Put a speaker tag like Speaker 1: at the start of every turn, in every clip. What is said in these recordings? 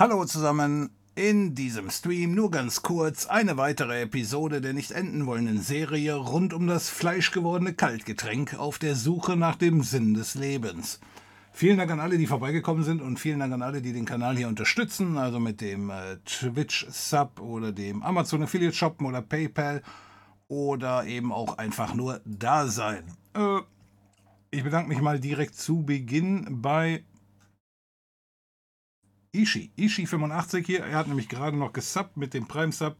Speaker 1: Hallo zusammen, in diesem Stream nur ganz kurz eine weitere Episode der nicht enden wollenden Serie rund um das fleischgewordene Kaltgetränk auf der Suche nach dem Sinn des Lebens. Vielen Dank an alle, die vorbeigekommen sind und vielen Dank an alle, die den Kanal hier unterstützen, also mit dem äh, Twitch-Sub oder dem Amazon Affiliate Shop oder PayPal oder eben auch einfach nur da sein. Äh, ich bedanke mich mal direkt zu Beginn bei Ishi. Ishi85 hier. Er hat nämlich gerade noch gesubbt mit dem Prime-Sub.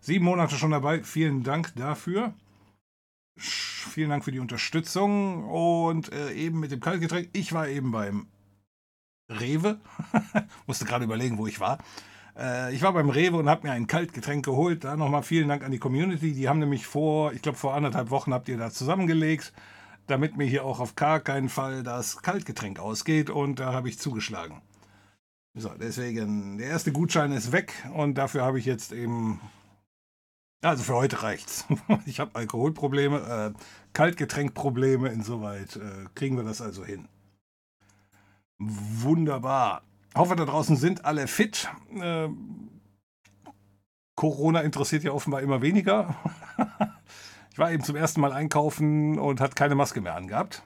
Speaker 1: Sieben Monate schon dabei. Vielen Dank dafür. Vielen Dank für die Unterstützung. Und äh, eben mit dem Kaltgetränk. Ich war eben beim Rewe. Musste gerade überlegen, wo ich war. Äh, ich war beim Rewe und habe mir ein Kaltgetränk geholt. Da nochmal vielen Dank an die Community. Die haben nämlich vor, ich glaube vor anderthalb Wochen habt ihr da zusammengelegt, damit mir hier auch auf gar keinen Fall das Kaltgetränk ausgeht. Und da habe ich zugeschlagen. So, deswegen, der erste Gutschein ist weg und dafür habe ich jetzt eben. Also für heute reicht's. Ich habe Alkoholprobleme, äh, Kaltgetränkprobleme, insoweit äh, kriegen wir das also hin. Wunderbar. Hoffe, da draußen sind alle fit. Äh, Corona interessiert ja offenbar immer weniger. ich war eben zum ersten Mal einkaufen und hat keine Maske mehr angehabt.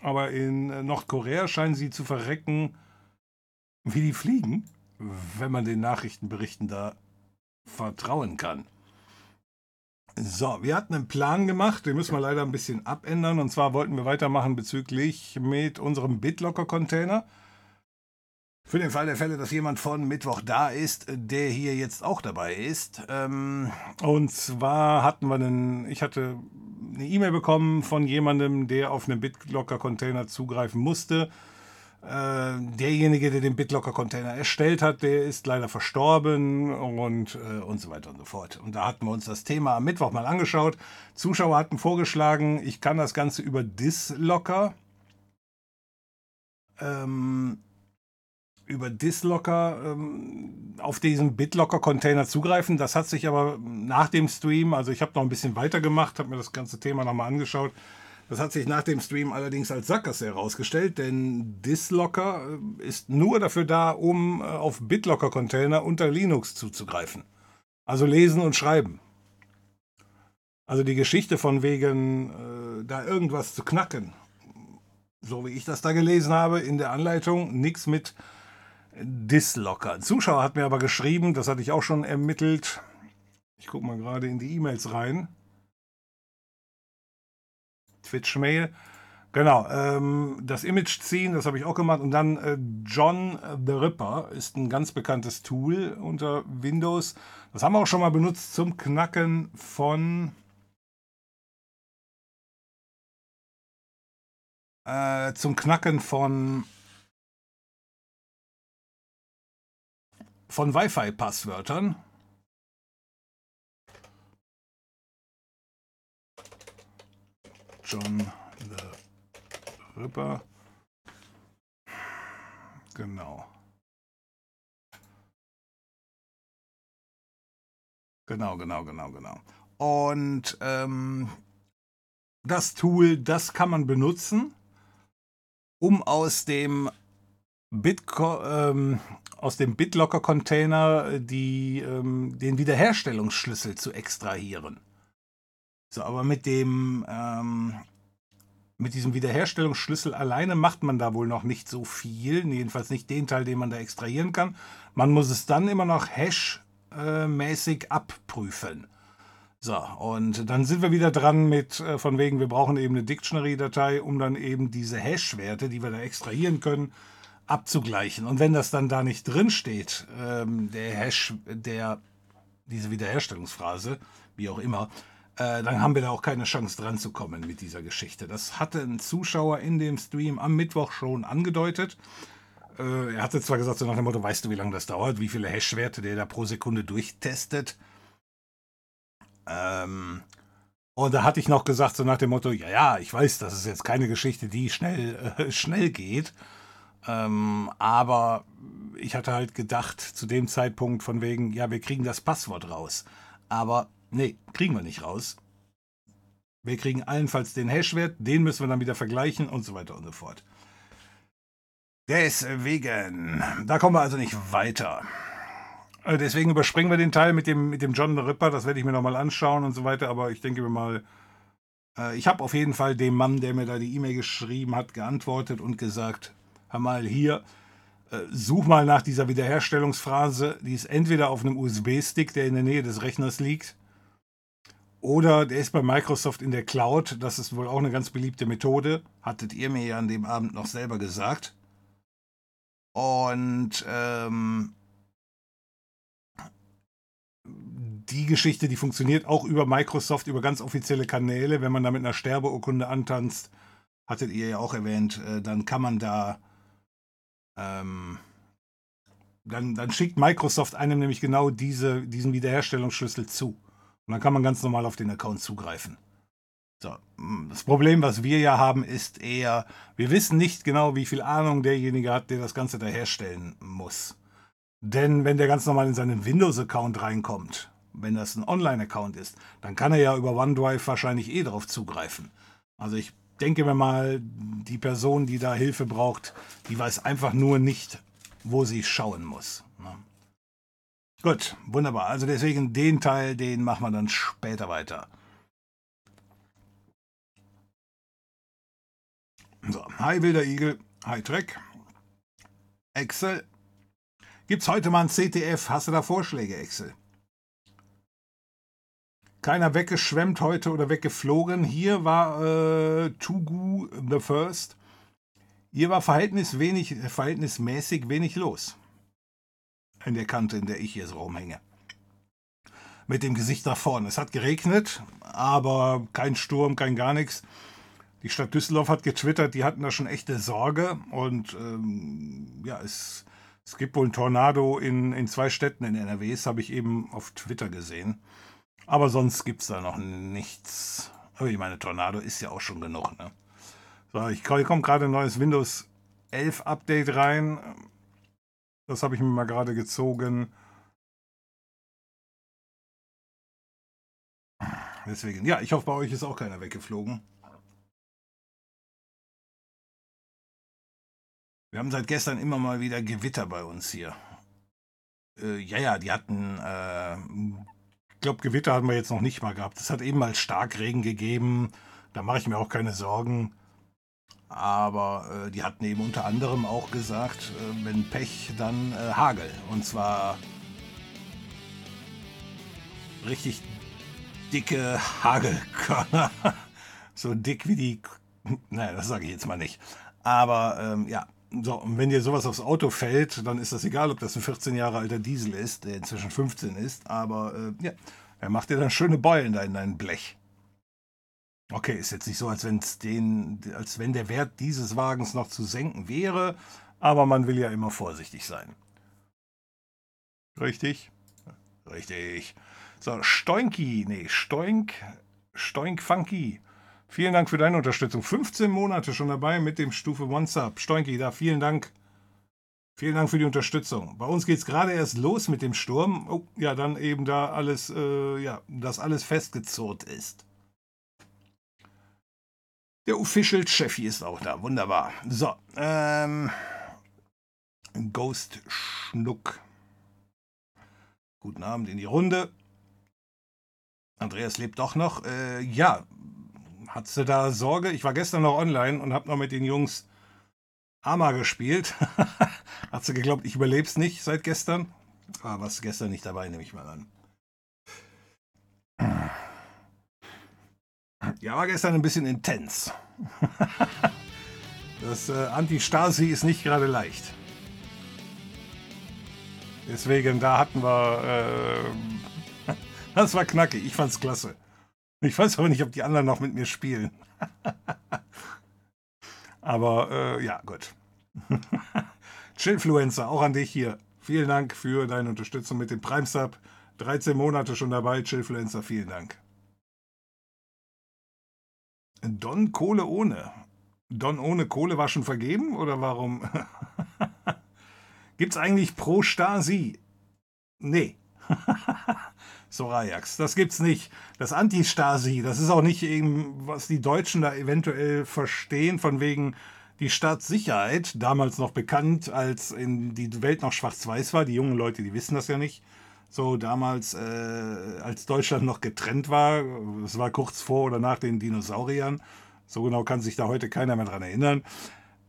Speaker 1: Aber in äh, Nordkorea scheinen sie zu verrecken wie die fliegen, wenn man den Nachrichtenberichten da vertrauen kann. So, wir hatten einen Plan gemacht, den müssen wir leider ein bisschen abändern. Und zwar wollten wir weitermachen bezüglich mit unserem BitLocker-Container. Für den Fall der Fälle, dass jemand von Mittwoch da ist, der hier jetzt auch dabei ist. Ähm, und zwar hatten wir einen, ich hatte eine E-Mail bekommen von jemandem, der auf einen BitLocker-Container zugreifen musste äh, derjenige, der den BitLocker-Container erstellt hat, der ist leider verstorben und, äh, und so weiter und so fort. Und da hatten wir uns das Thema am Mittwoch mal angeschaut. Zuschauer hatten vorgeschlagen, ich kann das Ganze über Dislocker ähm, über Dislocker ähm, auf diesen BitLocker-Container zugreifen. Das hat sich aber nach dem Stream, also ich habe noch ein bisschen weitergemacht, habe mir das ganze Thema nochmal angeschaut, das hat sich nach dem Stream allerdings als Sackgasse herausgestellt, denn Dislocker äh, ist nur dafür da, um äh, auf BitLocker-Container unter Linux zuzugreifen. Also lesen und schreiben. Also die Geschichte von wegen, äh, da irgendwas zu knacken, so wie ich das da gelesen habe in der Anleitung, nichts mit Dislocker. Ein Zuschauer hat mir aber geschrieben, das hatte ich auch schon ermittelt. Ich gucke mal gerade in die E-Mails rein. Twitch-Mail. Genau, ähm, das Image ziehen, das habe ich auch gemacht. Und dann äh, John the Ripper ist ein ganz bekanntes Tool unter Windows. Das haben wir auch schon mal benutzt zum Knacken von äh, zum Knacken von von Wi-Fi-Passwörtern. John the Ripper. Genau. Genau, genau, genau, genau. Und ähm, das Tool, das kann man benutzen, um aus dem Bitco ähm, aus dem BitLocker-Container ähm, den Wiederherstellungsschlüssel zu extrahieren. So, aber mit dem, ähm, mit diesem Wiederherstellungsschlüssel alleine macht man da wohl noch nicht so viel. Jedenfalls nicht den Teil, den man da extrahieren kann. Man muss es dann immer noch hash-mäßig abprüfen. So, und dann sind wir wieder dran mit, äh, von wegen, wir brauchen eben eine Dictionary-Datei, um dann eben diese Hash-Werte, die wir da extrahieren können, abzugleichen. Und wenn das dann da nicht drin steht, ähm, der Hash, der, diese Wiederherstellungsphrase, wie auch immer, äh, dann haben wir da auch keine Chance dran zu kommen mit dieser Geschichte. Das hatte ein Zuschauer in dem Stream am Mittwoch schon angedeutet. Äh, er hatte zwar gesagt, so nach dem Motto, weißt du, wie lange das dauert, wie viele Hash-Werte der da pro Sekunde durchtestet. Ähm, und da hatte ich noch gesagt, so nach dem Motto, ja, ja, ich weiß, das ist jetzt keine Geschichte, die schnell, äh, schnell geht. Ähm, aber ich hatte halt gedacht, zu dem Zeitpunkt von wegen, ja, wir kriegen das Passwort raus. Aber Nee, kriegen wir nicht raus. Wir kriegen allenfalls den Hashwert, den müssen wir dann wieder vergleichen und so weiter und so fort. Deswegen, da kommen wir also nicht weiter. Äh, deswegen überspringen wir den Teil mit dem, mit dem John the Ripper, das werde ich mir nochmal anschauen und so weiter, aber ich denke mir mal, äh, ich habe auf jeden Fall dem Mann, der mir da die E-Mail geschrieben hat, geantwortet und gesagt, hör mal hier, äh, such mal nach dieser Wiederherstellungsphrase, die ist entweder auf einem USB-Stick, der in der Nähe des Rechners liegt, oder der ist bei Microsoft in der Cloud, das ist wohl auch eine ganz beliebte Methode, hattet ihr mir ja an dem Abend noch selber gesagt. Und ähm, die Geschichte, die funktioniert auch über Microsoft, über ganz offizielle Kanäle. Wenn man da mit einer Sterbeurkunde antanzt, hattet ihr ja auch erwähnt, äh, dann kann man da, ähm, dann, dann schickt Microsoft einem nämlich genau diese, diesen Wiederherstellungsschlüssel zu. Und dann kann man ganz normal auf den Account zugreifen. So, mm, das Problem, was wir ja haben, ist eher, wir wissen nicht genau, wie viel Ahnung derjenige hat, der das Ganze da herstellen muss. Denn wenn der ganz normal in seinen Windows-Account reinkommt, wenn das ein Online-Account ist, dann kann er ja über OneDrive wahrscheinlich eh darauf zugreifen. Also ich denke mir mal, die Person, die da Hilfe braucht, die weiß einfach nur nicht, wo sie schauen muss. Ne? Gut, wunderbar. Also deswegen den Teil, den machen wir dann später weiter. So, hi Wilder Igel, hi Trek, Excel. Gibt's heute mal ein CTF? Hast du da Vorschläge, Excel? Keiner weggeschwemmt heute oder weggeflogen. Hier war äh, Tugu the First. Hier war verhältnis wenig, verhältnismäßig wenig los. In der Kante, in der ich hier so rumhänge. Mit dem Gesicht nach vorne. Es hat geregnet, aber kein Sturm, kein gar nichts. Die Stadt Düsseldorf hat getwittert, die hatten da schon echte Sorge und ähm, ja, es, es gibt wohl ein Tornado in, in zwei Städten in NRW, das habe ich eben auf Twitter gesehen. Aber sonst gibt es da noch nichts. Aber ich meine, Tornado ist ja auch schon genug. Ne? So, ich, kommt gerade ein neues Windows 11 Update rein. Das habe ich mir mal gerade gezogen. Deswegen, ja, ich hoffe, bei euch ist auch keiner weggeflogen. Wir haben seit gestern immer mal wieder Gewitter bei uns hier. Äh, ja, ja, die hatten, äh, ich glaube, Gewitter hatten wir jetzt noch nicht mal gehabt. Es hat eben mal Starkregen gegeben. Da mache ich mir auch keine Sorgen. Aber äh, die hatten eben unter anderem auch gesagt, äh, wenn Pech, dann äh, Hagel. Und zwar richtig dicke Hagelkörner. so dick wie die. Naja, das sage ich jetzt mal nicht. Aber ähm, ja, so, und wenn dir sowas aufs Auto fällt, dann ist das egal, ob das ein 14 Jahre alter Diesel ist, der inzwischen 15 ist, aber äh, ja, er macht dir dann schöne Beulen da in dein Blech. Okay, ist jetzt nicht so, als, wenn's den, als wenn der Wert dieses Wagens noch zu senken wäre, aber man will ja immer vorsichtig sein. Richtig? Richtig. So, Stoinki, nee, Stoink, Stoink Funky Vielen Dank für deine Unterstützung. 15 Monate schon dabei mit dem Stufe One Sub. Stoinki, da vielen Dank. Vielen Dank für die Unterstützung. Bei uns geht es gerade erst los mit dem Sturm. Oh, ja, dann eben da alles, äh, ja, dass alles festgezurrt ist. Der Official Chefi ist auch da. Wunderbar. So, ähm, Ghost Schnuck. Guten Abend in die Runde. Andreas lebt doch noch. Äh, ja, Hattest du da Sorge? Ich war gestern noch online und habe noch mit den Jungs Ama gespielt. Hat sie geglaubt, ich überleb's nicht seit gestern? Ah, was gestern nicht dabei, nehme ich mal an. Ja, war gestern ein bisschen intens. das äh, Anti-Stasi ist nicht gerade leicht. Deswegen, da hatten wir. Äh, das war knackig. Ich fand's klasse. Ich weiß aber nicht, ob die anderen noch mit mir spielen. aber äh, ja, gut. Chillfluencer, auch an dich hier. Vielen Dank für deine Unterstützung mit dem Prime Sub. 13 Monate schon dabei, Chillfluencer, vielen Dank. Don Kohle ohne. Don ohne Kohle war schon vergeben oder warum? Gibt's eigentlich Pro Stasi? Nee. Sorayax. Das gibt's nicht. Das Anti-Stasi, das ist auch nicht eben, was die Deutschen da eventuell verstehen, von wegen, die Staatssicherheit, damals noch bekannt, als in die Welt noch schwarz-weiß war, die jungen Leute, die wissen das ja nicht, so damals, äh, als Deutschland noch getrennt war, es war kurz vor oder nach den Dinosauriern, so genau kann sich da heute keiner mehr dran erinnern.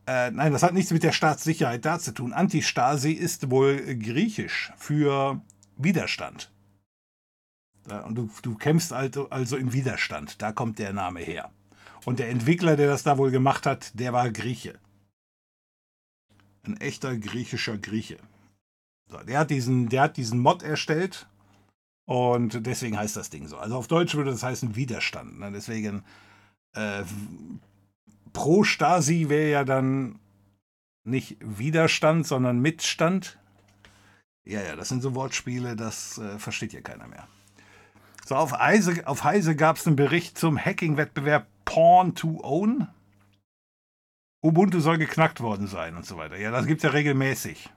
Speaker 1: Äh, nein, das hat nichts mit der Staatssicherheit da zu tun. Antistasi ist wohl griechisch für Widerstand. Und du, du kämpfst also, also im Widerstand. Da kommt der Name her. Und der Entwickler, der das da wohl gemacht hat, der war Grieche. Ein echter griechischer Grieche. Der, hat diesen, der hat diesen Mod erstellt und deswegen heißt das Ding so. Also auf Deutsch würde das heißen Widerstand. Ne? Deswegen äh, pro Stasi wäre ja dann nicht Widerstand, sondern Mitstand. Ja, ja, das sind so Wortspiele, das äh, versteht ja keiner mehr. So, auf, Eise, auf Heise gab es einen Bericht zum Hacking-Wettbewerb Pawn to Own. Ubuntu soll geknackt worden sein und so weiter. Ja, das gibt es ja regelmäßig.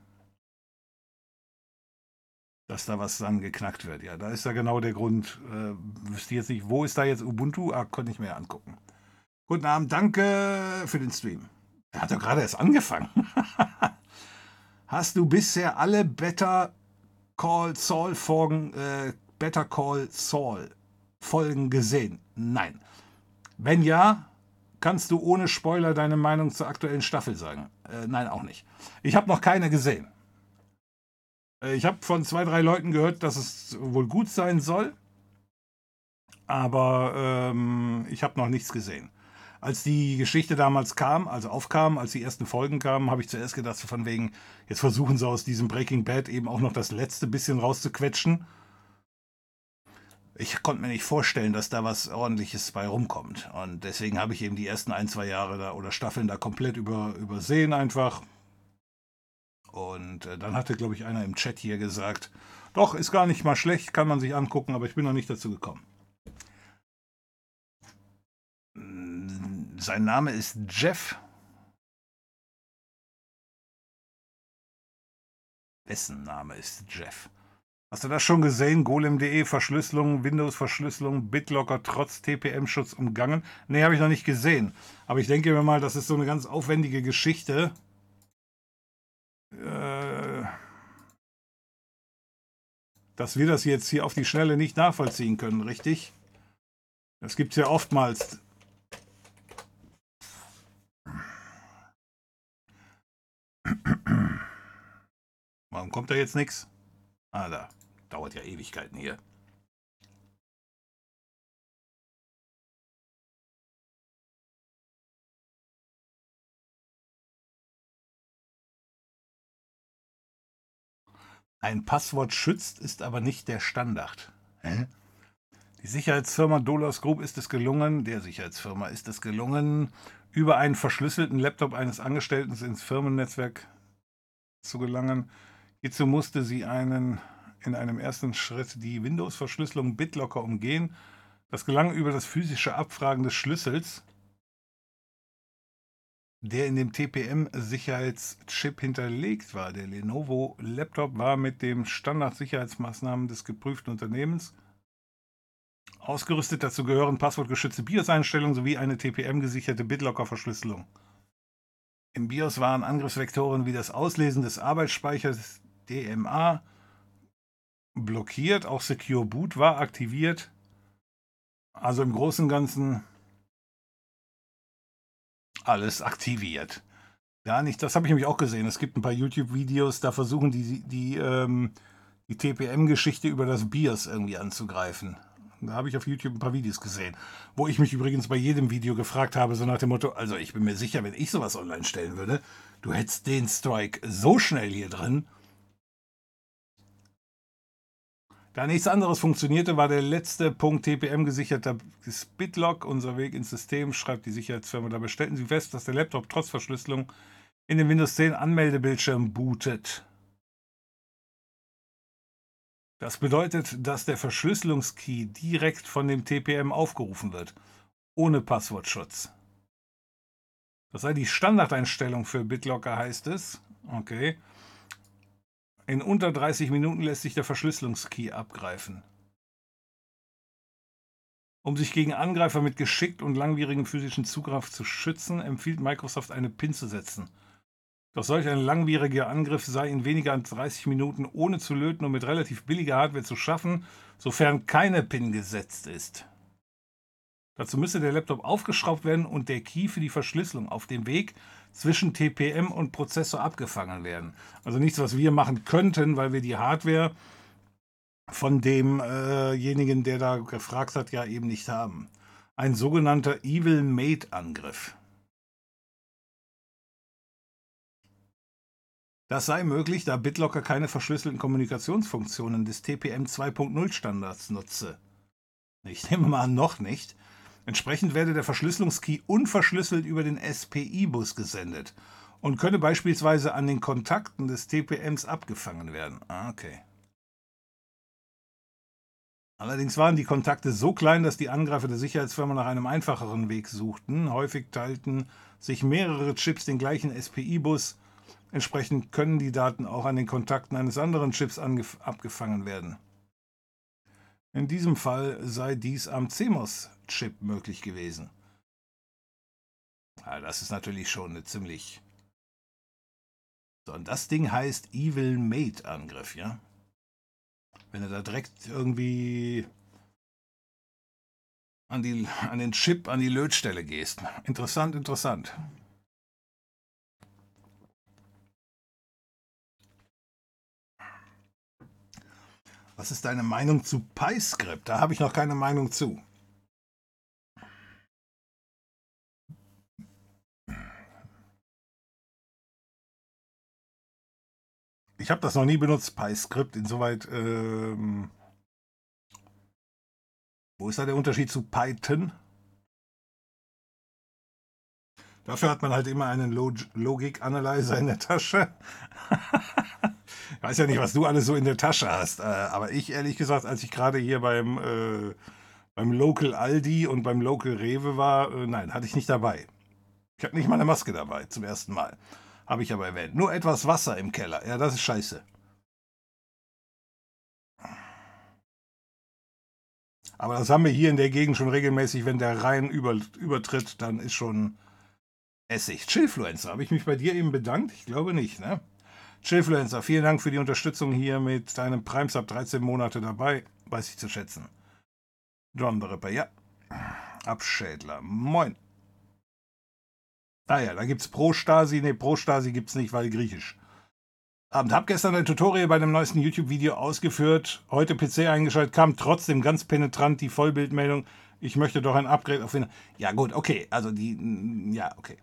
Speaker 1: Dass da was dann geknackt wird. Ja, da ist ja genau der Grund. Äh, wüsste jetzt nicht, wo ist da jetzt Ubuntu? Ah, konnte ich mir angucken. Guten Abend, danke für den Stream. Er hat doch gerade erst angefangen. Hast du bisher alle Better Call Saul Folgen, äh, Better Call Saul Folgen gesehen? Nein. Wenn ja, kannst du ohne Spoiler deine Meinung zur aktuellen Staffel sagen? Äh, nein, auch nicht. Ich habe noch keine gesehen. Äh, ich habe von zwei, drei Leuten gehört, dass es wohl gut sein soll. Aber ähm, ich habe noch nichts gesehen. Als die Geschichte damals kam, also aufkam, als die ersten Folgen kamen, habe ich zuerst gedacht, von wegen, jetzt versuchen sie aus diesem Breaking Bad eben auch noch das letzte bisschen rauszuquetschen ich konnte mir nicht vorstellen, dass da was ordentliches bei rumkommt. Und deswegen habe ich eben die ersten ein, zwei Jahre da oder Staffeln da komplett über, übersehen einfach. Und äh, dann hatte, glaube ich, einer im Chat hier gesagt, doch, ist gar nicht mal schlecht, kann man sich angucken, aber ich bin noch nicht dazu gekommen. Mm, sein Name ist Jeff. Wessen Name ist Jeff? Hast du das schon gesehen? Golem.de Verschlüsselung, Windows-Verschlüsselung, BitLocker trotz TPM-Schutz umgangen? Nee, habe ich noch nicht gesehen. Aber ich denke mir mal, das ist so eine ganz aufwendige Geschichte. Äh, dass wir das jetzt hier auf die Schnelle nicht nachvollziehen können, richtig? Das gibt es ja oftmals. Warum kommt da jetzt nichts? Ah, da. Dauert ja Ewigkeiten hier. Ein Passwort schützt, ist aber nicht der Standard. Hä? Die Sicherheitsfirma Dolos Group ist es gelungen, der Sicherheitsfirma ist es gelungen, über einen verschlüsselten Laptop eines Angestellten ins Firmennetzwerk zu gelangen. Hierzu musste sie einen in einem ersten Schritt die Windows-Verschlüsselung BitLocker umgehen. Das gelang über das physische Abfragen des Schlüssels, der in dem TPM-Sicherheitschip hinterlegt war. Der Lenovo-Laptop war mit den Standardsicherheitsmaßnahmen des geprüften Unternehmens ausgerüstet. Dazu gehören passwortgeschützte BIOS-Einstellungen sowie eine TPM-gesicherte BitLocker-Verschlüsselung. Im BIOS waren Angriffsvektoren wie das Auslesen des Arbeitsspeichers DMA, blockiert, auch Secure Boot war aktiviert. Also im Großen und Ganzen alles aktiviert. Ja, nicht, das habe ich nämlich auch gesehen. Es gibt ein paar YouTube-Videos, da versuchen die, die, ähm, die TPM-Geschichte über das BIOS irgendwie anzugreifen. Da habe ich auf YouTube ein paar Videos gesehen, wo ich mich übrigens bei jedem Video gefragt habe, so nach dem Motto, also ich bin mir sicher, wenn ich sowas online stellen würde, du hättest den Strike so schnell hier drin, Da nichts anderes funktionierte, war der letzte Punkt TPM gesicherter BitLock. Unser Weg ins System, schreibt die Sicherheitsfirma. Dabei stellten sie fest, dass der Laptop trotz Verschlüsselung in den Windows 10 Anmeldebildschirm bootet. Das bedeutet, dass der Verschlüsselungskey direkt von dem TPM aufgerufen wird, ohne Passwortschutz. Das sei die Standardeinstellung für BitLocker, heißt es. Okay. In unter 30 Minuten lässt sich der Verschlüsselungskey abgreifen. Um sich gegen Angreifer mit geschickt und langwierigem physischen Zugriff zu schützen, empfiehlt Microsoft eine PIN zu setzen. Doch solch ein langwieriger Angriff sei in weniger als 30 Minuten ohne zu löten und mit relativ billiger Hardware zu schaffen, sofern keine PIN gesetzt ist. Dazu müsse der Laptop aufgeschraubt werden und der Key für die Verschlüsselung auf dem Weg zwischen TPM und Prozessor abgefangen werden. Also nichts, was wir machen könnten, weil wir die Hardware von demjenigen, äh der da gefragt hat, ja eben nicht haben. Ein sogenannter Evil Mate Angriff. Das sei möglich, da BitLocker keine verschlüsselten Kommunikationsfunktionen des TPM 2.0 Standards nutze. Ich nehme mal an, noch nicht. Entsprechend werde der Verschlüsselungskey unverschlüsselt über den SPI-Bus gesendet und könne beispielsweise an den Kontakten des TPMs abgefangen werden. Ah, okay. Allerdings waren die Kontakte so klein, dass die Angreifer der Sicherheitsfirma nach einem einfacheren Weg suchten. Häufig teilten sich mehrere Chips den gleichen SPI-Bus Entsprechend können die Daten auch an den Kontakten eines anderen Chips abgefangen werden. In diesem Fall sei dies am CMOS-Chip möglich gewesen. Ja, das ist natürlich schon eine ziemlich... So, und das Ding heißt Evil Mate Angriff, ja? Wenn du da direkt irgendwie an, die, an den Chip, an die Lötstelle gehst. Interessant, interessant. Was ist deine Meinung zu PyScript? Da habe ich noch keine Meinung zu. Ich habe das noch nie benutzt, PyScript. Insoweit, ähm, wo ist da der Unterschied zu Python? Dafür hat man halt immer einen Log Logik Analyzer in der Tasche. Ich weiß ja nicht, was du alles so in der Tasche hast, äh, aber ich ehrlich gesagt, als ich gerade hier beim, äh, beim Local Aldi und beim Local Rewe war, äh, nein, hatte ich nicht dabei. Ich hatte nicht mal eine Maske dabei, zum ersten Mal. Habe ich aber erwähnt. Nur etwas Wasser im Keller. Ja, das ist scheiße. Aber das haben wir hier in der Gegend schon regelmäßig, wenn der Rhein über, übertritt, dann ist schon Essig. Chillfluencer, habe ich mich bei dir eben bedankt? Ich glaube nicht, ne? Chillfluencer, vielen Dank für die Unterstützung hier mit deinem Primesub 13 Monate dabei. Weiß ich zu schätzen. John the Ripper, ja. Abschädler, moin. Ah ja, da gibt's Pro-Stasi. Ne, Pro-Stasi gibt's nicht, weil griechisch. Abend. Hab gestern ein Tutorial bei dem neuesten YouTube-Video ausgeführt. Heute PC eingeschaltet, kam trotzdem ganz penetrant die Vollbildmeldung. Ich möchte doch ein Upgrade auf Windows. Ja, gut, okay. Also die. Ja, okay.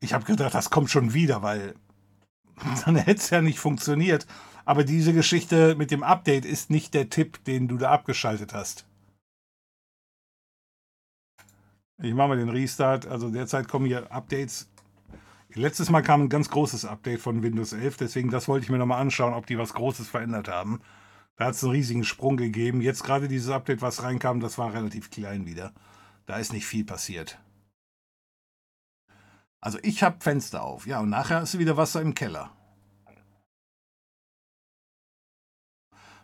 Speaker 1: Ich habe gedacht, das kommt schon wieder, weil dann hätte es ja nicht funktioniert. Aber diese Geschichte mit dem Update ist nicht der Tipp, den du da abgeschaltet hast. Ich mache mal den Restart. Also derzeit kommen hier Updates. Letztes Mal kam ein ganz großes Update von Windows 11, deswegen das wollte ich mir nochmal anschauen, ob die was Großes verändert haben. Da hat es einen riesigen Sprung gegeben. Jetzt gerade dieses Update, was reinkam, das war relativ klein wieder. Da ist nicht viel passiert. Also ich habe Fenster auf, ja, und nachher ist wieder Wasser im Keller.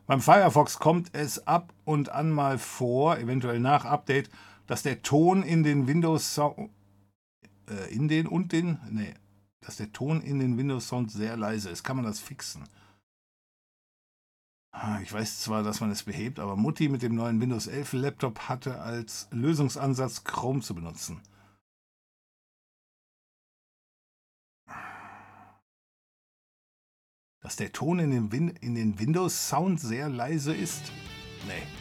Speaker 1: Beim Firefox kommt es ab und an mal vor, eventuell nach Update, dass der Ton in den Windows Sound, äh, in den und den, nee, dass der Ton in den Windows Sound sehr leise ist. Kann man das fixen? Ah, ich weiß zwar, dass man es behebt, aber Mutti mit dem neuen Windows 11 Laptop hatte als Lösungsansatz Chrome zu benutzen. Dass der Ton in den, Win in den Windows Sound sehr leise ist? Nee.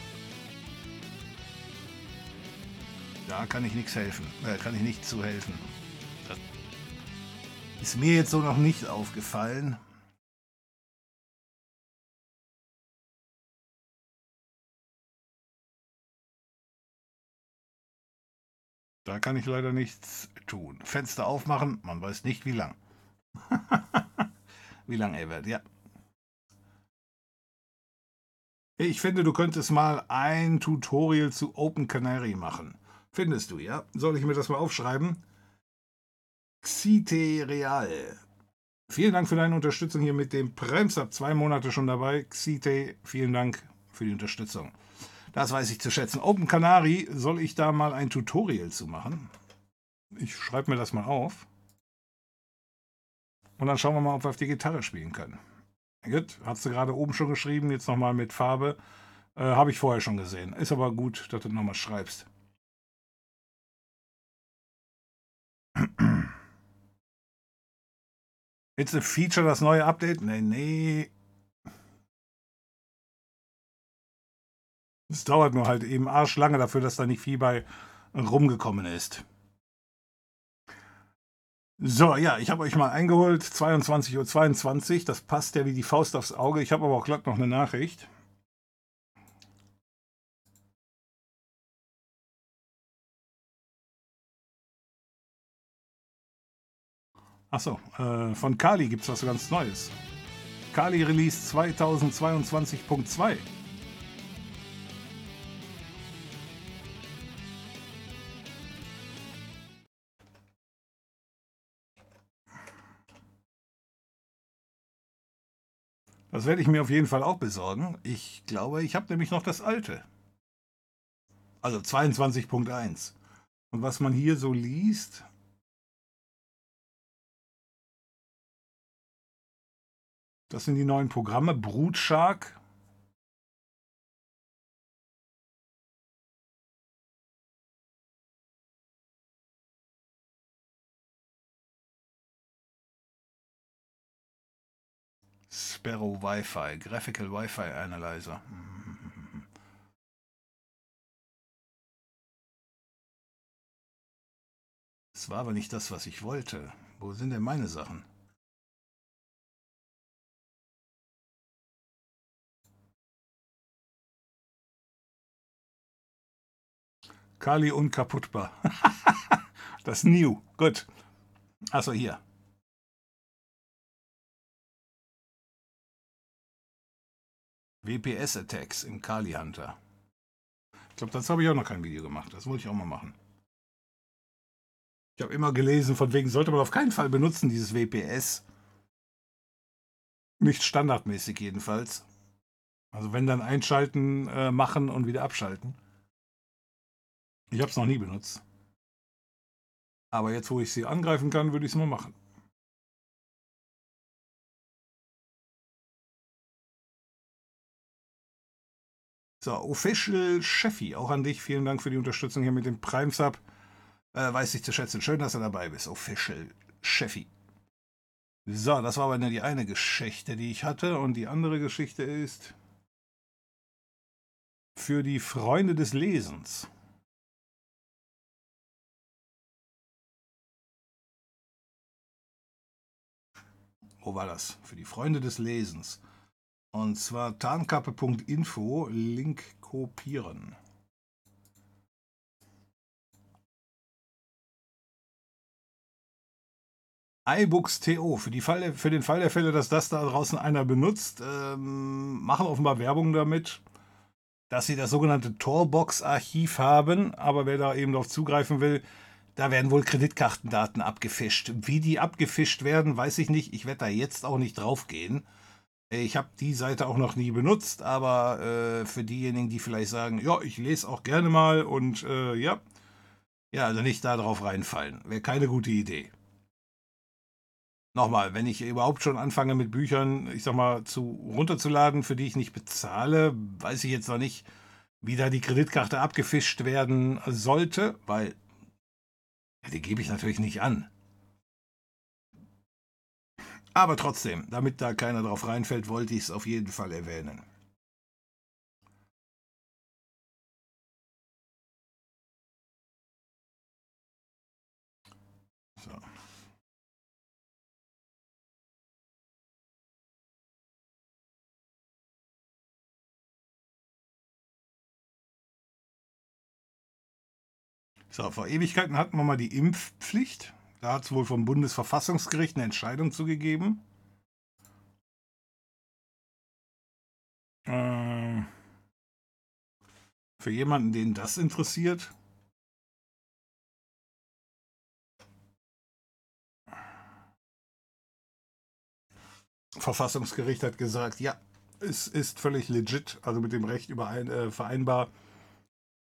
Speaker 1: Da kann ich nichts helfen. Da kann ich nicht zu helfen. Das ist mir jetzt so noch nicht aufgefallen. Da kann ich leider nichts tun. Fenster aufmachen, man weiß nicht wie lang. Wie lange er wird, ja. Ich finde, du könntest mal ein Tutorial zu Open Canary machen. Findest du, ja? Soll ich mir das mal aufschreiben? Xite Real. Vielen Dank für deine Unterstützung hier mit dem Premsab. Zwei Monate schon dabei. Xite, vielen Dank für die Unterstützung. Das weiß ich zu schätzen. Open Canary, soll ich da mal ein Tutorial zu machen? Ich schreibe mir das mal auf. Und dann schauen wir mal, ob wir auf die Gitarre spielen können. Gut, hast du gerade oben schon geschrieben, jetzt nochmal mit Farbe. Äh, Habe ich vorher schon gesehen. Ist aber gut, dass du nochmal schreibst. It's a Feature, das neue Update? Nee, nee. Es dauert nur halt eben arschlange dafür, dass da nicht viel bei rumgekommen ist. So, ja, ich habe euch mal eingeholt, 22.22 Uhr. 22. Das passt ja wie die Faust aufs Auge. Ich habe aber auch glatt noch eine Nachricht. Achso, äh, von Kali gibt es was ganz Neues. Kali Release 2022.2. Das werde ich mir auf jeden Fall auch besorgen. Ich glaube, ich habe nämlich noch das alte. Also 22.1. Und was man hier so liest, das sind die neuen Programme. Brutshark. Sparrow Wi-Fi, Graphical Wi-Fi Analyzer. Das war aber nicht das, was ich wollte. Wo sind denn meine Sachen? Kali unkaputtbar. das New. Gut. Achso, hier. WPS-Attacks in Kali Hunter. Ich glaube, das habe ich auch noch kein Video gemacht. Das wollte ich auch mal machen. Ich habe immer gelesen, von wegen sollte man auf keinen Fall benutzen, dieses WPS. Nicht standardmäßig jedenfalls. Also wenn dann einschalten, äh, machen und wieder abschalten. Ich habe es noch nie benutzt. Aber jetzt, wo ich sie angreifen kann, würde ich es mal machen. So, Official Cheffi, auch an dich. Vielen Dank für die Unterstützung hier mit dem Prime Sub. Äh, weiß ich zu schätzen. Schön, dass du dabei bist. Official Cheffi. So, das war aber nur die eine Geschichte, die ich hatte. Und die andere Geschichte ist für die Freunde des Lesens. Wo war das? Für die Freunde des Lesens. Und zwar tarnkappe.info, Link kopieren. iBooks.to, für, für den Fall der Fälle, dass das da draußen einer benutzt, ähm, machen offenbar Werbung damit, dass sie das sogenannte Torbox-Archiv haben, aber wer da eben darauf zugreifen will, da werden wohl Kreditkartendaten abgefischt. Wie die abgefischt werden, weiß ich nicht. Ich werde da jetzt auch nicht drauf gehen. Ich habe die Seite auch noch nie benutzt, aber äh, für diejenigen, die vielleicht sagen, ja, ich lese auch gerne mal und äh, ja, ja, also nicht darauf reinfallen. Wäre keine gute Idee. Nochmal, wenn ich überhaupt schon anfange mit Büchern, ich sag mal, zu runterzuladen, für die ich nicht bezahle, weiß ich jetzt noch nicht, wie da die Kreditkarte abgefischt werden sollte, weil ja, die gebe ich natürlich nicht an. Aber trotzdem, damit da keiner drauf reinfällt, wollte ich es auf jeden Fall erwähnen. So, vor Ewigkeiten hatten wir mal die Impfpflicht. Da hat es wohl vom Bundesverfassungsgericht eine Entscheidung zugegeben. Äh, für jemanden, den das interessiert. Verfassungsgericht hat gesagt, ja, es ist völlig legit, also mit dem Recht überein, äh, vereinbar,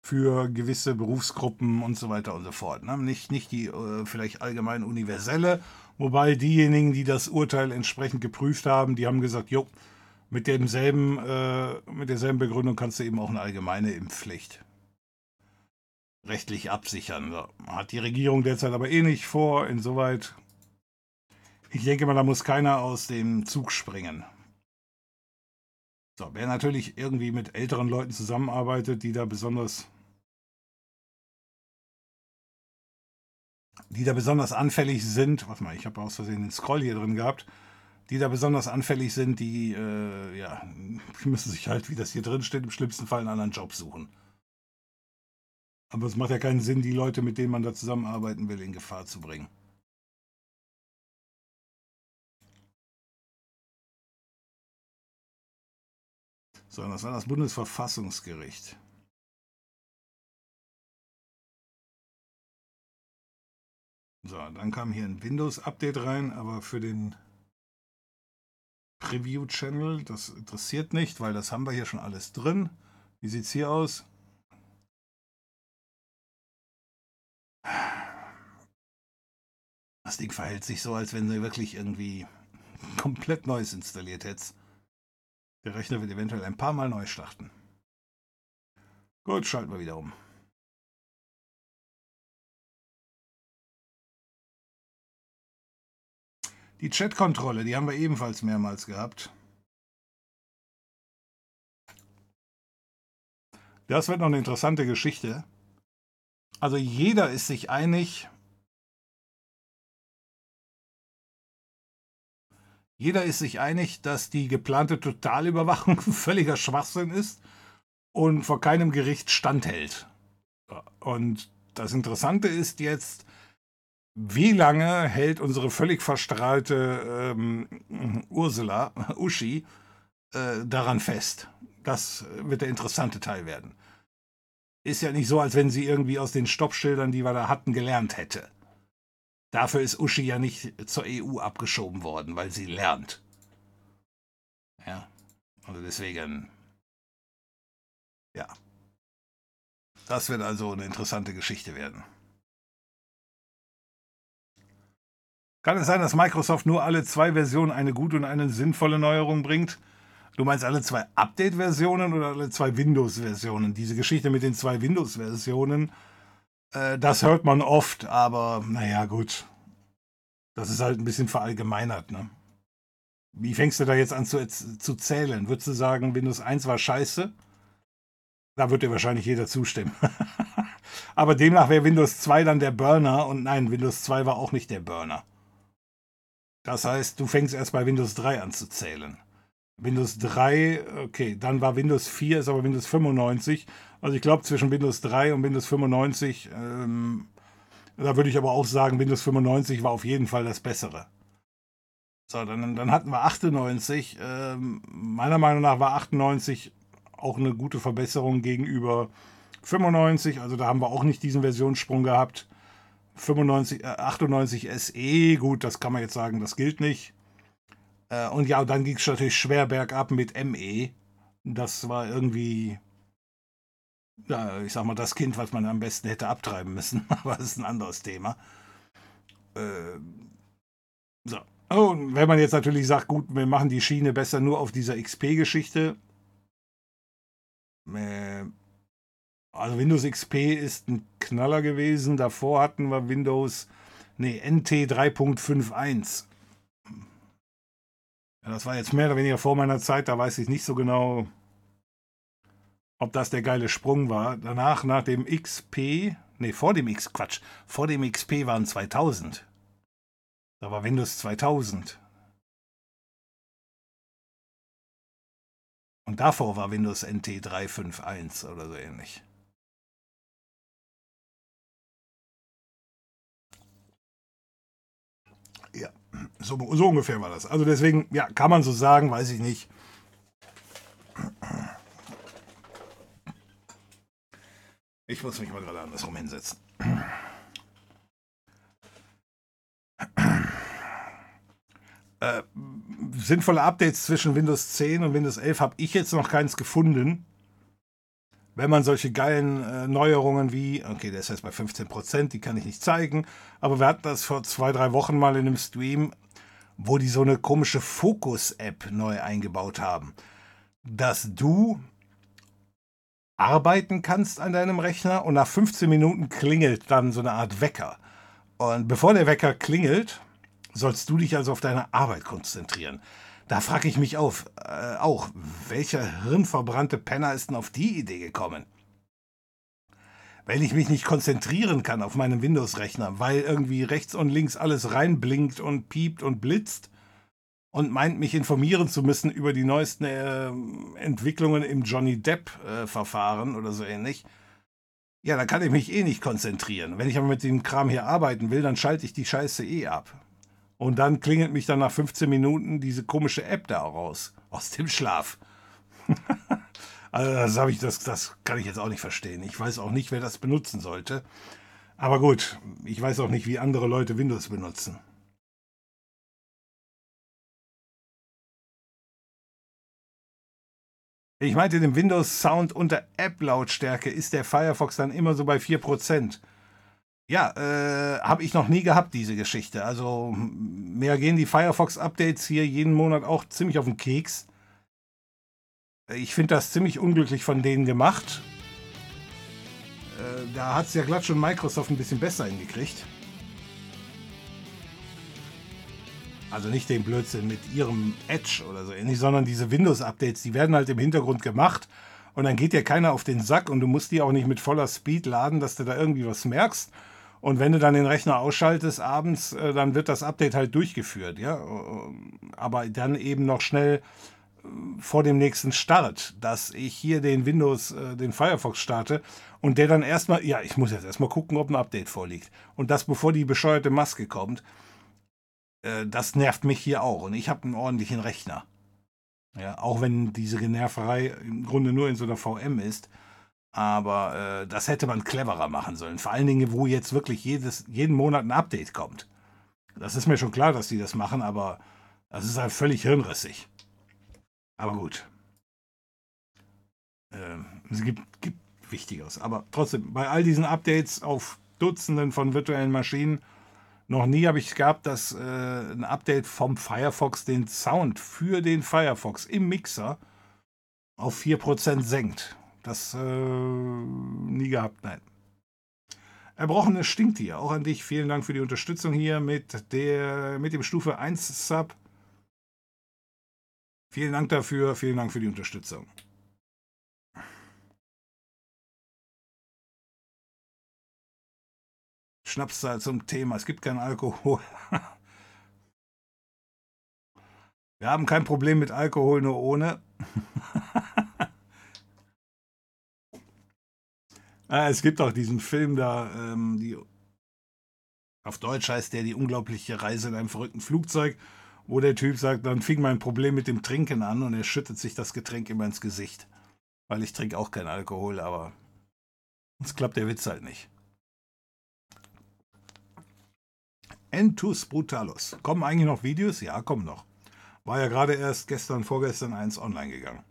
Speaker 1: für gewisse Berufsgruppen und so weiter und so fort. Ne? Nicht, nicht die äh, vielleicht allgemein universelle, wobei diejenigen, die das Urteil entsprechend geprüft haben, die haben gesagt, jo, mit demselben, äh, mit derselben Begründung kannst du eben auch eine allgemeine Impfpflicht rechtlich absichern. So. Hat die Regierung derzeit aber eh nicht vor, insoweit. Ich denke mal, da muss keiner aus dem Zug springen. So, wer natürlich irgendwie mit älteren Leuten zusammenarbeitet, die da besonders die da besonders anfällig sind, warte mal, ich habe aus Versehen den Scroll hier drin gehabt, die da besonders anfällig sind, die, äh, ja, die müssen sich halt, wie das hier drin steht, im schlimmsten Fall einen anderen Job suchen. Aber es macht ja keinen Sinn, die Leute, mit denen man da zusammenarbeiten will, in Gefahr zu bringen. So, das war das Bundesverfassungsgericht. So, dann kam hier ein Windows-Update rein, aber für den Preview-Channel, das interessiert nicht, weil das haben wir hier schon alles drin. Wie sieht es hier aus? Das Ding verhält sich so, als wenn du wirklich irgendwie komplett Neues installiert hättest. Der Rechner wird eventuell ein paar Mal neu starten. Gut, schalten wir wieder um. Die Chat-Kontrolle, die haben wir ebenfalls mehrmals gehabt. Das wird noch eine interessante Geschichte. Also jeder ist sich einig, Jeder ist sich einig, dass die geplante Totalüberwachung völliger Schwachsinn ist und vor keinem Gericht standhält. Und das Interessante ist jetzt, wie lange hält unsere völlig verstrahlte ähm, Ursula, Uschi, äh, daran fest? Das wird der interessante Teil werden. Ist ja nicht so, als wenn sie irgendwie aus den Stoppschildern, die wir da hatten, gelernt hätte. Dafür ist Uschi ja nicht zur EU abgeschoben worden, weil sie lernt. Ja, also deswegen, ja. Das wird also eine interessante Geschichte werden. Kann es sein, dass Microsoft nur alle zwei Versionen eine gute und eine sinnvolle Neuerung bringt? Du meinst alle zwei Update-Versionen oder alle zwei Windows-Versionen? Diese Geschichte mit den zwei Windows-Versionen äh, das hört man oft, aber naja, gut. Das ist halt ein bisschen verallgemeinert, ne? Wie fängst du da jetzt an zu, zu zählen? Würdest du sagen, Windows 1 war scheiße? Da wird dir wahrscheinlich jeder zustimmen. aber demnach wäre Windows 2 dann der Burner und nein, Windows 2 war auch nicht der Burner. Das heißt, du fängst erst bei Windows 3 an zu zählen. Windows 3, okay, dann war Windows 4, ist aber Windows 95 also ich glaube, zwischen Windows 3 und Windows 95, ähm, da würde ich aber auch sagen, Windows 95 war auf jeden Fall das Bessere. So, dann, dann hatten wir 98. Ähm, meiner Meinung nach war 98 auch eine gute Verbesserung gegenüber 95. Also da haben wir auch nicht diesen Versionssprung gehabt. 95, äh, 98 SE, gut, das kann man jetzt sagen, das gilt nicht. Äh, und ja, dann ging es natürlich schwer bergab mit ME. Das war irgendwie ja, ich sag mal, das Kind, was man am besten hätte abtreiben müssen, aber das ist ein anderes Thema. Äh, so. Oh, und wenn man jetzt natürlich sagt, gut, wir machen die Schiene besser nur auf dieser XP-Geschichte. Äh, also Windows XP ist ein Knaller gewesen. Davor hatten wir Windows, nee, NT 3.51. Ja, das war jetzt mehr oder weniger vor meiner Zeit, da weiß ich nicht so genau, ob das der geile Sprung war. Danach, nach dem XP, nee, vor dem X, Quatsch, vor dem XP waren 2000. Da war Windows 2000. Und davor war Windows NT 351 oder so ähnlich. So, so ungefähr war das. Also deswegen, ja, kann man so sagen, weiß ich nicht. Ich muss mich mal gerade andersrum hinsetzen. Äh, sinnvolle Updates zwischen Windows 10 und Windows 11 habe ich jetzt noch keins gefunden. Wenn man solche geilen äh, Neuerungen wie, okay, der ist jetzt bei 15%, die kann ich nicht zeigen, aber wir hatten das vor zwei, drei Wochen mal in einem Stream, wo die so eine komische Fokus-App neu eingebaut haben, dass du arbeiten kannst an deinem Rechner und nach 15 Minuten klingelt dann so eine Art Wecker. Und bevor der Wecker klingelt, sollst du dich also auf deine Arbeit konzentrieren. Da frage ich mich auf, äh, auch, welcher hirnverbrannte Penner ist denn auf die Idee gekommen? Wenn ich mich nicht konzentrieren kann auf meinem Windows-Rechner, weil irgendwie rechts und links alles reinblinkt und piept und blitzt und meint, mich informieren zu müssen über die neuesten äh, Entwicklungen im Johnny Depp-Verfahren äh, oder so ähnlich, ja, dann kann ich mich eh nicht konzentrieren. Wenn ich aber mit dem Kram hier arbeiten will, dann schalte ich die Scheiße eh ab. Und dann klingelt mich dann nach 15 Minuten diese komische App da raus. Aus dem Schlaf. also das, ich, das, das kann ich jetzt auch nicht verstehen. Ich weiß auch nicht, wer das benutzen sollte. Aber gut, ich weiß auch nicht, wie andere Leute Windows benutzen. Ich meinte, dem Windows Sound unter App-Lautstärke ist der Firefox dann immer so bei 4%. Ja, äh, habe ich noch nie gehabt, diese Geschichte. Also mir gehen die Firefox-Updates hier jeden Monat auch ziemlich auf den Keks. Ich finde das ziemlich unglücklich von denen gemacht. Äh, da hat es ja glatt schon Microsoft ein bisschen besser hingekriegt. Also nicht den Blödsinn mit ihrem Edge oder so ähnlich, sondern diese Windows-Updates, die werden halt im Hintergrund gemacht und dann geht dir keiner auf den Sack und du musst die auch nicht mit voller Speed laden, dass du da irgendwie was merkst. Und wenn du dann den Rechner ausschaltest abends, äh, dann wird das Update halt durchgeführt, ja. Aber dann eben noch schnell äh, vor dem nächsten Start, dass ich hier den Windows, äh, den Firefox starte und der dann erstmal, ja, ich muss jetzt erstmal gucken, ob ein Update vorliegt. Und das bevor die bescheuerte Maske kommt. Äh, das nervt mich hier auch. Und ich habe einen ordentlichen Rechner. Ja, auch wenn diese Generverei im Grunde nur in so einer VM ist. Aber äh, das hätte man cleverer machen sollen. Vor allen Dingen, wo jetzt wirklich jedes, jeden Monat ein Update kommt. Das ist mir schon klar, dass die das machen, aber das ist halt völlig hirnrissig. Aber gut. Äh, es gibt, gibt Wichtigeres. Aber trotzdem, bei all diesen Updates auf Dutzenden von virtuellen Maschinen noch nie habe ich gehabt, dass äh, ein Update vom Firefox den Sound für den Firefox im Mixer auf 4% senkt. Das äh, nie gehabt, nein. Erbrochenes stinkt hier. Auch an dich. Vielen Dank für die Unterstützung hier mit, der, mit dem Stufe 1 Sub. Vielen Dank dafür. Vielen Dank für die Unterstützung. Schnapszahl zum Thema. Es gibt keinen Alkohol. Wir haben kein Problem mit Alkohol, nur ohne. es gibt auch diesen Film da, ähm, die, auf Deutsch heißt der Die unglaubliche Reise in einem verrückten Flugzeug, wo der Typ sagt, dann fing mein Problem mit dem Trinken an und er schüttet sich das Getränk immer ins Gesicht. Weil ich trinke auch keinen Alkohol, aber es klappt der Witz halt nicht. Entus Brutalus. Kommen eigentlich noch Videos? Ja, kommen noch. War ja gerade erst gestern, vorgestern eins online gegangen.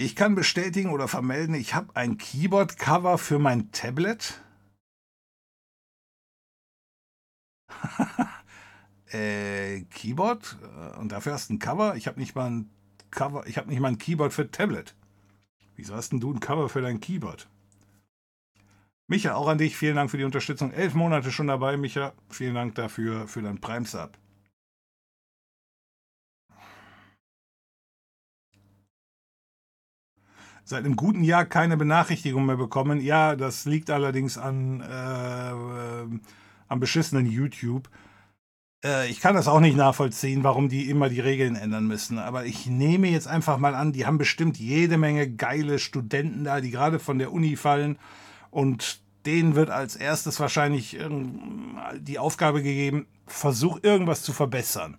Speaker 1: Ich kann bestätigen oder vermelden, ich habe ein Keyboard-Cover für mein Tablet. äh, Keyboard äh, und dafür hast du ein Cover. Ich habe nicht mal ein Cover, ich habe nicht mal ein Keyboard für Tablet. Wieso hast denn du ein Cover für dein Keyboard? Micha, auch an dich, vielen Dank für die Unterstützung. Elf Monate schon dabei, Micha. Vielen Dank dafür, für dein Prime-Sub. Seit einem guten Jahr keine Benachrichtigung mehr bekommen. Ja, das liegt allerdings an, äh, äh, am beschissenen YouTube. Äh, ich kann das auch nicht nachvollziehen, warum die immer die Regeln ändern müssen. Aber ich nehme jetzt einfach mal an, die haben bestimmt jede Menge geile Studenten da, die gerade von der Uni fallen. Und denen wird als erstes wahrscheinlich die Aufgabe gegeben, versuch irgendwas zu verbessern.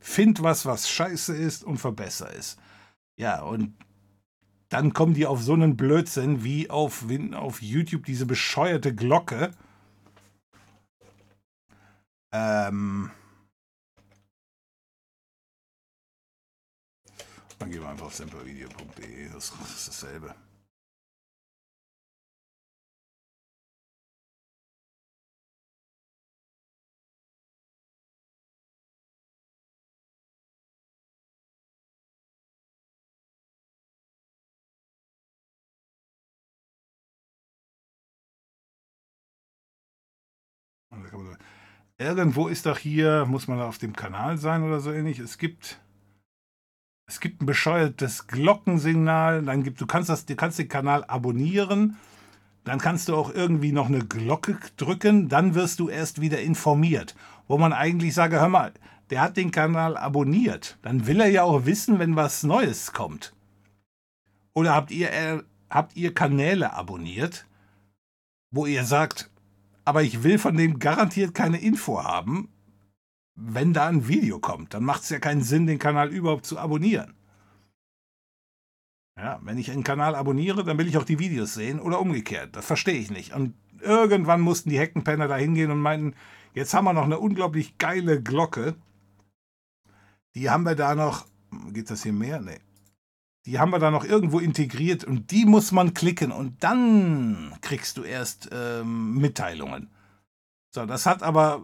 Speaker 1: Find was, was scheiße ist und verbessere es. Ja, und dann kommen die auf so einen Blödsinn wie auf, auf YouTube diese bescheuerte Glocke. Ähm. Dann gehen wir einfach auf simplevideo.de, das ist dasselbe. Irgendwo ist doch hier, muss man da auf dem Kanal sein oder so ähnlich. Es gibt, es gibt ein bescheuertes Glockensignal. Dann gibt, du kannst das, du kannst den Kanal abonnieren. Dann kannst du auch irgendwie noch eine Glocke drücken. Dann wirst du erst wieder informiert. Wo man eigentlich sage, hör mal, der hat den Kanal abonniert. Dann will er ja auch wissen, wenn was Neues kommt. Oder habt ihr, äh, habt ihr Kanäle abonniert, wo ihr sagt, aber ich will von dem garantiert keine Info haben, wenn da ein Video kommt. Dann macht es ja keinen Sinn, den Kanal überhaupt zu abonnieren. Ja, wenn ich einen Kanal abonniere, dann will ich auch die Videos sehen oder umgekehrt. Das verstehe ich nicht. Und irgendwann mussten die Heckenpenner da hingehen und meinten, jetzt haben wir noch eine unglaublich geile Glocke. Die haben wir da noch. Geht das hier mehr? Nee. Die haben wir da noch irgendwo integriert und die muss man klicken und dann kriegst du erst ähm, Mitteilungen. So, das hat aber,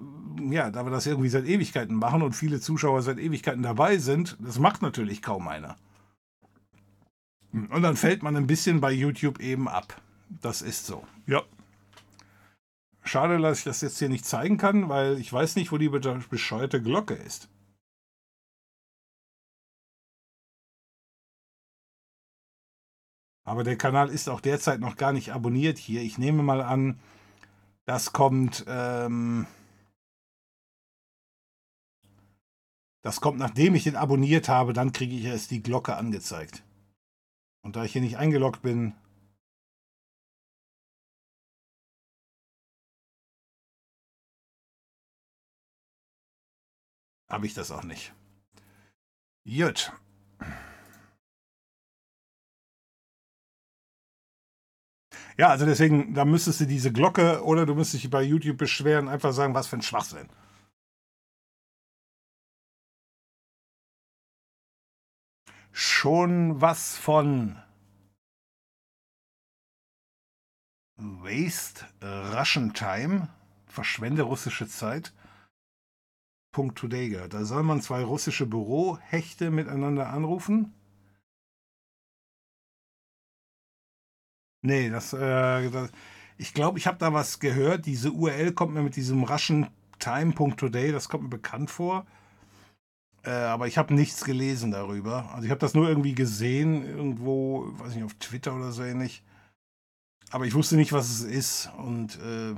Speaker 1: ja, da wir das irgendwie seit Ewigkeiten machen und viele Zuschauer seit Ewigkeiten dabei sind, das macht natürlich kaum einer. Und dann fällt man ein bisschen bei YouTube eben ab. Das ist so. Ja. Schade, dass ich das jetzt hier nicht zeigen kann, weil ich weiß nicht, wo die bescheuerte Glocke ist. Aber der Kanal ist auch derzeit noch gar nicht abonniert hier. Ich nehme mal an, das kommt. Ähm, das kommt, nachdem ich den abonniert habe, dann kriege ich erst die Glocke angezeigt. Und da ich hier nicht eingeloggt bin, habe ich das auch nicht. Gut. Ja, also deswegen, da müsstest du diese Glocke oder du müsstest dich bei YouTube beschweren, einfach sagen, was für ein Schwachsinn. Schon was von Waste Russian Time, verschwende russische Zeit. Punkt Today. Da soll man zwei russische Bürohechte miteinander anrufen. Nee, das, äh, das ich glaube, ich habe da was gehört. Diese URL kommt mir mit diesem raschen Time.today, das kommt mir bekannt vor. Äh, aber ich habe nichts gelesen darüber. Also ich habe das nur irgendwie gesehen, irgendwo, weiß nicht, auf Twitter oder so ähnlich. Aber ich wusste nicht, was es ist. Und äh,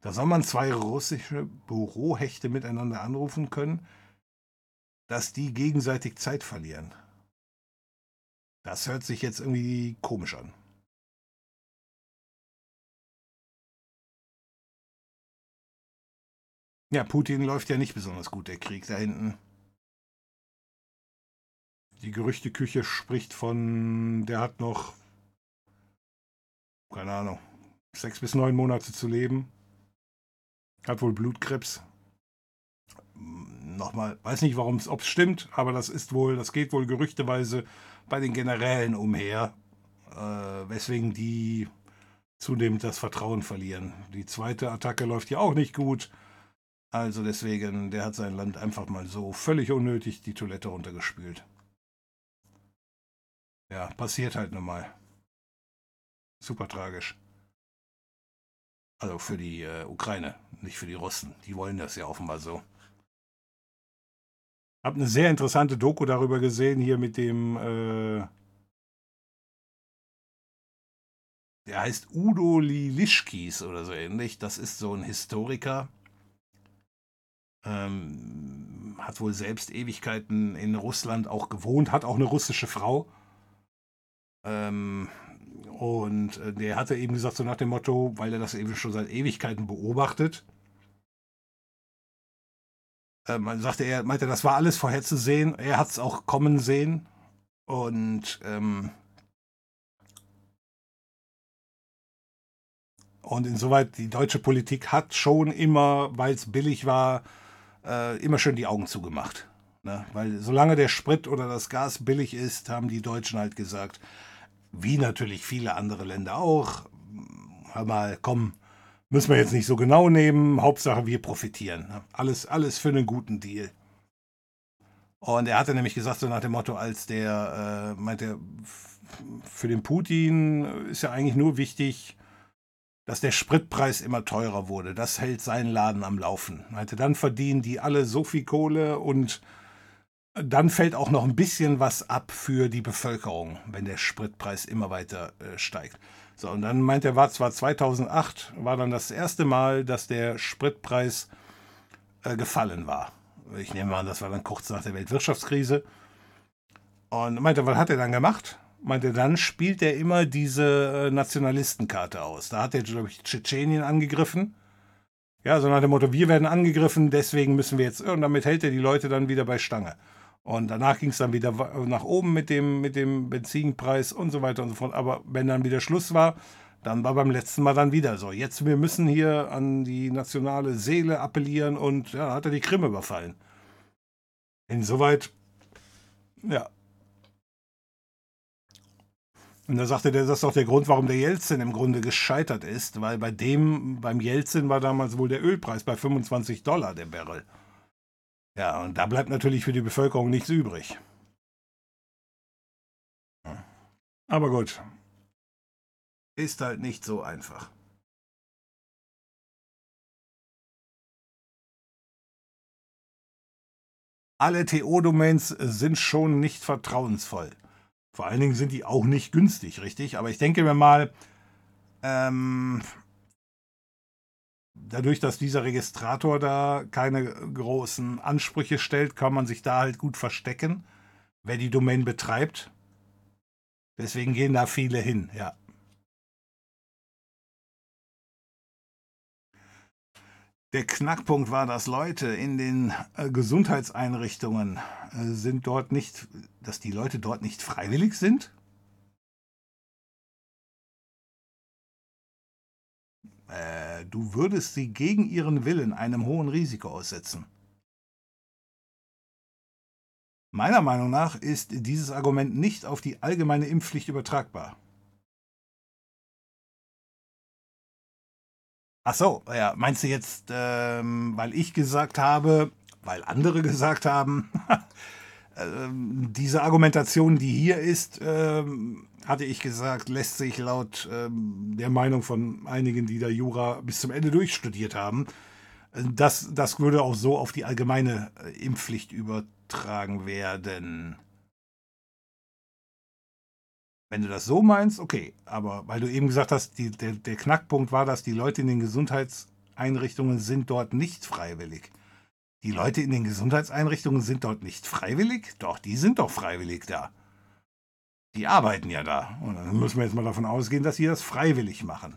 Speaker 1: da soll man zwei russische Bürohechte miteinander anrufen können, dass die gegenseitig Zeit verlieren. Das hört sich jetzt irgendwie komisch an. Ja, Putin läuft ja nicht besonders gut, der Krieg da hinten. Die Gerüchteküche spricht von, der hat noch, keine Ahnung, sechs bis neun Monate zu leben. Hat wohl Blutkrebs. Nochmal, weiß nicht, warum ob es stimmt, aber das ist wohl, das geht wohl gerüchteweise bei den Generälen umher, äh, weswegen die zunehmend das Vertrauen verlieren. Die zweite Attacke läuft ja auch nicht gut. Also deswegen, der hat sein Land einfach mal so völlig unnötig die Toilette runtergespült. Ja, passiert halt nun mal. Super tragisch. Also für die äh, Ukraine, nicht für die Russen. Die wollen das ja offenbar so. Hab eine sehr interessante Doku darüber gesehen, hier mit dem, äh, der heißt Udo Lilischkis oder so ähnlich. Das ist so ein Historiker, ähm, hat wohl selbst Ewigkeiten in Russland auch gewohnt, hat auch eine russische Frau. Ähm, und äh, der hatte eben gesagt, so nach dem Motto, weil er das eben schon seit Ewigkeiten beobachtet, ähm, sagte er, meinte, das war alles vorherzusehen. Er hat es auch kommen sehen. Und ähm, Und insoweit, die deutsche Politik hat schon immer, weil es billig war, äh, immer schön die Augen zugemacht. Ne? Weil solange der Sprit oder das Gas billig ist, haben die Deutschen halt gesagt, wie natürlich viele andere Länder auch, hör mal, komm, müssen wir jetzt nicht so genau nehmen, Hauptsache wir profitieren. Ne? Alles, alles für einen guten Deal. Und er hatte nämlich gesagt, so nach dem Motto, als der äh, meinte, für den Putin ist ja eigentlich nur wichtig, dass der Spritpreis immer teurer wurde. Das hält seinen Laden am Laufen. Meinte, dann verdienen die alle so viel Kohle und dann fällt auch noch ein bisschen was ab für die Bevölkerung, wenn der Spritpreis immer weiter äh, steigt. So, und dann meint er, war zwar 2008, war dann das erste Mal, dass der Spritpreis äh, gefallen war ich nehme an, das war dann kurz nach der Weltwirtschaftskrise. Und meinte, was hat er dann gemacht? Meinte, dann spielt er immer diese äh, Nationalistenkarte aus. Da hat er, glaube ich, Tschetschenien angegriffen. Ja, so nach dem Motto, wir werden angegriffen, deswegen müssen wir jetzt, und damit hält er die Leute dann wieder bei Stange. Und danach ging es dann wieder nach oben mit dem, mit dem Benzinpreis und so weiter und so fort. Aber wenn dann wieder Schluss war, dann war beim letzten Mal dann wieder so. Jetzt, wir müssen hier an die nationale Seele appellieren und ja, hat er die Krim überfallen. Insoweit, ja. Und da sagte der, das ist doch der Grund, warum der Jelzin im Grunde gescheitert ist, weil bei dem, beim Jelzin war damals wohl der Ölpreis bei 25 Dollar der Barrel. Ja, und da bleibt natürlich für die Bevölkerung nichts übrig. Aber gut, ist halt nicht so einfach. Alle TO-Domains sind schon nicht vertrauensvoll. Vor allen Dingen sind die auch nicht günstig, richtig? Aber ich denke mir mal, ähm, dadurch, dass dieser Registrator da keine großen Ansprüche stellt, kann man sich da halt gut verstecken, wer die Domain betreibt. Deswegen gehen da viele hin, ja. Der Knackpunkt war, dass Leute in den äh, Gesundheitseinrichtungen äh, sind dort nicht, dass die Leute dort nicht freiwillig sind. Äh, du würdest sie gegen ihren Willen einem hohen Risiko aussetzen. Meiner Meinung nach ist dieses Argument nicht auf die allgemeine Impfpflicht übertragbar. Ach so, ja, meinst du jetzt, ähm, weil ich gesagt habe, weil andere gesagt haben, ähm, diese Argumentation, die hier ist, ähm, hatte ich gesagt, lässt sich laut ähm, der Meinung von einigen, die da Jura bis zum Ende durchstudiert haben, äh, das, das würde auch so auf die allgemeine äh, Impfpflicht übertragen werden. Wenn du das so meinst, okay. Aber weil du eben gesagt hast, die, der, der Knackpunkt war, dass die Leute in den Gesundheitseinrichtungen sind dort nicht freiwillig. Die Leute in den Gesundheitseinrichtungen sind dort nicht freiwillig? Doch, die sind doch freiwillig da. Die arbeiten ja da. Und dann müssen wir jetzt mal davon ausgehen, dass sie das freiwillig machen.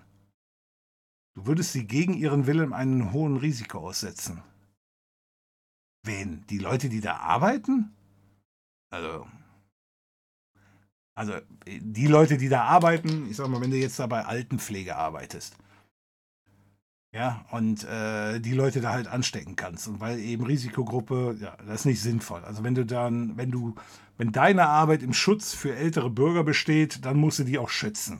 Speaker 1: Du würdest sie gegen ihren Willen einem hohen Risiko aussetzen. Wen? Die Leute, die da arbeiten? Also, also die Leute, die da arbeiten, ich sag mal, wenn du jetzt da bei Altenpflege arbeitest, ja, und äh, die Leute da halt anstecken kannst. Und weil eben Risikogruppe, ja, das ist nicht sinnvoll. Also wenn du dann, wenn du, wenn deine Arbeit im Schutz für ältere Bürger besteht, dann musst du die auch schützen.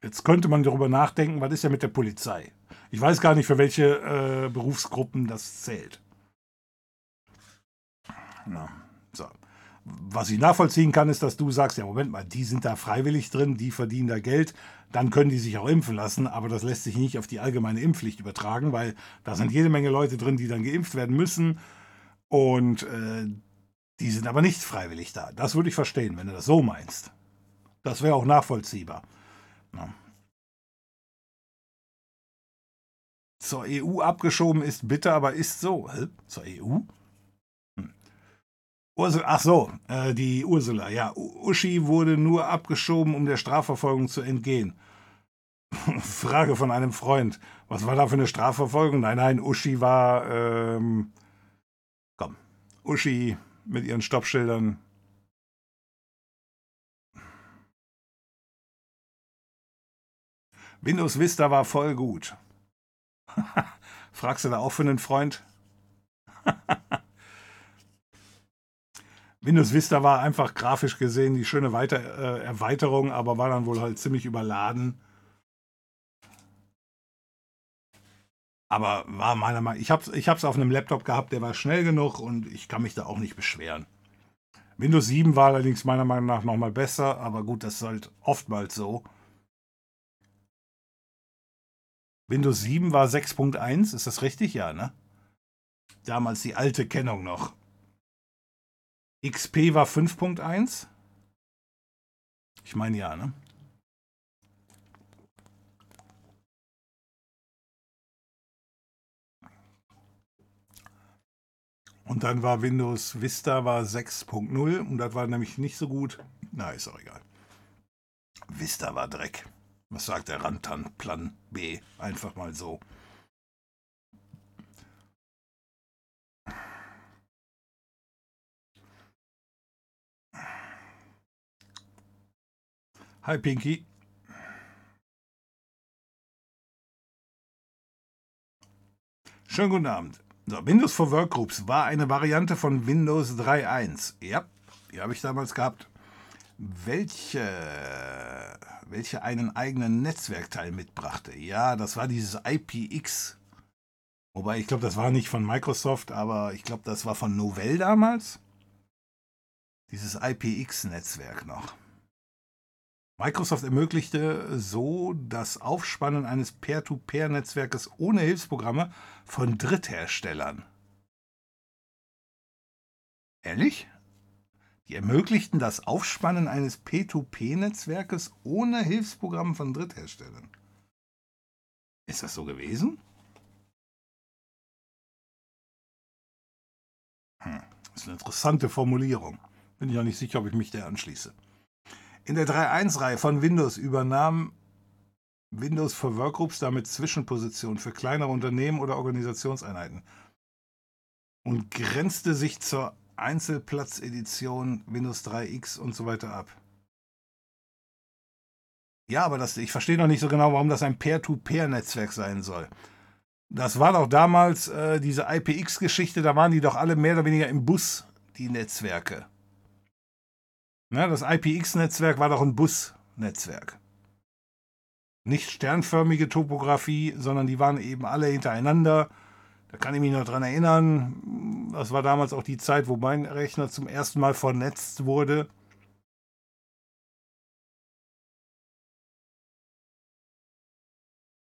Speaker 1: Jetzt könnte man darüber nachdenken, was ist ja mit der Polizei? Ich weiß gar nicht, für welche äh, Berufsgruppen das zählt. Na, was ich nachvollziehen kann, ist, dass du sagst, ja, Moment mal, die sind da freiwillig drin, die verdienen da Geld, dann können die sich auch impfen lassen, aber das lässt sich nicht auf die allgemeine Impfpflicht übertragen, weil da sind jede Menge Leute drin, die dann geimpft werden müssen und äh, die sind aber nicht freiwillig da. Das würde ich verstehen, wenn du das so meinst. Das wäre auch nachvollziehbar. Ja. Zur EU abgeschoben ist bitte, aber ist so. Zur EU? Ursula, ach so, äh, die Ursula, ja. Uschi wurde nur abgeschoben, um der Strafverfolgung zu entgehen. Frage von einem Freund. Was war da für eine Strafverfolgung? Nein, nein, Uschi war, ähm, komm, Uschi mit ihren Stoppschildern. Windows Vista war voll gut. Fragst du da auch für einen Freund? Windows Vista war einfach grafisch gesehen die schöne Weiter äh, Erweiterung, aber war dann wohl halt ziemlich überladen. Aber war meiner Meinung nach, ich habe es ich auf einem Laptop gehabt, der war schnell genug und ich kann mich da auch nicht beschweren. Windows 7 war allerdings meiner Meinung nach nochmal besser, aber gut, das ist halt oftmals so. Windows 7 war 6.1, ist das richtig? Ja, ne? Damals die alte Kennung noch. XP war 5.1? Ich meine ja, ne? Und dann war Windows Vista war 6.0 und das war nämlich nicht so gut. Na, ist auch egal. Vista war Dreck. Was sagt der Rantan? Plan B. Einfach mal so. Hi Pinky. Schönen guten Abend. So, Windows for Workgroups war eine Variante von Windows 3.1. Ja, die habe ich damals gehabt. Welche, welche einen eigenen Netzwerkteil mitbrachte. Ja, das war dieses IPX. Wobei, ich glaube, das war nicht von Microsoft, aber ich glaube, das war von Novell damals. Dieses IPX-Netzwerk noch. Microsoft ermöglichte so das Aufspannen eines Peer-to-Peer-Netzwerkes ohne Hilfsprogramme von Drittherstellern. Ehrlich? Die ermöglichten das Aufspannen eines P2P-Netzwerkes ohne Hilfsprogramme von Drittherstellern. Ist das so gewesen? Hm, ist eine interessante Formulierung. Bin ich auch nicht sicher, ob ich mich der anschließe. In der 3.1-Reihe von Windows übernahm Windows for Workgroups damit Zwischenpositionen für kleinere Unternehmen oder Organisationseinheiten und grenzte sich zur Einzelplatzedition Windows 3X und so weiter ab. Ja, aber das, ich verstehe noch nicht so genau, warum das ein Peer-to-Peer-Netzwerk sein soll. Das war doch damals äh, diese IPX-Geschichte, da waren die doch alle mehr oder weniger im Bus, die Netzwerke. Ja, das IPX-Netzwerk war doch ein Busnetzwerk. Nicht sternförmige Topografie, sondern die waren eben alle hintereinander. Da kann ich mich noch dran erinnern. Das war damals auch die Zeit, wo mein Rechner zum ersten Mal vernetzt wurde.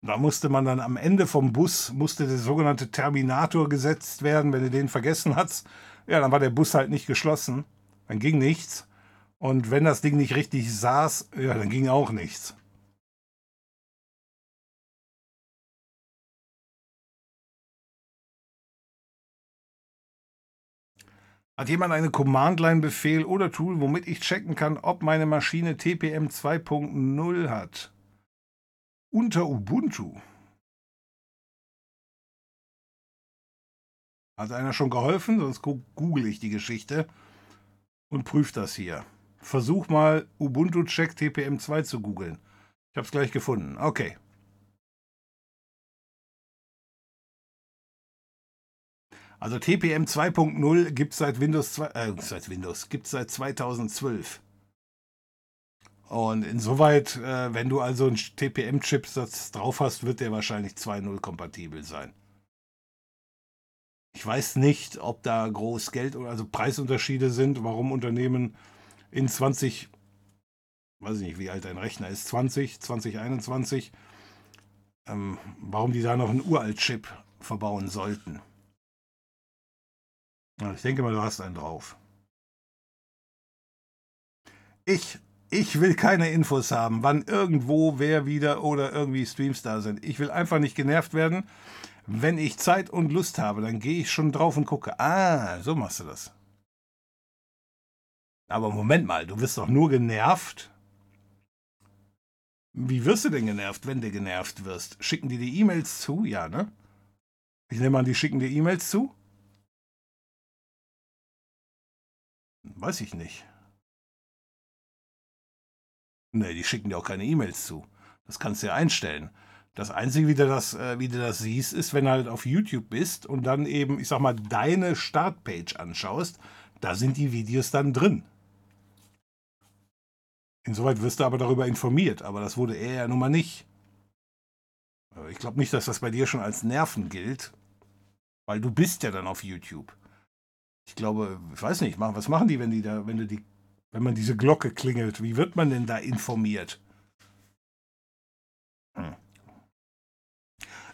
Speaker 1: Da musste man dann am Ende vom Bus, musste der sogenannte Terminator gesetzt werden. Wenn du den vergessen hast, ja, dann war der Bus halt nicht geschlossen. Dann ging nichts. Und wenn das Ding nicht richtig saß, ja, dann ging auch nichts. Hat jemand eine Command-Line-Befehl oder Tool, womit ich checken kann, ob meine Maschine TPM 2.0 hat? Unter Ubuntu. Hat einer schon geholfen? Sonst google ich die Geschichte und prüfe das hier. Versuch mal Ubuntu Check TPM2 zu googeln. Ich habe es gleich gefunden. Okay. Also TPM 2.0 gibt es seit Windows 2, äh, seit Windows, gibt seit 2012. Und insoweit, äh, wenn du also einen TPM-Chipsatz drauf hast, wird der wahrscheinlich 2.0 kompatibel sein. Ich weiß nicht, ob da groß Geld oder also Preisunterschiede sind, warum Unternehmen in 20, weiß ich nicht, wie alt dein Rechner ist, 20, 2021, ähm, warum die da noch einen Uralt-Chip verbauen sollten. Ich denke mal, du hast einen drauf. Ich, ich will keine Infos haben, wann irgendwo, wer wieder oder irgendwie Streams da sind. Ich will einfach nicht genervt werden. Wenn ich Zeit und Lust habe, dann gehe ich schon drauf und gucke. Ah, so machst du das. Aber Moment mal, du wirst doch nur genervt. Wie wirst du denn genervt, wenn du genervt wirst? Schicken die die E-Mails zu? Ja, ne? Ich nehme an, die schicken dir E-Mails zu? Weiß ich nicht. Ne, die schicken dir auch keine E-Mails zu. Das kannst du ja einstellen. Das Einzige, wie du das, äh, wie du das siehst, ist, wenn du halt auf YouTube bist und dann eben, ich sag mal, deine Startpage anschaust, da sind die Videos dann drin. Insoweit wirst du aber darüber informiert, aber das wurde er ja nun mal nicht. Äh, ich glaube nicht, dass das bei dir schon als Nerven gilt, weil du bist ja dann auf YouTube. Ich glaube, ich weiß nicht, was machen die, wenn die da, wenn du die, wenn man diese Glocke klingelt? Wie wird man denn da informiert? Hm.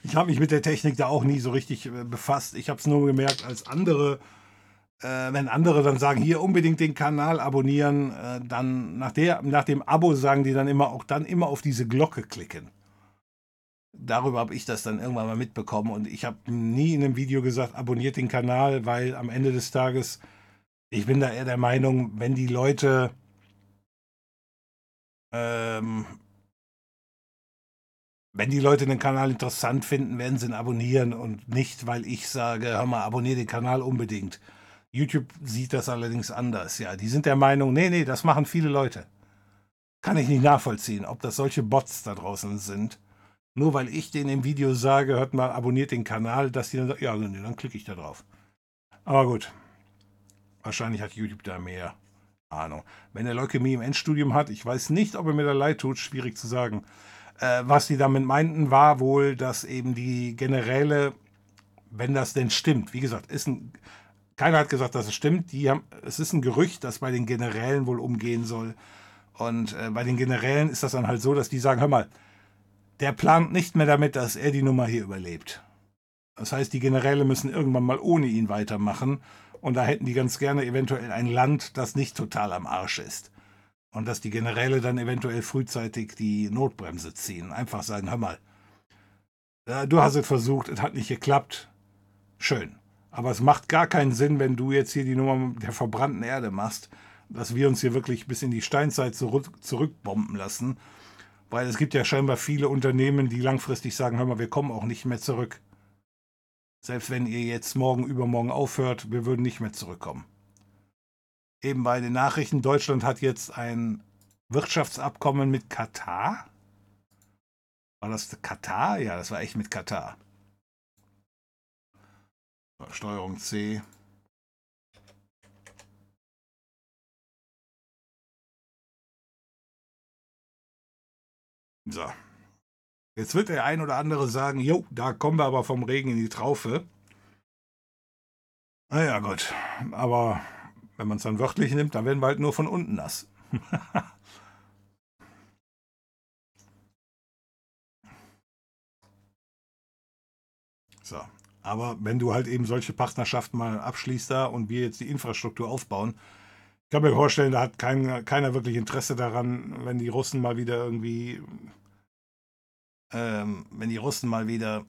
Speaker 1: Ich habe mich mit der Technik da auch nie so richtig äh, befasst. Ich habe es nur gemerkt, als andere, äh, wenn andere dann sagen, hier unbedingt den Kanal abonnieren, äh, dann nach, der, nach dem Abo sagen die dann immer auch dann immer auf diese Glocke klicken. Darüber habe ich das dann irgendwann mal mitbekommen und ich habe nie in einem Video gesagt, abonniert den Kanal, weil am Ende des Tages, ich bin da eher der Meinung, wenn die Leute ähm, wenn die Leute den Kanal interessant finden, werden sie ihn abonnieren und nicht, weil ich sage, hör mal, abonniere den Kanal unbedingt. YouTube sieht das allerdings anders, ja. Die sind der Meinung, nee, nee, das machen viele Leute. Kann ich nicht nachvollziehen, ob das solche Bots da draußen sind. Nur weil ich denen im Video sage, hört mal, abonniert den Kanal, dass die dann sagen, ja, nee, dann klicke ich da drauf. Aber gut. Wahrscheinlich hat YouTube da mehr Ahnung. Wenn er Leukämie im Endstudium hat, ich weiß nicht, ob er mir da leid tut, schwierig zu sagen. Äh, was sie damit meinten, war wohl, dass eben die Generäle, wenn das denn stimmt, wie gesagt, ist ein, keiner hat gesagt, dass es stimmt. Die haben, es ist ein Gerücht, das bei den Generälen wohl umgehen soll. Und äh, bei den Generälen ist das dann halt so, dass die sagen, hör mal, der plant nicht mehr damit, dass er die Nummer hier überlebt. Das heißt, die Generäle müssen irgendwann mal ohne ihn weitermachen. Und da hätten die ganz gerne eventuell ein Land, das nicht total am Arsch ist. Und dass die Generäle dann eventuell frühzeitig die Notbremse ziehen. Einfach sagen, hör mal, du hast es versucht, es hat nicht geklappt. Schön. Aber es macht gar keinen Sinn, wenn du jetzt hier die Nummer der verbrannten Erde machst, dass wir uns hier wirklich bis in die Steinzeit zurück, zurückbomben lassen. Weil es gibt ja scheinbar viele Unternehmen, die langfristig sagen, hör mal, wir kommen auch nicht mehr zurück. Selbst wenn ihr jetzt morgen übermorgen aufhört, wir würden nicht mehr zurückkommen eben bei den Nachrichten, Deutschland hat jetzt ein Wirtschaftsabkommen mit Katar. War das Katar? Ja, das war echt mit Katar. Steuerung C. So. Jetzt wird der ein oder andere sagen, jo, da kommen wir aber vom Regen in die Traufe. Naja, gut. Aber wenn man es dann wörtlich nimmt, dann werden wir halt nur von unten nass. so, aber wenn du halt eben solche Partnerschaften mal abschließt da und wir jetzt die Infrastruktur aufbauen, ich kann mir vorstellen, da hat kein, keiner wirklich Interesse daran, wenn die Russen mal wieder irgendwie, ähm, wenn die Russen mal wieder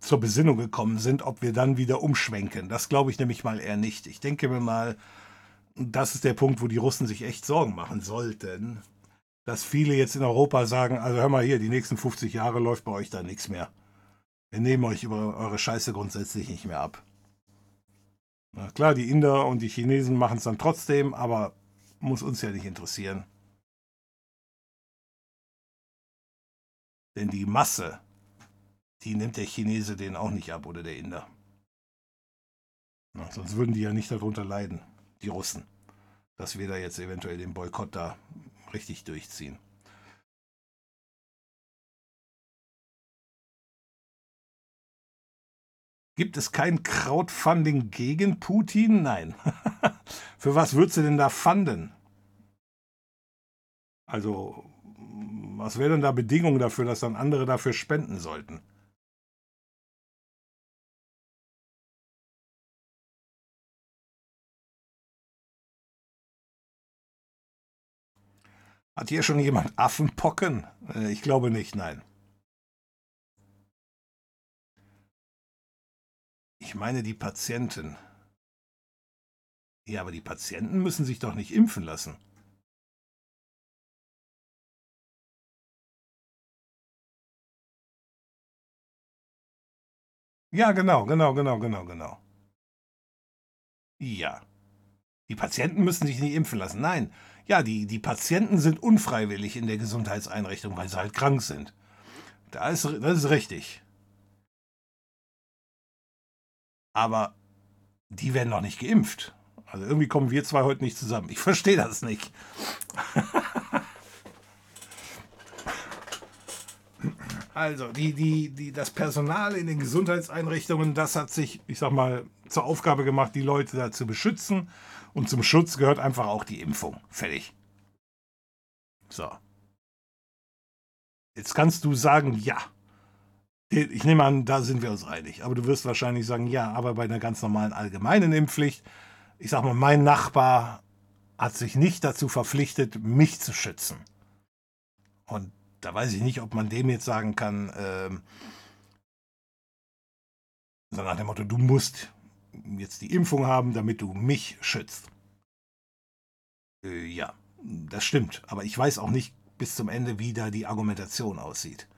Speaker 1: zur Besinnung gekommen sind, ob wir dann wieder umschwenken. Das glaube ich nämlich mal eher nicht. Ich denke mir mal, das ist der Punkt, wo die Russen sich echt Sorgen machen sollten, dass viele jetzt in Europa sagen, also hör mal hier, die nächsten 50 Jahre läuft bei euch da nichts mehr. Wir nehmen euch über eure Scheiße grundsätzlich nicht mehr ab. Na klar, die Inder und die Chinesen machen es dann trotzdem, aber muss uns ja nicht interessieren. Denn die Masse die nimmt der Chinese den auch nicht ab oder der Inder. Na, sonst würden die ja nicht darunter leiden, die Russen, dass wir da jetzt eventuell den Boykott da richtig durchziehen. Gibt es kein Crowdfunding gegen Putin? Nein. Für was würdest du denn da funden? Also, was wäre denn da Bedingung dafür, dass dann andere dafür spenden sollten? Hat hier schon jemand Affenpocken? Äh, ich glaube nicht, nein. Ich meine die Patienten. Ja, aber die Patienten müssen sich doch nicht impfen lassen. Ja, genau, genau, genau, genau, genau. Ja. Die Patienten müssen sich nicht impfen lassen. Nein, ja, die, die Patienten sind unfreiwillig in der Gesundheitseinrichtung, weil sie halt krank sind. Da ist, das ist richtig. Aber die werden noch nicht geimpft. Also irgendwie kommen wir zwei heute nicht zusammen. Ich verstehe das nicht. Also, die, die, die, das Personal in den Gesundheitseinrichtungen, das hat sich, ich sag mal, zur Aufgabe gemacht, die Leute da zu beschützen. Und zum Schutz gehört einfach auch die Impfung. Fertig. So. Jetzt kannst du sagen, ja. Ich nehme an, da sind wir uns einig. Aber du wirst wahrscheinlich sagen, ja, aber bei einer ganz normalen allgemeinen Impfpflicht, ich sag mal, mein Nachbar hat sich nicht dazu verpflichtet, mich zu schützen. Und da weiß ich nicht, ob man dem jetzt sagen kann, ähm, so nach dem Motto, du musst jetzt die Impfung haben, damit du mich schützt. Äh, ja, das stimmt. Aber ich weiß auch nicht bis zum Ende, wie da die Argumentation aussieht.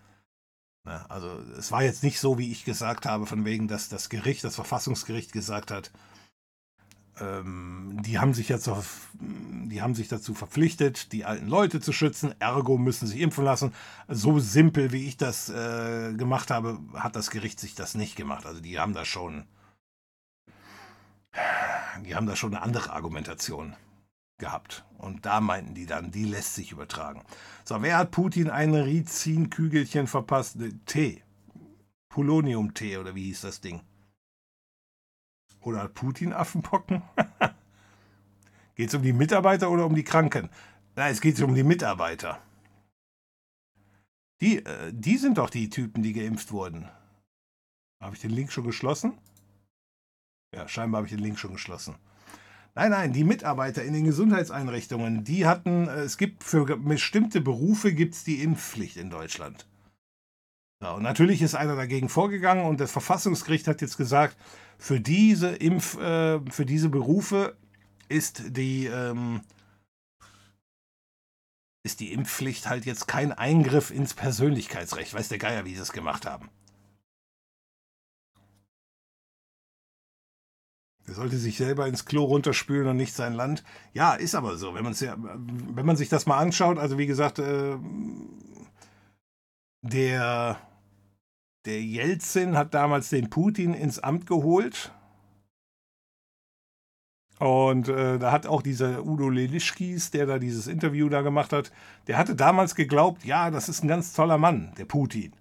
Speaker 1: Na, also es war jetzt nicht so, wie ich gesagt habe, von wegen, dass das Gericht, das Verfassungsgericht gesagt hat, ähm, die, haben sich jetzt auf, die haben sich dazu verpflichtet, die alten Leute zu schützen, ergo müssen sie impfen lassen. So simpel, wie ich das äh, gemacht habe, hat das Gericht sich das nicht gemacht. Also die haben da schon, die haben da schon eine andere Argumentation gehabt. Und da meinten die dann, die lässt sich übertragen. So, wer hat Putin ein Rizinkügelchen verpasst? Tee. Polonium-Tee oder wie hieß das Ding? Oder hat Putin Affenpocken? geht es um die Mitarbeiter oder um die Kranken? Nein, es geht um die Mitarbeiter. Die, äh, die sind doch die Typen, die geimpft wurden. Habe ich den Link schon geschlossen? Ja, scheinbar habe ich den Link schon geschlossen. Nein, nein, die Mitarbeiter in den Gesundheitseinrichtungen, die hatten, äh, es gibt für bestimmte Berufe gibt es die Impfpflicht in Deutschland. Ja, und natürlich ist einer dagegen vorgegangen und das Verfassungsgericht hat jetzt gesagt, für diese Impf, äh, für diese Berufe ist die, ähm, ist die Impfpflicht halt jetzt kein Eingriff ins Persönlichkeitsrecht. Weiß der Geier, wie sie es gemacht haben. Der sollte sich selber ins Klo runterspülen und nicht sein Land. Ja, ist aber so. Wenn, ja, wenn man sich das mal anschaut, also wie gesagt, äh, der der Jelzin hat damals den Putin ins Amt geholt. Und äh, da hat auch dieser Udo Lelischkis, der da dieses Interview da gemacht hat, der hatte damals geglaubt, ja, das ist ein ganz toller Mann, der Putin.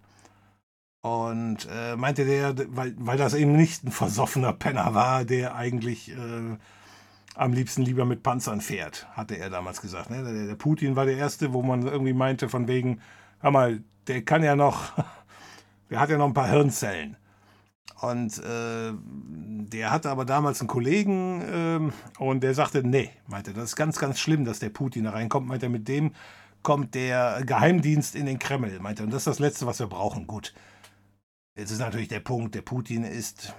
Speaker 1: Und äh, meinte der, weil, weil das eben nicht ein versoffener Penner war, der eigentlich äh, am liebsten lieber mit Panzern fährt, hatte er damals gesagt. Ne? Der, der Putin war der Erste, wo man irgendwie meinte, von wegen, hör mal, der kann ja noch der hat ja noch ein paar Hirnzellen. Und äh, der hatte aber damals einen Kollegen äh, und der sagte, nee, meinte, das ist ganz, ganz schlimm, dass der Putin da reinkommt. Meinte, mit dem kommt der Geheimdienst in den Kreml. Meinte, und das ist das Letzte, was wir brauchen. Gut. Jetzt ist natürlich der Punkt, der Putin ist,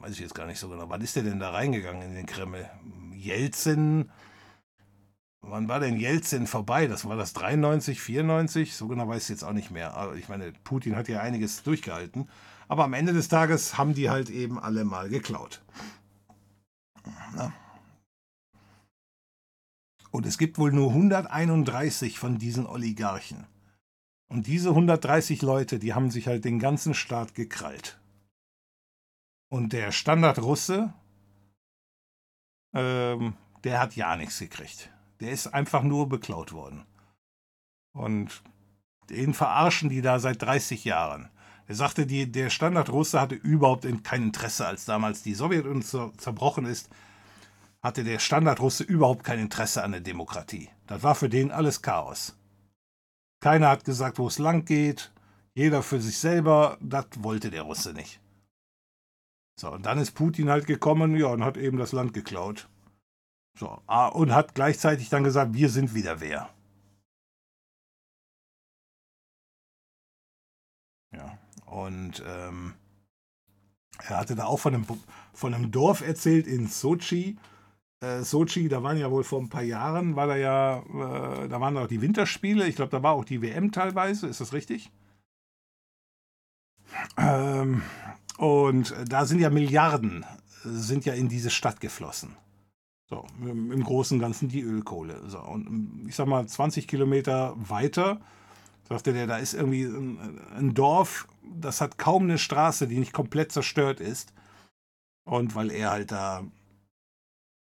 Speaker 1: weiß ich jetzt gar nicht so genau, wann ist der denn da reingegangen in den Kreml? Jelzin Wann war denn Jelzin vorbei? Das war das 93, 94? So genau weiß ich jetzt auch nicht mehr. Aber ich meine, Putin hat ja einiges durchgehalten. Aber am Ende des Tages haben die halt eben alle mal geklaut. Na. Und es gibt wohl nur 131 von diesen Oligarchen. Und diese 130 Leute, die haben sich halt den ganzen Staat gekrallt. Und der Standardrusse, ähm, der hat ja nichts gekriegt. Der ist einfach nur beklaut worden. Und den verarschen die da seit 30 Jahren. Er sagte, die, der Standardrusse hatte überhaupt kein Interesse, als damals die Sowjetunion zerbrochen ist, hatte der Standardrusse überhaupt kein Interesse an der Demokratie. Das war für den alles Chaos. Keiner hat gesagt, wo es lang geht. Jeder für sich selber. Das wollte der Russe nicht. So, und dann ist Putin halt gekommen, ja, und hat eben das Land geklaut. So, ah, und hat gleichzeitig dann gesagt, wir sind wieder wer. Ja, und ähm, er hatte da auch von einem, von einem Dorf erzählt in Sochi. Äh, Sochi, da waren ja wohl vor ein paar Jahren, war da ja, äh, da waren auch die Winterspiele. Ich glaube, da war auch die WM teilweise. Ist das richtig? Ähm, und da sind ja Milliarden sind ja in diese Stadt geflossen. So, im Großen und Ganzen die Ölkohle. So, und ich sag mal, 20 Kilometer weiter, sagte der, da ist irgendwie ein, ein Dorf, das hat kaum eine Straße, die nicht komplett zerstört ist. Und weil er halt da,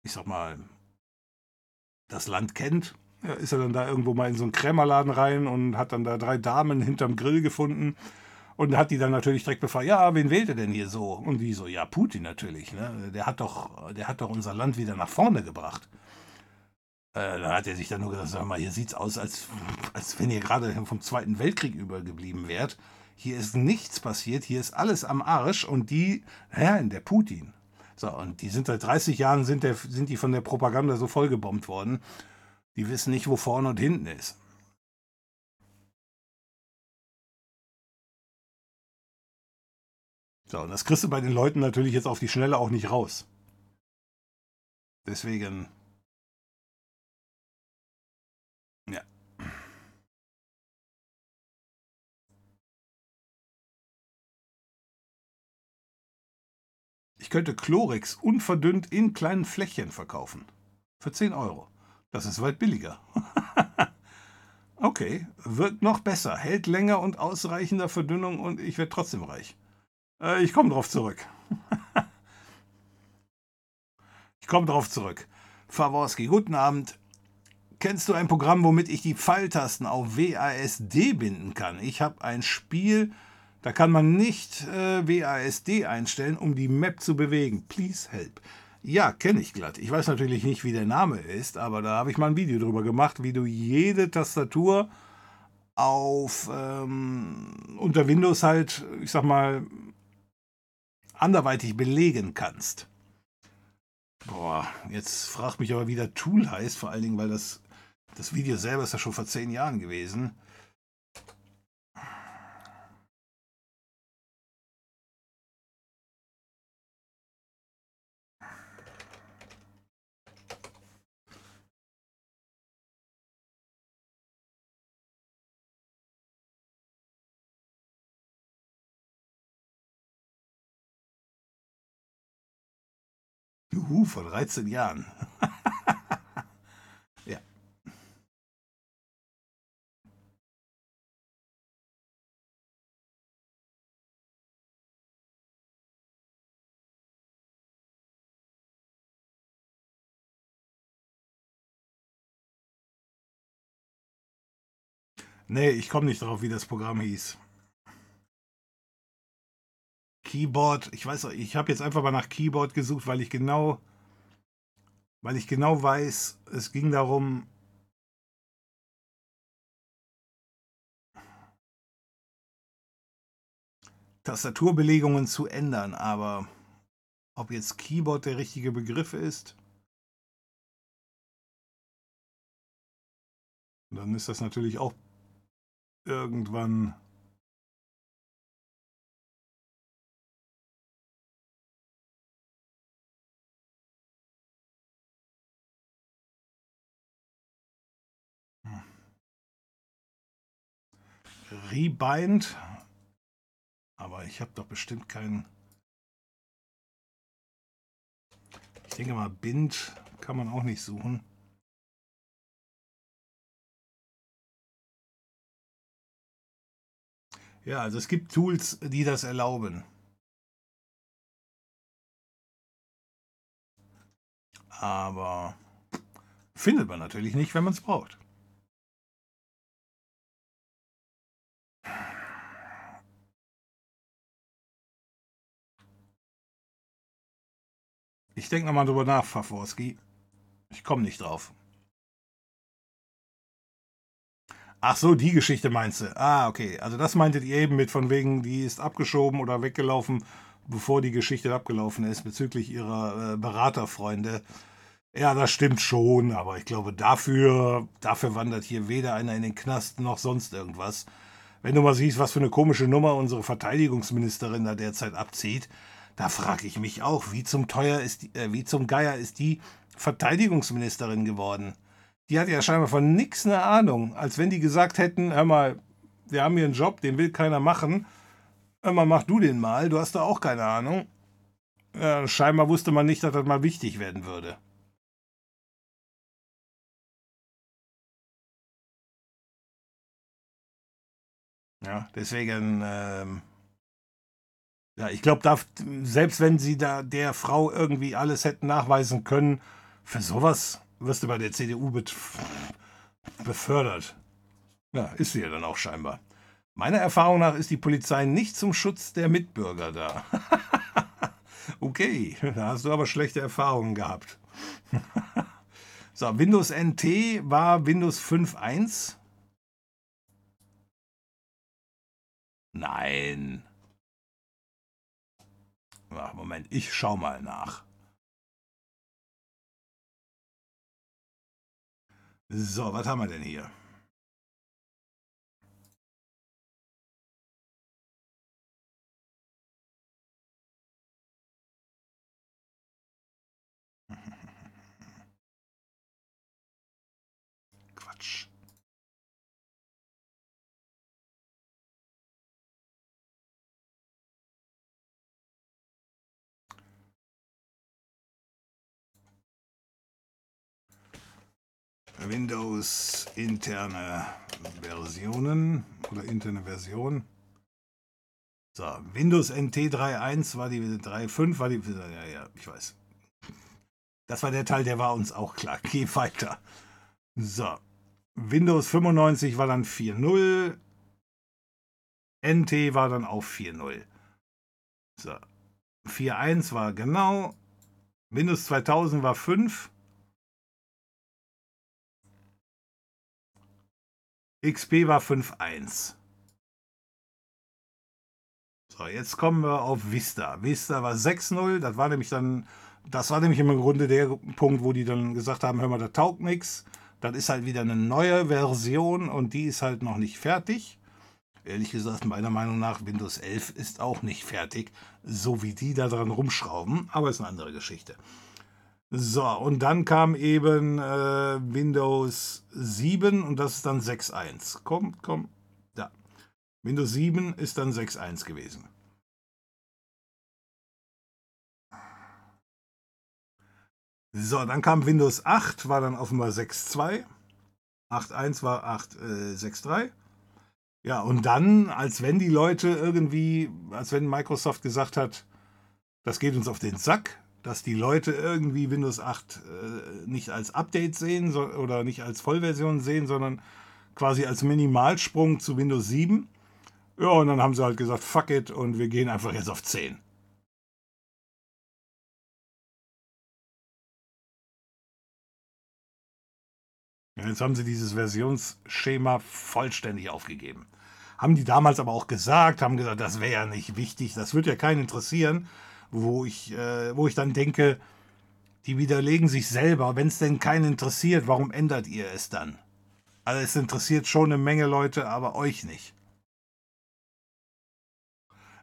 Speaker 1: ich sag mal, das Land kennt, ist er dann da irgendwo mal in so einen Krämerladen rein und hat dann da drei Damen hinterm Grill gefunden und hat die dann natürlich direkt befragt, ja, wen wählt er denn hier so? Und die so, ja, Putin natürlich. Ne? Der, hat doch, der hat doch unser Land wieder nach vorne gebracht. Äh, dann hat er sich dann nur gesagt, sag mal, hier sieht es aus, als, als wenn ihr gerade vom Zweiten Weltkrieg übergeblieben wärt. Hier ist nichts passiert, hier ist alles am Arsch und die, naja, der Putin. So, und die sind seit 30 Jahren sind, der, sind die von der Propaganda so vollgebombt worden. Die wissen nicht, wo vorne und hinten ist. So, und das kriegst du bei den Leuten natürlich jetzt auf die Schnelle auch nicht raus. Deswegen. Ich könnte Chlorex unverdünnt in kleinen Fläschchen verkaufen. Für 10 Euro. Das ist weit billiger. okay, wird noch besser, hält länger und ausreichender Verdünnung und ich werde trotzdem reich. Äh, ich komme drauf zurück. ich komme drauf zurück. Faworski, guten Abend. Kennst du ein Programm, womit ich die Pfeiltasten auf WASD binden kann? Ich habe ein Spiel, da kann man nicht äh, WASD einstellen, um die Map zu bewegen. Please help. Ja, kenne ich glatt. Ich weiß natürlich nicht, wie der Name ist, aber da habe ich mal ein Video drüber gemacht, wie du jede Tastatur auf ähm, unter Windows halt, ich sag mal, anderweitig belegen kannst. Boah, jetzt fragt mich aber, wie der Tool heißt, vor allen Dingen, weil das, das Video selber ist ja schon vor zehn Jahren gewesen. Juhu, vor 13 Jahren. ja. Nee, ich komme nicht drauf, wie das Programm hieß. Keyboard, ich weiß, ich habe jetzt einfach mal nach Keyboard gesucht, weil ich genau, weil ich genau weiß, es ging darum, Tastaturbelegungen zu ändern, aber ob jetzt Keyboard der richtige Begriff ist, dann ist das natürlich auch irgendwann Rebind. Aber ich habe doch bestimmt keinen. Ich denke mal, Bind kann man auch nicht suchen. Ja, also es gibt Tools, die das erlauben. Aber findet man natürlich nicht, wenn man es braucht. Ich denke nochmal drüber nach, Faforski. Ich komme nicht drauf. Ach so, die Geschichte meinst du. Ah, okay. Also das meintet ihr eben mit von wegen, die ist abgeschoben oder weggelaufen, bevor die Geschichte abgelaufen ist, bezüglich ihrer äh, Beraterfreunde. Ja, das stimmt schon, aber ich glaube, dafür, dafür wandert hier weder einer in den Knast noch sonst irgendwas. Wenn du mal siehst, was für eine komische Nummer unsere Verteidigungsministerin da derzeit abzieht, da frage ich mich auch, wie zum Teuer ist die, äh, wie zum Geier ist die Verteidigungsministerin geworden? Die hat ja scheinbar von nichts eine Ahnung, als wenn die gesagt hätten, hör mal, wir haben hier einen Job, den will keiner machen. Hör mal, mach du den mal, du hast da auch keine Ahnung. Ja, scheinbar wusste man nicht, dass das mal wichtig werden würde. Ja, deswegen, ähm, ja, ich glaube, selbst wenn sie da der Frau irgendwie alles hätten nachweisen können, für sowas wirst du bei der CDU befördert. Ja, ist sie ja dann auch scheinbar. Meiner Erfahrung nach ist die Polizei nicht zum Schutz der Mitbürger da. okay, da hast du aber schlechte Erfahrungen gehabt. so, Windows NT war Windows 5.1. Nein. Ach, Moment, ich schau mal nach. So, was haben wir denn hier? Quatsch. Windows interne Versionen oder interne Version. So, Windows NT 3.1 war die 3.5, war die. Ja, ja, ich weiß. Das war der Teil, der war uns auch klar. Geh weiter. So. Windows 95 war dann 4.0. NT war dann auch 4.0. So. 4.1 war genau. Windows 2000 war 5. XP war 5.1. So, jetzt kommen wir auf Vista. Vista war 6.0. Das war nämlich dann, das war nämlich im Grunde der Punkt, wo die dann gesagt haben, hör mal, da taugt nichts. Das ist halt wieder eine neue Version und die ist halt noch nicht fertig. Ehrlich gesagt, meiner Meinung nach, Windows 11 ist auch nicht fertig, so wie die da dran rumschrauben, aber ist eine andere Geschichte. So, und dann kam eben äh, Windows 7 und das ist dann 6.1. Komm, komm, da. Windows 7 ist dann 6.1 gewesen. So, dann kam Windows 8, war dann offenbar 6.2. 8.1 war 8.6.3. Äh, ja, und dann, als wenn die Leute irgendwie, als wenn Microsoft gesagt hat, das geht uns auf den Sack, dass die Leute irgendwie Windows 8 äh, nicht als Update sehen so, oder nicht als Vollversion sehen, sondern quasi als Minimalsprung zu Windows 7. Ja, und dann haben sie halt gesagt, fuck it, und wir gehen einfach jetzt auf 10. Ja, jetzt haben sie dieses Versionsschema vollständig aufgegeben. Haben die damals aber auch gesagt, haben gesagt, das wäre ja nicht wichtig, das wird ja keinen interessieren wo ich, äh, wo ich dann denke, die widerlegen sich selber. Wenn es denn keinen interessiert, warum ändert ihr es dann? Also es interessiert schon eine Menge Leute, aber euch nicht.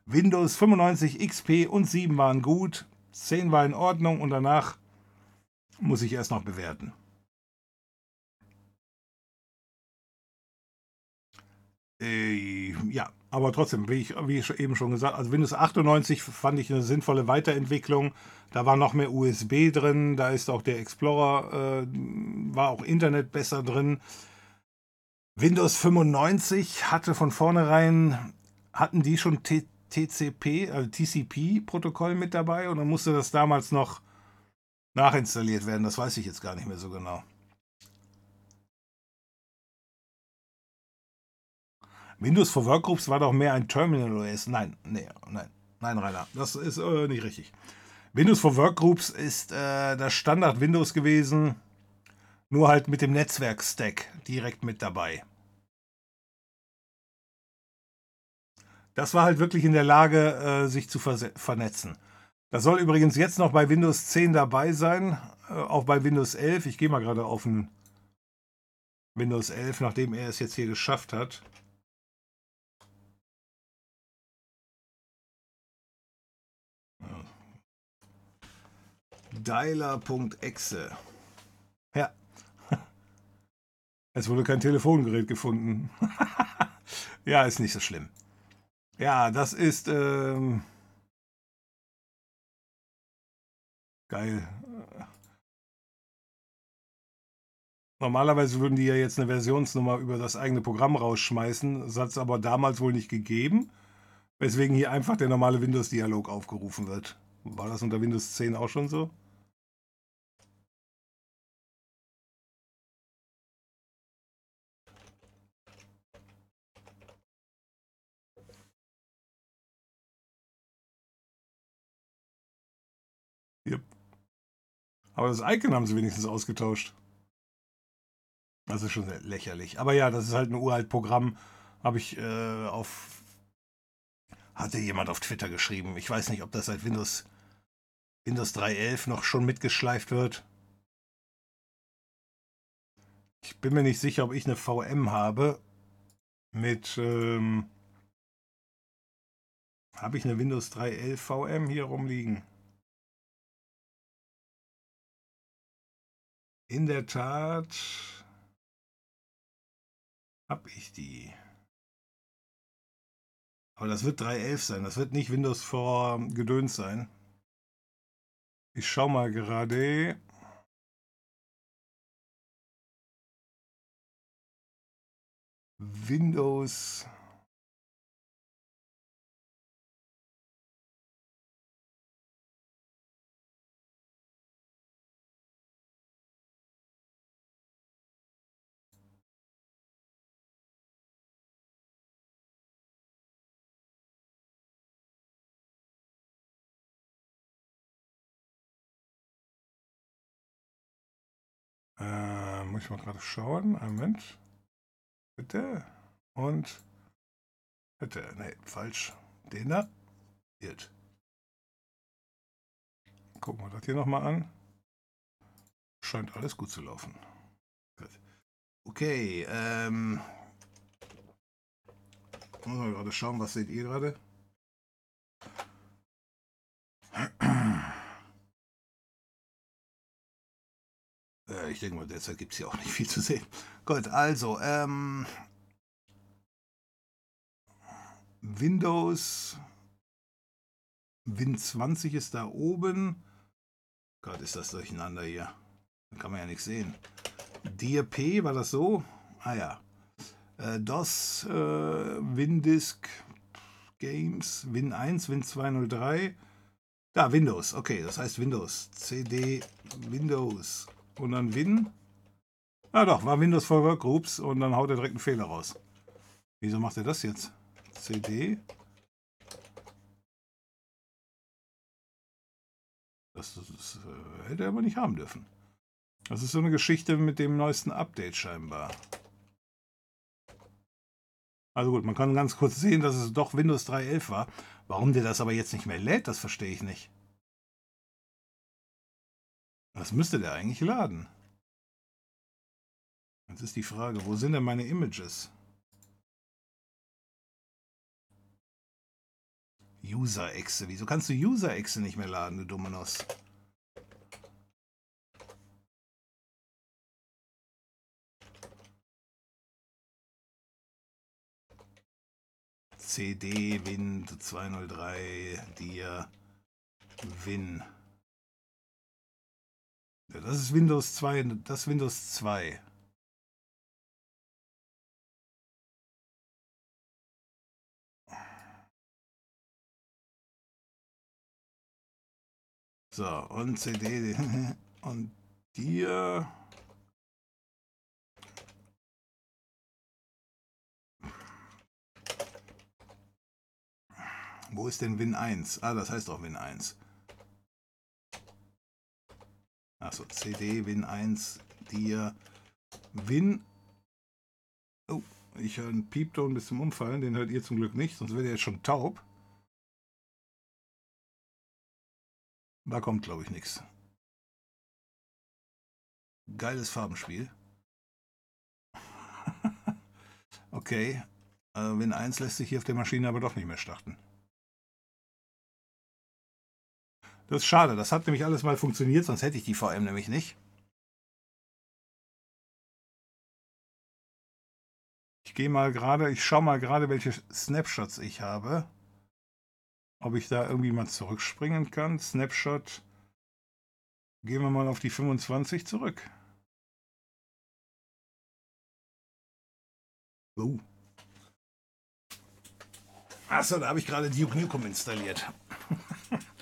Speaker 1: Windows 95 XP und 7 waren gut, 10 war in Ordnung und danach muss ich erst noch bewerten. Äh, ja, aber trotzdem, wie ich, wie ich eben schon gesagt also Windows 98 fand ich eine sinnvolle Weiterentwicklung. Da war noch mehr USB drin, da ist auch der Explorer, äh, war auch Internet besser drin. Windows 95 hatte von vornherein, hatten die schon T TCP, also TCP-Protokoll mit dabei und dann musste das damals noch nachinstalliert werden. Das weiß ich jetzt gar nicht mehr so genau. Windows for Workgroups war doch mehr ein Terminal OS. Nein, nee, nein, nein, Rainer, das ist äh, nicht richtig. Windows for Workgroups ist äh, das Standard Windows gewesen, nur halt mit dem Netzwerk-Stack direkt mit dabei. Das war halt wirklich in der Lage, äh, sich zu vernetzen. Das soll übrigens jetzt noch bei Windows 10 dabei sein, äh, auch bei Windows 11. Ich gehe mal gerade auf den Windows 11, nachdem er es jetzt hier geschafft hat. Dialer.exe. Ja. Es wurde kein Telefongerät gefunden. ja, ist nicht so schlimm. Ja, das ist. Ähm Geil. Normalerweise würden die ja jetzt eine Versionsnummer über das eigene Programm rausschmeißen. Das hat es aber damals wohl nicht gegeben. Weswegen hier einfach der normale Windows-Dialog aufgerufen wird. War das unter Windows 10 auch schon so? Aber das Icon haben sie wenigstens ausgetauscht. Das ist schon lächerlich. Aber ja, das ist halt ein uralt Programm. Habe ich äh, auf. Hatte jemand auf Twitter geschrieben. Ich weiß nicht, ob das seit Windows, Windows 3.11 noch schon mitgeschleift wird. Ich bin mir nicht sicher, ob ich eine VM habe. Mit. Ähm, habe ich eine Windows 3.11 VM hier rumliegen? In der Tat habe ich die. Aber das wird 3.11 sein. Das wird nicht Windows vor Gedöns sein. Ich schau mal gerade. Windows Äh, muss ich mal gerade schauen. Einen Moment. Bitte. Und. Bitte. Ne, falsch. Den da. Jetzt. Gucken wir das hier nochmal an. Scheint alles gut zu laufen. Gut. Okay, ähm. Muss mal gerade schauen, was seht ihr gerade? Äh, ich denke mal, derzeit gibt es hier auch nicht viel zu sehen. Gut, also, ähm, Windows Win 20 ist da oben. Gott, ist das durcheinander hier. Da kann man ja nichts sehen. DRP, war das so? Ah ja. Äh, DOS, äh, WinDisk, Games, Win 1, Win 203. Da, Windows. Okay, das heißt Windows. CD, Windows und dann Win. Ah doch, war Windows for Workgroups und dann haut er direkt einen Fehler raus. Wieso macht er das jetzt? CD. Das, das, das äh, hätte er aber nicht haben dürfen. Das ist so eine Geschichte mit dem neuesten Update scheinbar. Also gut, man kann ganz kurz sehen, dass es doch Windows 3.11 war. Warum der das aber jetzt nicht mehr lädt, das verstehe ich nicht. Was müsste der eigentlich laden? Jetzt ist die Frage, wo sind denn meine Images? User-Exe. Wieso kannst du User-Exe nicht mehr laden, du Nuss? CD Win 203 dir Win. Das ist Windows 2, das Windows 2. So, und CD und dir. Wo ist denn Win 1? Ah, das heißt auch Win 1. Achso, CD, Win 1, dir, Win. Oh, ich höre einen Piepton bis zum Umfallen, den hört ihr zum Glück nicht, sonst wäre er jetzt schon taub. Da kommt, glaube ich, nichts. Geiles Farbenspiel. okay. Äh, Win 1 lässt sich hier auf der Maschine aber doch nicht mehr starten. Das ist schade. Das hat nämlich alles mal funktioniert, sonst hätte ich die VM nämlich nicht. Ich gehe mal gerade, ich schaue mal gerade, welche Snapshots ich habe. Ob ich da irgendwie mal zurückspringen kann. Snapshot. Gehen wir mal auf die 25 zurück. Oh. Achso, da habe ich gerade Duke Nukem installiert.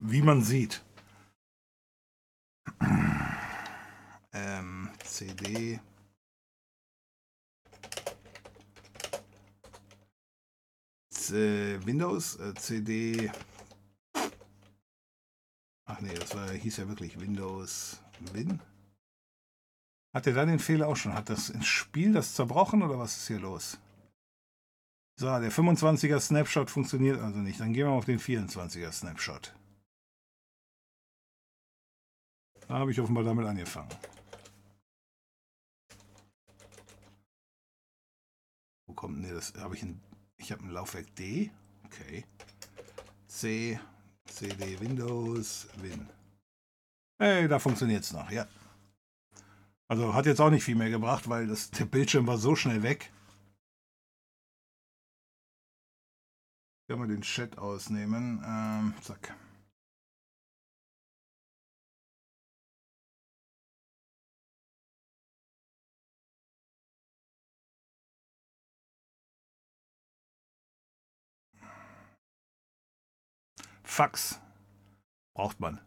Speaker 1: Wie man sieht. Ähm, CD. Windows, äh, CD. Ach nee, das war, hieß ja wirklich Windows Win. Hat er dann den Fehler auch schon? Hat das Spiel das zerbrochen oder was ist hier los? So, der 25er Snapshot funktioniert also nicht. Dann gehen wir auf den 24er Snapshot. Da habe ich offenbar damit angefangen. Wo kommt denn das? Habe ich ein ich habe ein Laufwerk D. Okay. C, CD, Windows, Win. Hey, da funktioniert es noch, ja. Also hat jetzt auch nicht viel mehr gebracht, weil das, der Bildschirm war so schnell weg. Können wir den Chat ausnehmen. Ähm, zack. Fax braucht man.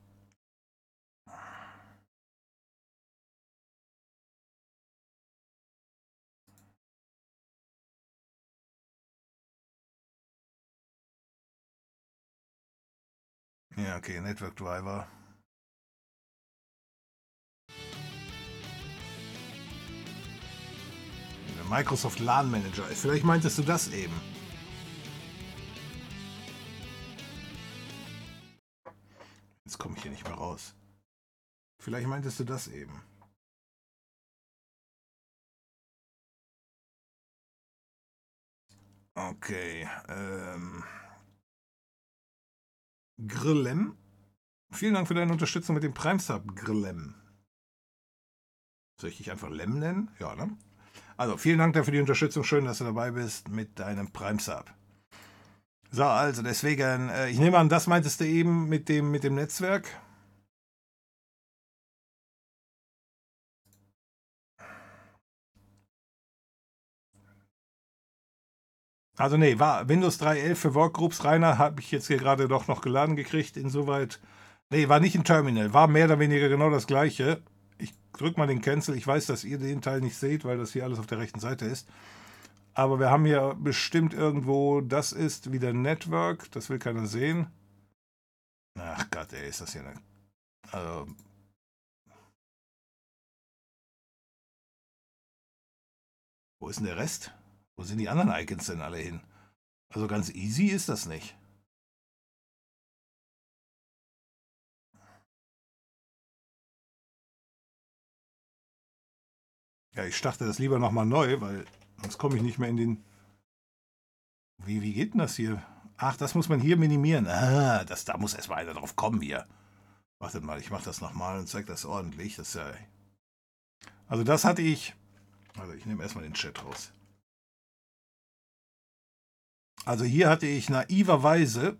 Speaker 1: Ja, okay, Network Driver. Microsoft LAN Manager. Vielleicht meintest du das eben. Jetzt komme ich hier nicht mehr raus. Vielleicht meintest du das eben. Okay. Ähm. Grillem. Vielen Dank für deine Unterstützung mit dem Prime Sub, Grillem. Soll ich dich einfach Lem nennen? Ja, ne? Also, vielen Dank dafür die Unterstützung. Schön, dass du dabei bist mit deinem Prime Sub. So, also deswegen, äh, ich nehme an, das meintest du eben mit dem, mit dem Netzwerk. Also nee, war Windows 3.11 für Workgroups, Rainer, habe ich jetzt hier gerade doch noch geladen gekriegt, insoweit. Nee, war nicht ein Terminal, war mehr oder weniger genau das gleiche. Ich drücke mal den Cancel, ich weiß, dass ihr den Teil nicht seht, weil das hier alles auf der rechten Seite ist. Aber wir haben hier bestimmt irgendwo, das ist wieder Network, das will keiner sehen. Ach Gott, ey, ist das hier eine... Also... Wo ist denn der Rest? Wo sind die anderen Icons denn alle hin? Also ganz easy ist das nicht. Ja, ich starte das lieber nochmal neu, weil sonst komme ich nicht mehr in den... Wie, wie geht denn das hier? Ach, das muss man hier minimieren. Ah, das, da muss erstmal einer drauf kommen hier. Wartet mal, ich mache das nochmal und zeige das ordentlich. Das ja... Also das hatte ich... Also ich nehme erstmal den Chat raus. Also hier hatte ich naiverweise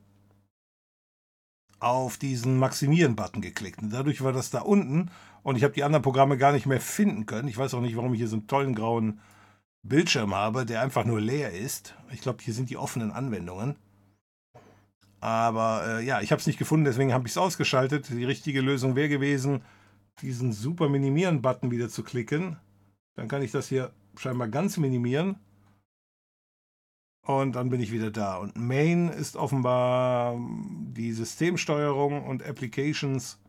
Speaker 1: auf diesen Maximieren-Button geklickt. Und dadurch war das da unten und ich habe die anderen Programme gar nicht mehr finden können. Ich weiß auch nicht, warum ich hier so einen tollen grauen Bildschirm habe, der einfach nur leer ist. Ich glaube, hier sind die offenen Anwendungen. Aber äh, ja, ich habe es nicht gefunden, deswegen habe ich es ausgeschaltet. Die richtige Lösung wäre gewesen, diesen super Minimieren-Button wieder zu klicken. Dann kann ich das hier scheinbar ganz minimieren. Und dann bin ich wieder da. Und Main ist offenbar die Systemsteuerung und Applications.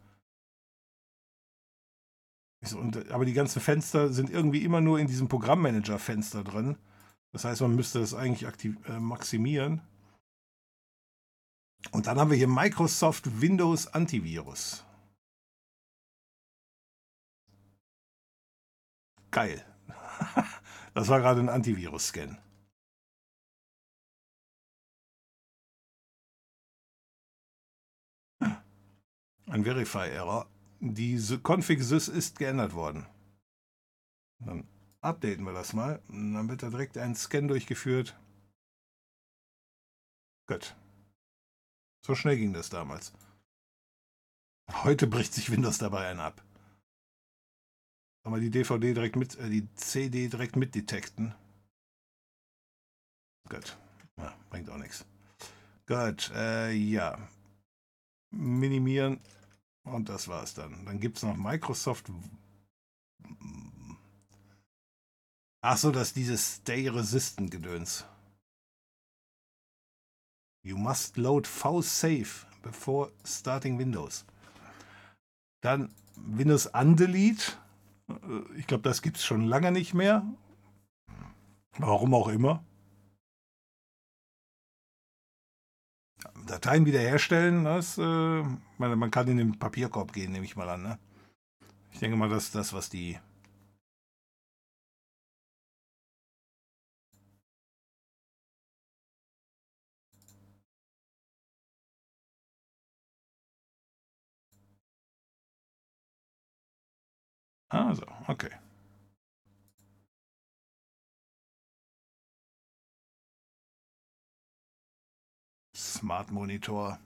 Speaker 1: Und, aber die ganzen Fenster sind irgendwie immer nur in diesem Programmmanager-Fenster drin. Das heißt, man müsste das eigentlich aktiv, äh, maximieren. Und dann haben wir hier Microsoft Windows Antivirus. Geil. das war gerade ein Antivirus-Scan. Ein Verify-Error. Die Config-Sys ist geändert worden. Dann updaten wir das mal. Dann wird da direkt ein Scan durchgeführt. Gut. So schnell ging das damals. Heute bricht sich Windows dabei ein ab. Kann man die DVD direkt mit, äh, die CD direkt mit detekten. Gut. Ja, bringt auch nichts. Gut, äh, ja. Minimieren. Und das war's dann. Dann gibt es noch Microsoft. Achso, das ist dieses Stay Resistant Gedöns. You must load V-Safe before starting Windows. Dann Windows Undelete. Äh, ich glaube, das gibt es schon lange nicht mehr. Warum auch immer. Dateien wiederherstellen, das, äh, man, kann in den Papierkorb gehen, nehme ich mal an. Ne? Ich denke mal, das ist das, was die Also, okay. Smart Monitor.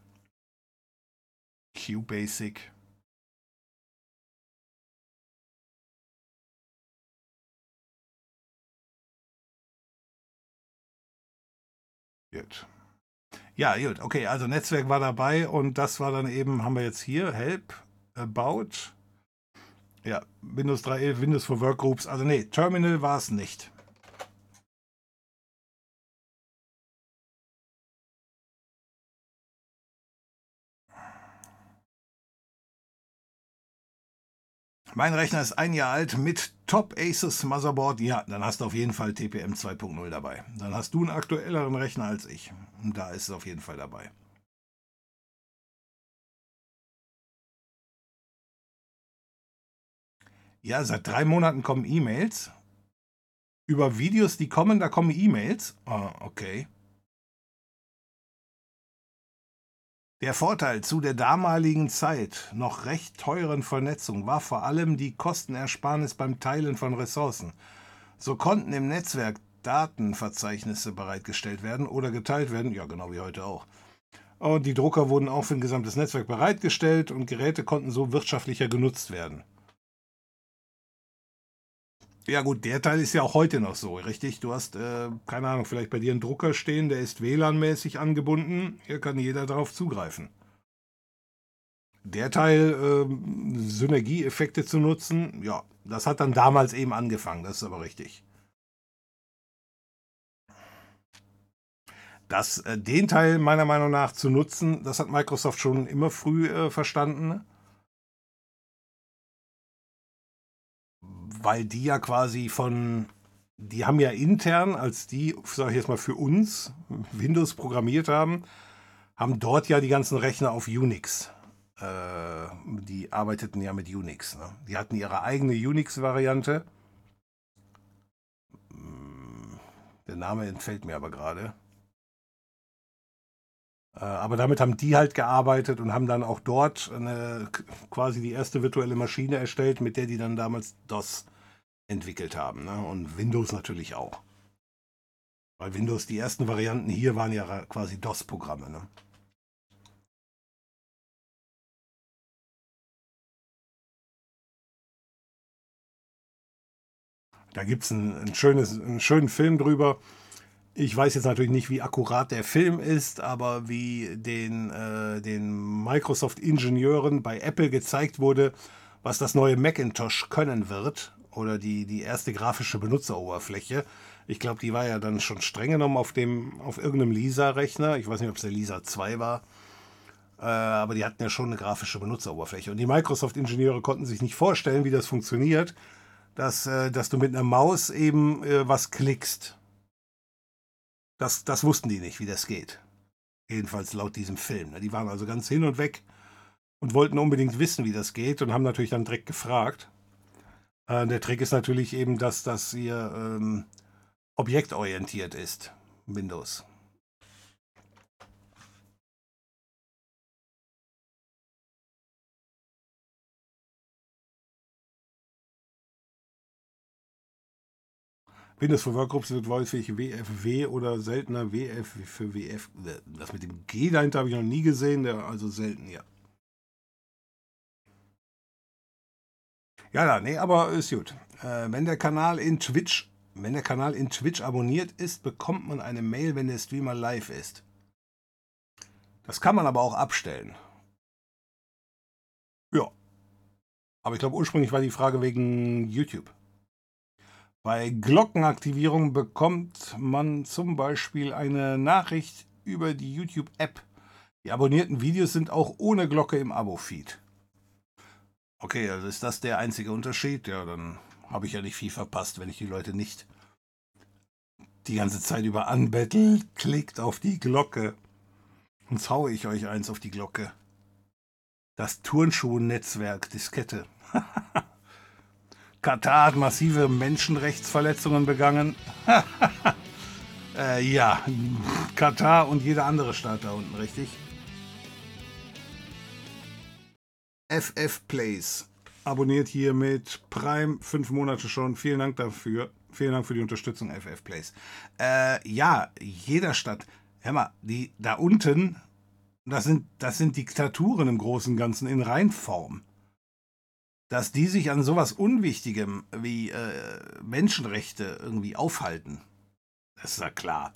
Speaker 1: QBasic. Gut. Ja, gut, okay, also Netzwerk war dabei und das war dann eben, haben wir jetzt hier, Help, About, ja, Windows 3.11, Windows for Workgroups. Also nee, Terminal war es nicht. Mein Rechner ist ein Jahr alt mit Top Asus Motherboard. Ja, dann hast du auf jeden Fall TPM 2.0 dabei. Dann hast du einen aktuelleren Rechner als ich. Und da ist es auf jeden Fall dabei. Ja, seit drei Monaten kommen E-Mails. Über Videos, die kommen, da kommen E-Mails. Ah, okay. Der Vorteil zu der damaligen Zeit noch recht teuren Vernetzung war vor allem die Kostenersparnis beim Teilen von Ressourcen. So konnten im Netzwerk Datenverzeichnisse bereitgestellt werden oder geteilt werden, ja genau wie heute auch. Und die Drucker wurden auch für ein gesamtes Netzwerk bereitgestellt und Geräte konnten so wirtschaftlicher genutzt werden. Ja gut, der Teil ist ja auch heute noch so, richtig? Du hast, äh, keine Ahnung, vielleicht bei dir einen Drucker stehen, der ist WLAN-mäßig angebunden. Hier kann jeder darauf zugreifen. Der Teil, äh, Synergieeffekte zu nutzen, ja, das hat dann damals eben angefangen, das ist aber richtig. Das, äh, den Teil meiner Meinung nach zu nutzen, das hat Microsoft schon immer früh äh, verstanden. Weil die ja quasi von, die haben ja intern, als die, sage ich jetzt mal für uns, Windows programmiert haben, haben dort ja die ganzen Rechner auf Unix. Äh, die arbeiteten ja mit Unix. Ne? Die hatten ihre eigene Unix-Variante. Hm, der Name entfällt mir aber gerade. Äh, aber damit haben die halt gearbeitet und haben dann auch dort eine, quasi die erste virtuelle Maschine erstellt, mit der die dann damals DOS entwickelt haben. Ne? Und Windows natürlich auch. Weil Windows, die ersten Varianten hier waren ja quasi DOS-Programme. Ne? Da gibt es ein, ein einen schönen Film drüber. Ich weiß jetzt natürlich nicht, wie akkurat der Film ist, aber wie den, äh, den Microsoft-Ingenieuren bei Apple gezeigt wurde, was das neue Macintosh können wird oder die, die erste grafische Benutzeroberfläche. Ich glaube, die war ja dann schon streng genommen auf, dem, auf irgendeinem Lisa-Rechner. Ich weiß nicht, ob es der Lisa 2 war. Äh, aber die hatten ja schon eine grafische Benutzeroberfläche. Und die Microsoft-Ingenieure konnten sich nicht vorstellen, wie das funktioniert, dass, äh, dass du mit einer Maus eben äh, was klickst. Das, das wussten die nicht, wie das geht. Jedenfalls laut diesem Film. Ne? Die waren also ganz hin und weg und wollten unbedingt wissen, wie das geht und haben natürlich dann direkt gefragt. Äh, der Trick ist natürlich eben, dass das hier ähm, objektorientiert ist, Windows. Windows for Workgroups wird häufig WFW oder seltener WF für WF. Das mit dem G dahinter habe ich noch nie gesehen, also selten, ja. Ja, ja, nee, aber ist gut. Äh, wenn der Kanal in Twitch, wenn der Kanal in Twitch abonniert ist, bekommt man eine Mail, wenn der Streamer live ist. Das kann man aber auch abstellen. Ja. Aber ich glaube, ursprünglich war die Frage wegen YouTube. Bei Glockenaktivierung bekommt man zum Beispiel eine Nachricht über die YouTube-App. Die abonnierten Videos sind auch ohne Glocke im Abo-Feed. Okay, also ist das der einzige Unterschied? Ja, dann habe ich ja nicht viel verpasst, wenn ich die Leute nicht die ganze Zeit über anbettel. Klickt auf die Glocke. Sonst haue ich euch eins auf die Glocke. Das Turnschuh-Netzwerk Diskette. Katar hat massive Menschenrechtsverletzungen begangen. äh, ja, Katar und jeder andere Staat da unten, richtig? FF Plays abonniert hier mit Prime fünf Monate schon. Vielen Dank dafür. Vielen Dank für die Unterstützung, FF Plays. Äh, ja, jeder Stadt. Hör mal, die da unten, das sind, das sind Diktaturen im Großen und Ganzen in Reinform. Dass die sich an sowas Unwichtigem wie äh, Menschenrechte irgendwie aufhalten, das ist ja klar.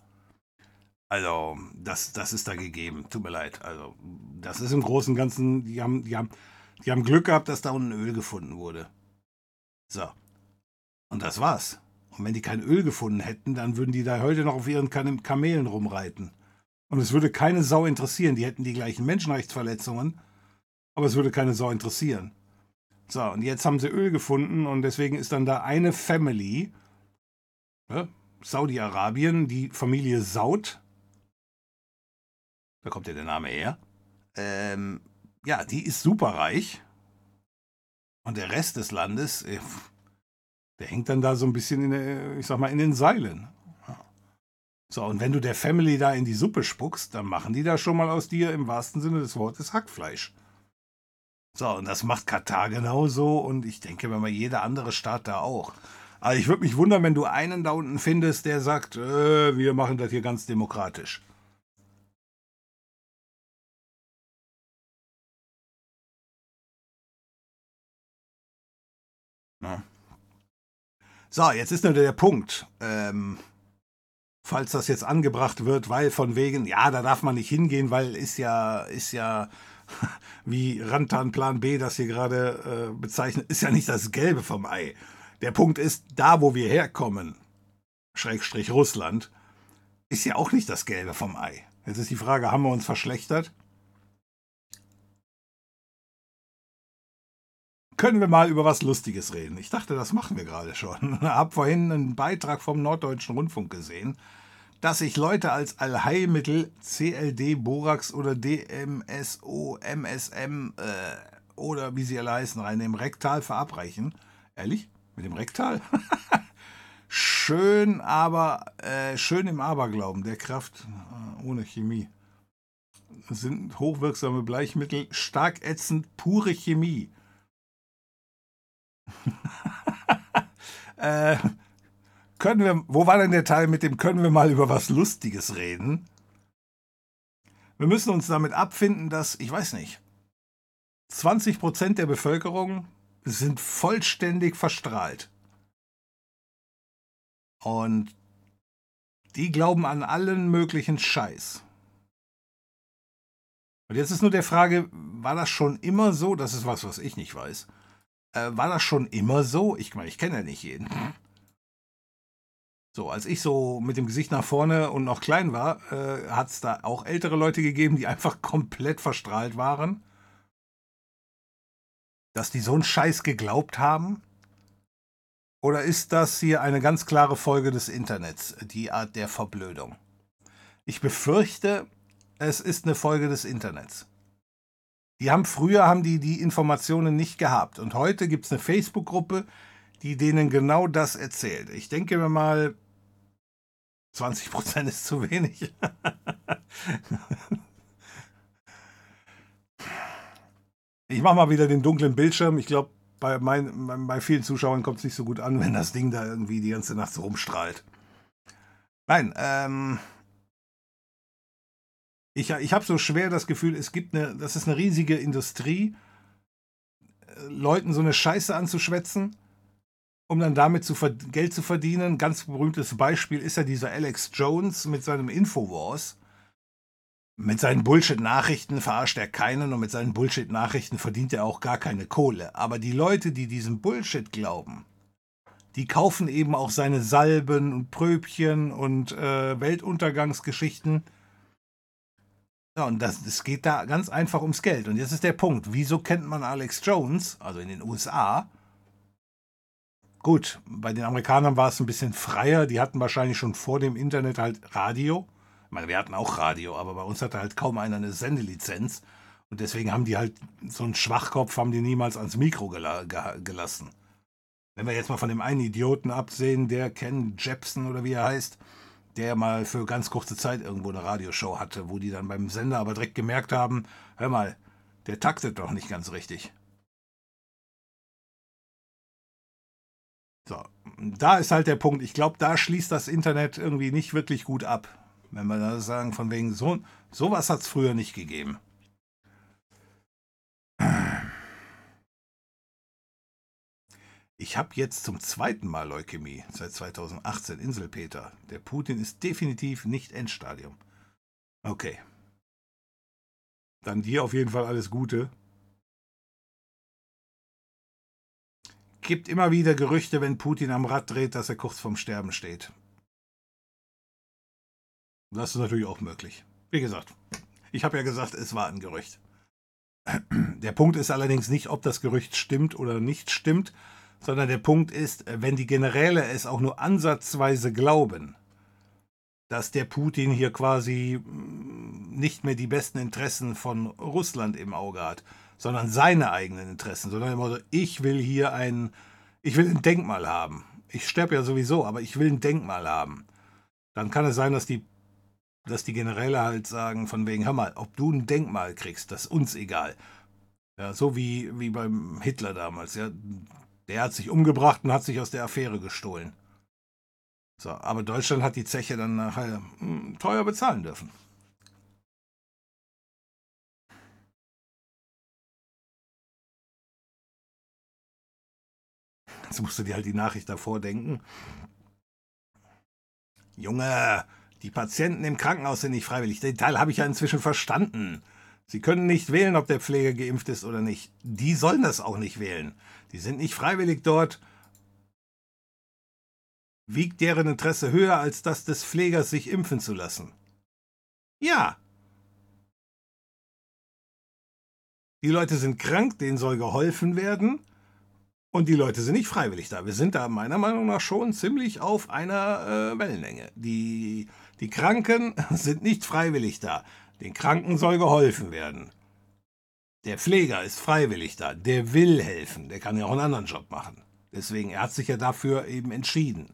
Speaker 1: Also, das, das ist da gegeben. Tut mir leid. Also, das ist im Großen und Ganzen, die haben, die haben, die haben Glück gehabt, dass da unten Öl gefunden wurde. So. Und das war's. Und wenn die kein Öl gefunden hätten, dann würden die da heute noch auf ihren Kamelen rumreiten. Und es würde keine Sau interessieren. Die hätten die gleichen Menschenrechtsverletzungen, aber es würde keine Sau interessieren. So, und jetzt haben sie Öl gefunden und deswegen ist dann da eine Family, ne, Saudi-Arabien, die Familie Saud, da kommt ja der Name her, ähm, ja, die ist superreich. Und der Rest des Landes, äh, der hängt dann da so ein bisschen in, ich sag mal, in den Seilen. So, und wenn du der Family da in die Suppe spuckst, dann machen die da schon mal aus dir im wahrsten Sinne des Wortes Hackfleisch. So, und das macht Katar genauso und ich denke, wenn man jeder andere Staat da auch. Also ich würde mich wundern, wenn du einen da unten findest, der sagt, äh, wir machen das hier ganz demokratisch. Na. So, jetzt ist nur der Punkt. Ähm, falls das jetzt angebracht wird, weil von wegen, ja, da darf man nicht hingehen, weil ist ja, ist ja, wie Rantan Plan B das hier gerade äh, bezeichnet, ist ja nicht das Gelbe vom Ei. Der Punkt ist, da wo wir herkommen, Schrägstrich Russland, ist ja auch nicht das Gelbe vom Ei. Jetzt ist die Frage, haben wir uns verschlechtert? können wir mal über was Lustiges reden. Ich dachte, das machen wir gerade schon. Hab vorhin einen Beitrag vom Norddeutschen Rundfunk gesehen, dass sich Leute als Allheilmittel CLD, Borax oder DMSO, MSM äh, oder wie sie alle heißen, reinnehmen, Rektal verabreichen. Ehrlich? Mit dem Rektal? schön, aber äh, schön im Aberglauben der Kraft äh, ohne Chemie. Sind hochwirksame Bleichmittel, stark ätzend, pure Chemie. äh, können wir, wo war denn der Teil mit dem, können wir mal über was Lustiges reden? Wir müssen uns damit abfinden, dass, ich weiß nicht, 20% der Bevölkerung sind vollständig verstrahlt. Und die glauben an allen möglichen Scheiß. Und jetzt ist nur der Frage, war das schon immer so? Das ist was, was ich nicht weiß. Äh, war das schon immer so? Ich meine, ich kenne ja nicht jeden. So, als ich so mit dem Gesicht nach vorne und noch klein war, äh, hat es da auch ältere Leute gegeben, die einfach komplett verstrahlt waren. Dass die so einen Scheiß geglaubt haben? Oder ist das hier eine ganz klare Folge des Internets, die Art der Verblödung? Ich befürchte, es ist eine Folge des Internets. Die haben früher haben die die Informationen nicht gehabt und heute gibt es eine Facebook-Gruppe, die denen genau das erzählt. Ich denke mir mal, 20% ist zu wenig. ich mache mal wieder den dunklen Bildschirm. Ich glaube, bei, bei vielen Zuschauern kommt es nicht so gut an, wenn das Ding da irgendwie die ganze Nacht so rumstrahlt. Nein, ähm, ich, ich habe so schwer das Gefühl, es gibt eine, das ist eine riesige Industrie, Leuten so eine Scheiße anzuschwätzen, um dann damit zu Geld zu verdienen. Ganz berühmtes Beispiel ist ja dieser Alex Jones mit seinem Infowars. Mit seinen Bullshit-Nachrichten verarscht er keinen und mit seinen Bullshit-Nachrichten verdient er auch gar keine Kohle. Aber die Leute, die diesem Bullshit glauben, die kaufen eben auch seine Salben und Pröbchen und äh, Weltuntergangsgeschichten. Ja, und das, es geht da ganz einfach ums Geld. Und jetzt ist der Punkt. Wieso kennt man Alex Jones, also in den USA? Gut, bei den Amerikanern war es ein bisschen freier. Die hatten wahrscheinlich schon vor dem Internet halt Radio. Ich meine, wir hatten auch Radio, aber bei uns hatte halt kaum einer eine Sendelizenz. Und deswegen haben die halt so einen Schwachkopf, haben die niemals ans Mikro gela gelassen. Wenn wir jetzt mal von dem einen Idioten absehen, der Ken Jepson oder wie er heißt, der mal für ganz kurze Zeit irgendwo eine Radioshow hatte, wo die dann beim Sender aber direkt gemerkt haben, hör mal, der taktet doch nicht ganz richtig. So, da ist halt der Punkt. Ich glaube, da schließt das Internet irgendwie nicht wirklich gut ab. Wenn wir da sagen, von wegen so, sowas hat es früher nicht gegeben. Ich habe jetzt zum zweiten Mal Leukämie seit 2018 Inselpeter. Der Putin ist definitiv nicht Endstadium. Okay. Dann dir auf jeden Fall alles Gute. Gibt immer wieder Gerüchte, wenn Putin am Rad dreht, dass er kurz vorm Sterben steht. Das ist natürlich auch möglich. Wie gesagt, ich habe ja gesagt, es war ein Gerücht. Der Punkt ist allerdings nicht, ob das Gerücht stimmt oder nicht stimmt, sondern der Punkt ist, wenn die Generäle es auch nur ansatzweise glauben, dass der Putin hier quasi mm, nicht mehr die besten Interessen von Russland im Auge hat, sondern seine eigenen Interessen, sondern immer so, ich will hier ein, ich will ein Denkmal haben. Ich sterbe ja sowieso, aber ich will ein Denkmal haben. Dann kann es sein, dass die, dass die Generäle halt sagen, von wegen, hör mal, ob du ein Denkmal kriegst, das ist uns egal. Ja, so wie, wie beim Hitler damals. Ja. Der hat sich umgebracht und hat sich aus der Affäre gestohlen. So, aber Deutschland hat die Zeche dann nachher hm, teuer bezahlen dürfen. Jetzt musst du dir halt die Nachricht davor denken. Junge, die Patienten im Krankenhaus sind nicht freiwillig. Den Teil habe ich ja inzwischen verstanden. Sie können nicht wählen, ob der Pfleger geimpft ist oder nicht. Die sollen das auch nicht wählen. Die sind nicht freiwillig dort. Wiegt deren Interesse höher als das des Pflegers, sich impfen zu lassen? Ja. Die Leute sind krank, denen soll geholfen werden. Und die Leute sind nicht freiwillig da. Wir sind da meiner Meinung nach schon ziemlich auf einer äh, Wellenlänge. Die, die Kranken sind nicht freiwillig da. Den Kranken soll geholfen werden. Der Pfleger ist freiwillig da, der will helfen, der kann ja auch einen anderen Job machen. Deswegen, er hat sich ja dafür eben entschieden,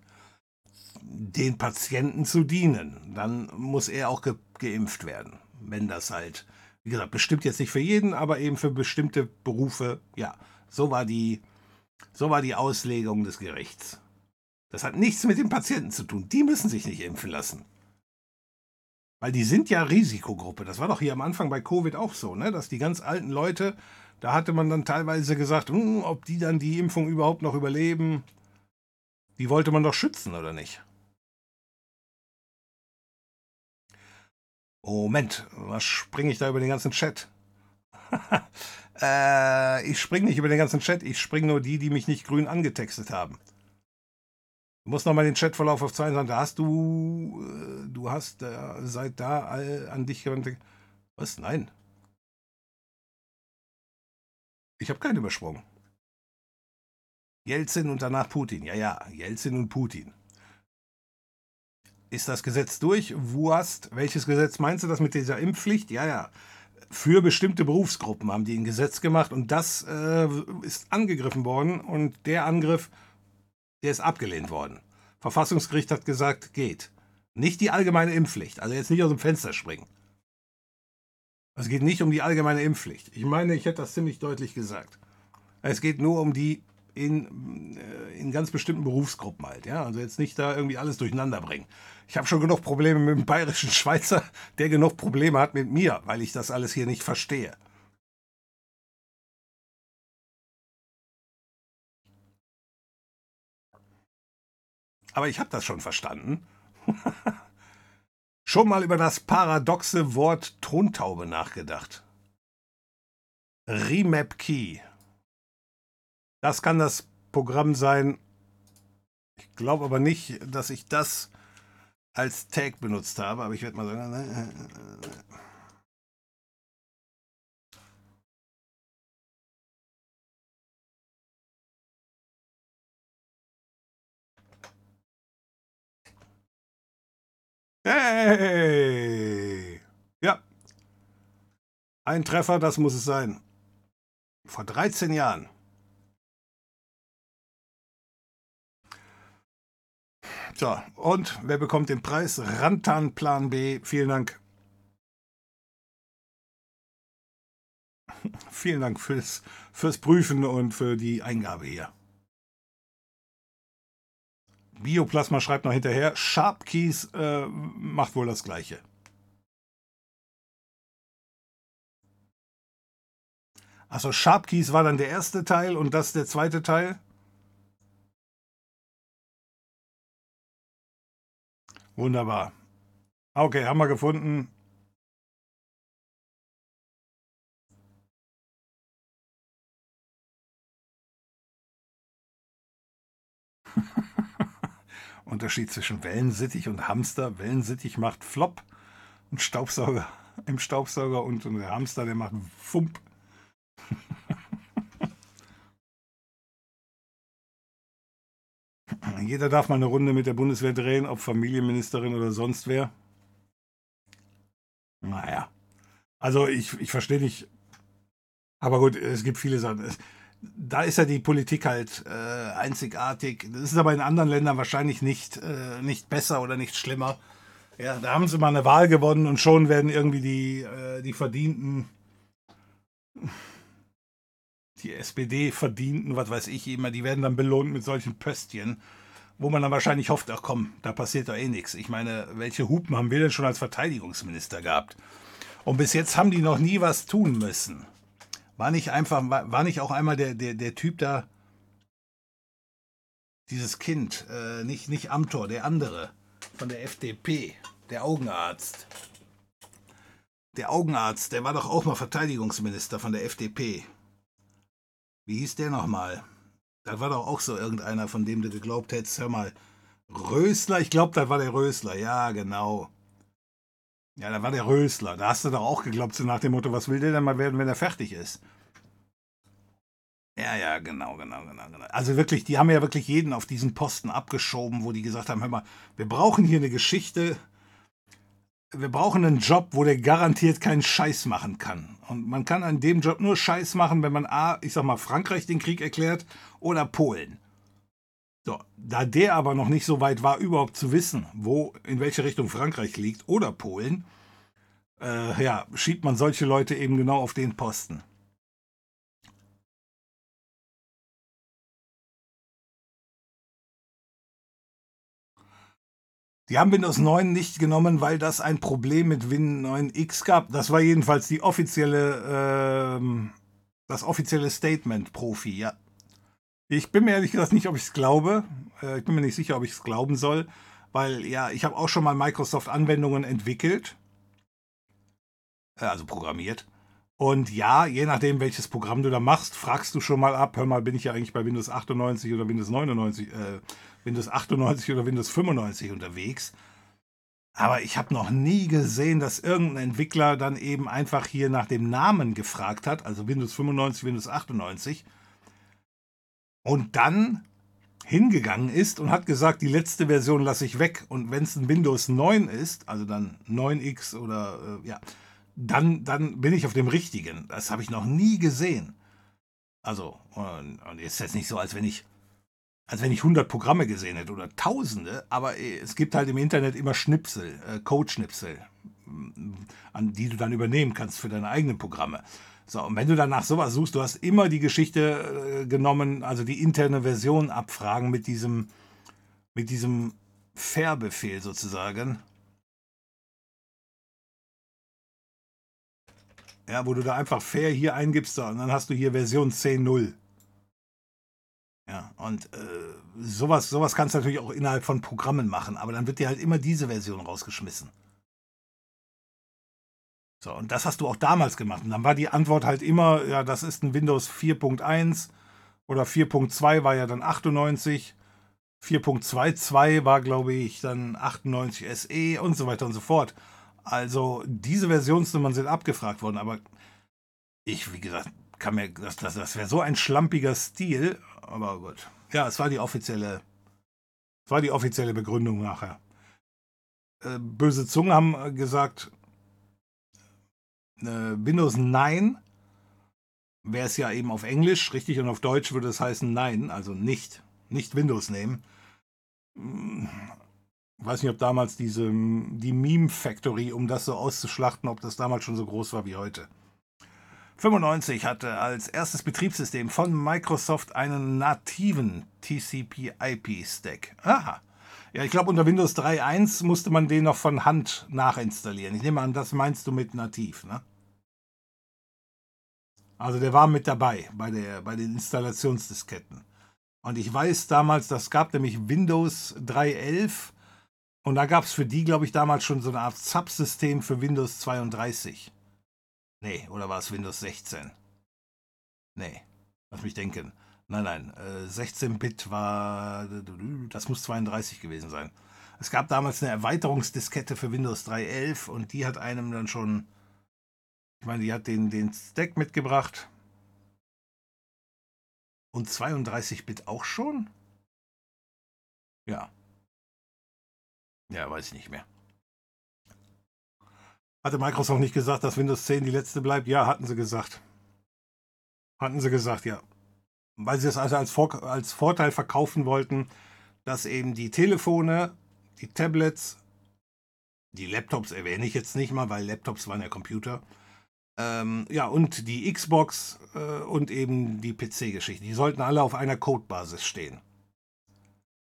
Speaker 1: den Patienten zu dienen. Dann muss er auch ge geimpft werden, wenn das halt, wie gesagt, bestimmt jetzt nicht für jeden, aber eben für bestimmte Berufe, ja, so war die, so war die Auslegung des Gerichts. Das hat nichts mit den Patienten zu tun, die müssen sich nicht impfen lassen. Weil die sind ja Risikogruppe. Das war doch hier am Anfang bei Covid auch so, ne? Dass die ganz alten Leute, da hatte man dann teilweise gesagt, hm, ob die dann die Impfung überhaupt noch überleben. Die wollte man doch schützen, oder nicht? Moment, was springe ich da über den ganzen Chat? äh, ich springe nicht über den ganzen Chat, ich springe nur die, die mich nicht grün angetextet haben. Du musst nochmal den Chatverlauf auf zwei sagen. Da hast du, äh, du hast äh, seit da all an dich gewandt. Was? Nein. Ich habe keinen übersprungen. Jelzin und danach Putin. Ja, ja, Jelzin und Putin. Ist das Gesetz durch? Wurst. Welches Gesetz meinst du das mit dieser Impfpflicht? Ja, ja. Für bestimmte Berufsgruppen haben die ein Gesetz gemacht und das äh, ist angegriffen worden und der Angriff der ist abgelehnt worden. Verfassungsgericht hat gesagt, geht. Nicht die allgemeine Impfpflicht, also jetzt nicht aus dem Fenster springen. Es geht nicht um die allgemeine Impfpflicht. Ich meine, ich hätte das ziemlich deutlich gesagt. Es geht nur um die in, äh, in ganz bestimmten Berufsgruppen halt. Ja? Also jetzt nicht da irgendwie alles durcheinander bringen. Ich habe schon genug Probleme mit dem bayerischen Schweizer, der genug Probleme hat mit mir, weil ich das alles hier nicht verstehe. Aber ich habe das schon verstanden. schon mal über das paradoxe Wort Tontaube nachgedacht. Remap Key. Das kann das Programm sein. Ich glaube aber nicht, dass ich das als Tag benutzt habe, aber ich werde mal sagen. Ne, Hey! Ja. Ein Treffer, das muss es sein. Vor 13 Jahren. So, und wer bekommt den Preis? Rantan Plan B. Vielen Dank. Vielen Dank fürs, fürs Prüfen und für die Eingabe hier. Bioplasma schreibt noch hinterher, Sharpkeys äh, macht wohl das gleiche. Achso, Sharpkeys war dann der erste Teil und das der zweite Teil? Wunderbar. Okay, haben wir gefunden. Unterschied zwischen Wellensittich und Hamster. Wellensittich macht Flop und Staubsauger im Staubsauger und der Hamster, der macht Fump. Jeder darf mal eine Runde mit der Bundeswehr drehen, ob Familienministerin oder sonst wer. Naja. Also ich, ich verstehe nicht. Aber gut, es gibt viele Sachen da ist ja die Politik halt äh, einzigartig. Das ist aber in anderen Ländern wahrscheinlich nicht, äh, nicht besser oder nicht schlimmer. Ja, da haben sie mal eine Wahl gewonnen und schon werden irgendwie die, äh, die verdienten, die SPD verdienten, was weiß ich immer, die werden dann belohnt mit solchen Pöstchen, wo man dann wahrscheinlich hofft, ach komm, da passiert doch eh nichts. Ich meine, welche Hupen haben wir denn schon als Verteidigungsminister gehabt? Und bis jetzt haben die noch nie was tun müssen. War nicht einfach, war, war nicht auch einmal der, der, der Typ da, dieses Kind, äh, nicht, nicht Amtor, der andere von der FDP, der Augenarzt. Der Augenarzt, der war doch auch mal Verteidigungsminister von der FDP. Wie hieß der nochmal? Da war doch auch so irgendeiner, von dem du geglaubt hättest, hör mal, Rösler, ich glaube, das war der Rösler, ja, genau. Ja, da war der Rösler. Da hast du doch auch geglaubt, so nach dem Motto, was will der denn mal werden, wenn er fertig ist? Ja, ja, genau, genau, genau, genau. Also wirklich, die haben ja wirklich jeden auf diesen Posten abgeschoben, wo die gesagt haben, hör mal, wir brauchen hier eine Geschichte, wir brauchen einen Job, wo der garantiert keinen Scheiß machen kann. Und man kann an dem Job nur Scheiß machen, wenn man A, ich sag mal, Frankreich den Krieg erklärt oder Polen. So, da der aber noch nicht so weit war, überhaupt zu wissen, wo, in welche Richtung Frankreich liegt oder Polen, äh, ja, schiebt man solche Leute eben genau auf den Posten. Die haben Windows 9 nicht genommen, weil das ein Problem mit Win 9X gab. Das war jedenfalls die offizielle, ähm, das offizielle Statement Profi, ja. Ich bin mir ehrlich gesagt nicht, ob ich es glaube. Äh, ich bin mir nicht sicher, ob ich es glauben soll, weil ja, ich habe auch schon mal Microsoft-Anwendungen entwickelt, äh, also programmiert. Und ja, je nachdem, welches Programm du da machst, fragst du schon mal ab, hör mal, bin ich ja eigentlich bei Windows 98 oder Windows 99, äh, Windows 98 oder Windows 95 unterwegs. Aber ich habe noch nie gesehen, dass irgendein Entwickler dann eben einfach hier nach dem Namen gefragt hat, also Windows 95, Windows 98, und dann hingegangen ist und hat gesagt, die letzte Version lasse ich weg. Und wenn es ein Windows 9 ist, also dann 9X oder äh, ja, dann, dann bin ich auf dem richtigen. Das habe ich noch nie gesehen. Also, und, und ist jetzt nicht so, als wenn ich als wenn ich 100 Programme gesehen hätte oder Tausende, aber äh, es gibt halt im Internet immer Schnipsel, äh, Code-Schnipsel, an die du dann übernehmen kannst für deine eigenen Programme. So, und wenn du dann nach sowas suchst, du hast immer die Geschichte äh, genommen, also die interne Version abfragen mit diesem, mit diesem Fährbefehl sozusagen. Ja, wo du da einfach fair hier eingibst und dann hast du hier Version 10.0. Ja, und äh, sowas, sowas kannst du natürlich auch innerhalb von Programmen machen, aber dann wird dir halt immer diese Version rausgeschmissen. So, und das hast du auch damals gemacht. Und dann war die Antwort halt immer, ja, das ist ein Windows 4.1 oder 4.2 war ja dann 98. 4.22 war, glaube ich, dann 98 SE und so weiter und so fort. Also diese Versionsnummern sind abgefragt worden, aber ich, wie gesagt, kann mir, das, das, das wäre so ein schlampiger Stil, aber gut. Ja, es war die offizielle, es war die offizielle Begründung nachher. Äh, böse Zungen haben gesagt, äh, Windows 9 wäre es ja eben auf Englisch, richtig, und auf Deutsch würde es heißen Nein, also nicht, nicht Windows nehmen. Hm, weiß nicht, ob damals diese, die Meme Factory, um das so auszuschlachten, ob das damals schon so groß war wie heute. 95 hatte als erstes Betriebssystem von Microsoft einen nativen TCP/IP-Stack. Aha. Ja, ich glaube, unter Windows 3.1 musste man den noch von Hand nachinstallieren. Ich nehme an, das meinst du mit nativ, ne? Also der war mit dabei bei, der, bei den Installationsdisketten. Und ich weiß damals, das gab nämlich Windows 3.11 und da gab es für die, glaube ich, damals schon so eine Art Subsystem für Windows 32. Nee, oder war es Windows 16? Nee, lass mich denken. Nein, nein, äh, 16-Bit war, das muss 32 gewesen sein. Es gab damals eine Erweiterungsdiskette für Windows 3.11 und die hat einem dann schon, ich meine, die hat den, den Stack mitgebracht. Und 32-Bit auch schon? Ja. Ja, weiß ich nicht mehr. Hatte Microsoft nicht gesagt, dass Windows 10 die letzte bleibt? Ja, hatten sie gesagt. Hatten sie gesagt, ja. Weil sie es also als, Vor als Vorteil verkaufen wollten, dass eben die Telefone, die Tablets, die Laptops erwähne ich jetzt nicht mal, weil Laptops waren ja Computer. Ähm, ja, und die Xbox äh, und eben die PC-Geschichte. Die sollten alle auf einer Codebasis stehen.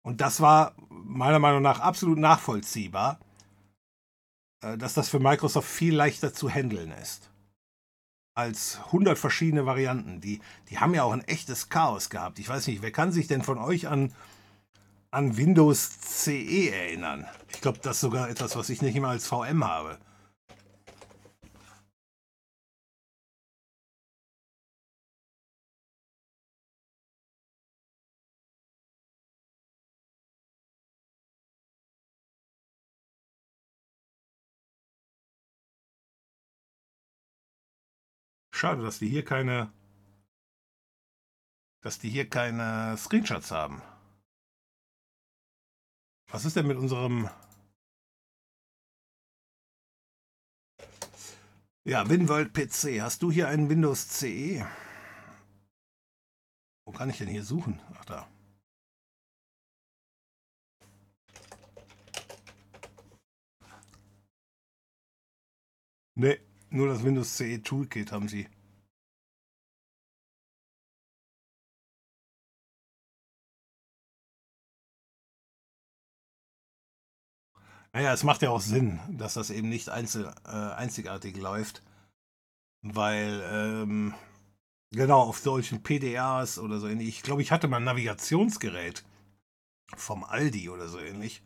Speaker 1: Und das war meiner Meinung nach absolut nachvollziehbar dass das für Microsoft viel leichter zu handeln ist. Als 100 verschiedene Varianten. Die, die haben ja auch ein echtes Chaos gehabt. Ich weiß nicht, wer kann sich denn von euch an, an Windows CE erinnern? Ich glaube, das ist sogar etwas, was ich nicht immer als VM habe. Schade, dass die hier keine. Dass die hier keine Screenshots haben. Was ist denn mit unserem. Ja, WinWorld PC. Hast du hier einen Windows CE? Wo kann ich denn hier suchen? Ach da. Nee. Nur das Windows CE Toolkit haben sie. Naja, es macht ja auch Sinn, dass das eben nicht einzel, äh, einzigartig läuft, weil ähm, genau auf solchen PDAs oder so ähnlich. Ich glaube, ich hatte mal ein Navigationsgerät vom Aldi oder so ähnlich.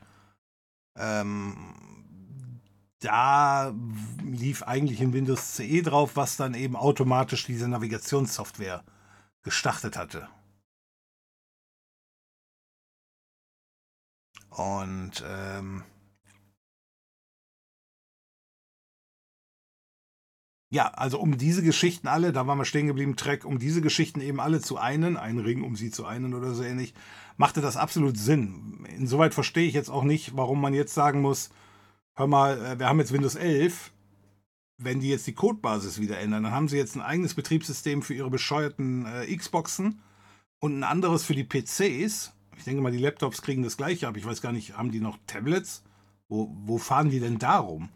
Speaker 1: Ähm, da lief eigentlich in Windows CE drauf, was dann eben automatisch diese Navigationssoftware gestartet hatte. Und ähm, ja, also um diese Geschichten alle, da waren wir stehen geblieben, Track, um diese Geschichten eben alle zu einen, einen Ring, um sie zu einen oder so ähnlich, machte das absolut Sinn. Insoweit verstehe ich jetzt auch nicht, warum man jetzt sagen muss, hör mal, äh, wir haben jetzt Windows 11, wenn die jetzt die Codebasis wieder ändern, dann haben sie jetzt ein eigenes Betriebssystem für ihre bescheuerten äh, Xboxen und ein anderes für die PCs. Ich denke mal, die Laptops kriegen das gleiche ab. Ich weiß gar nicht, haben die noch Tablets? Wo, wo fahren die denn darum?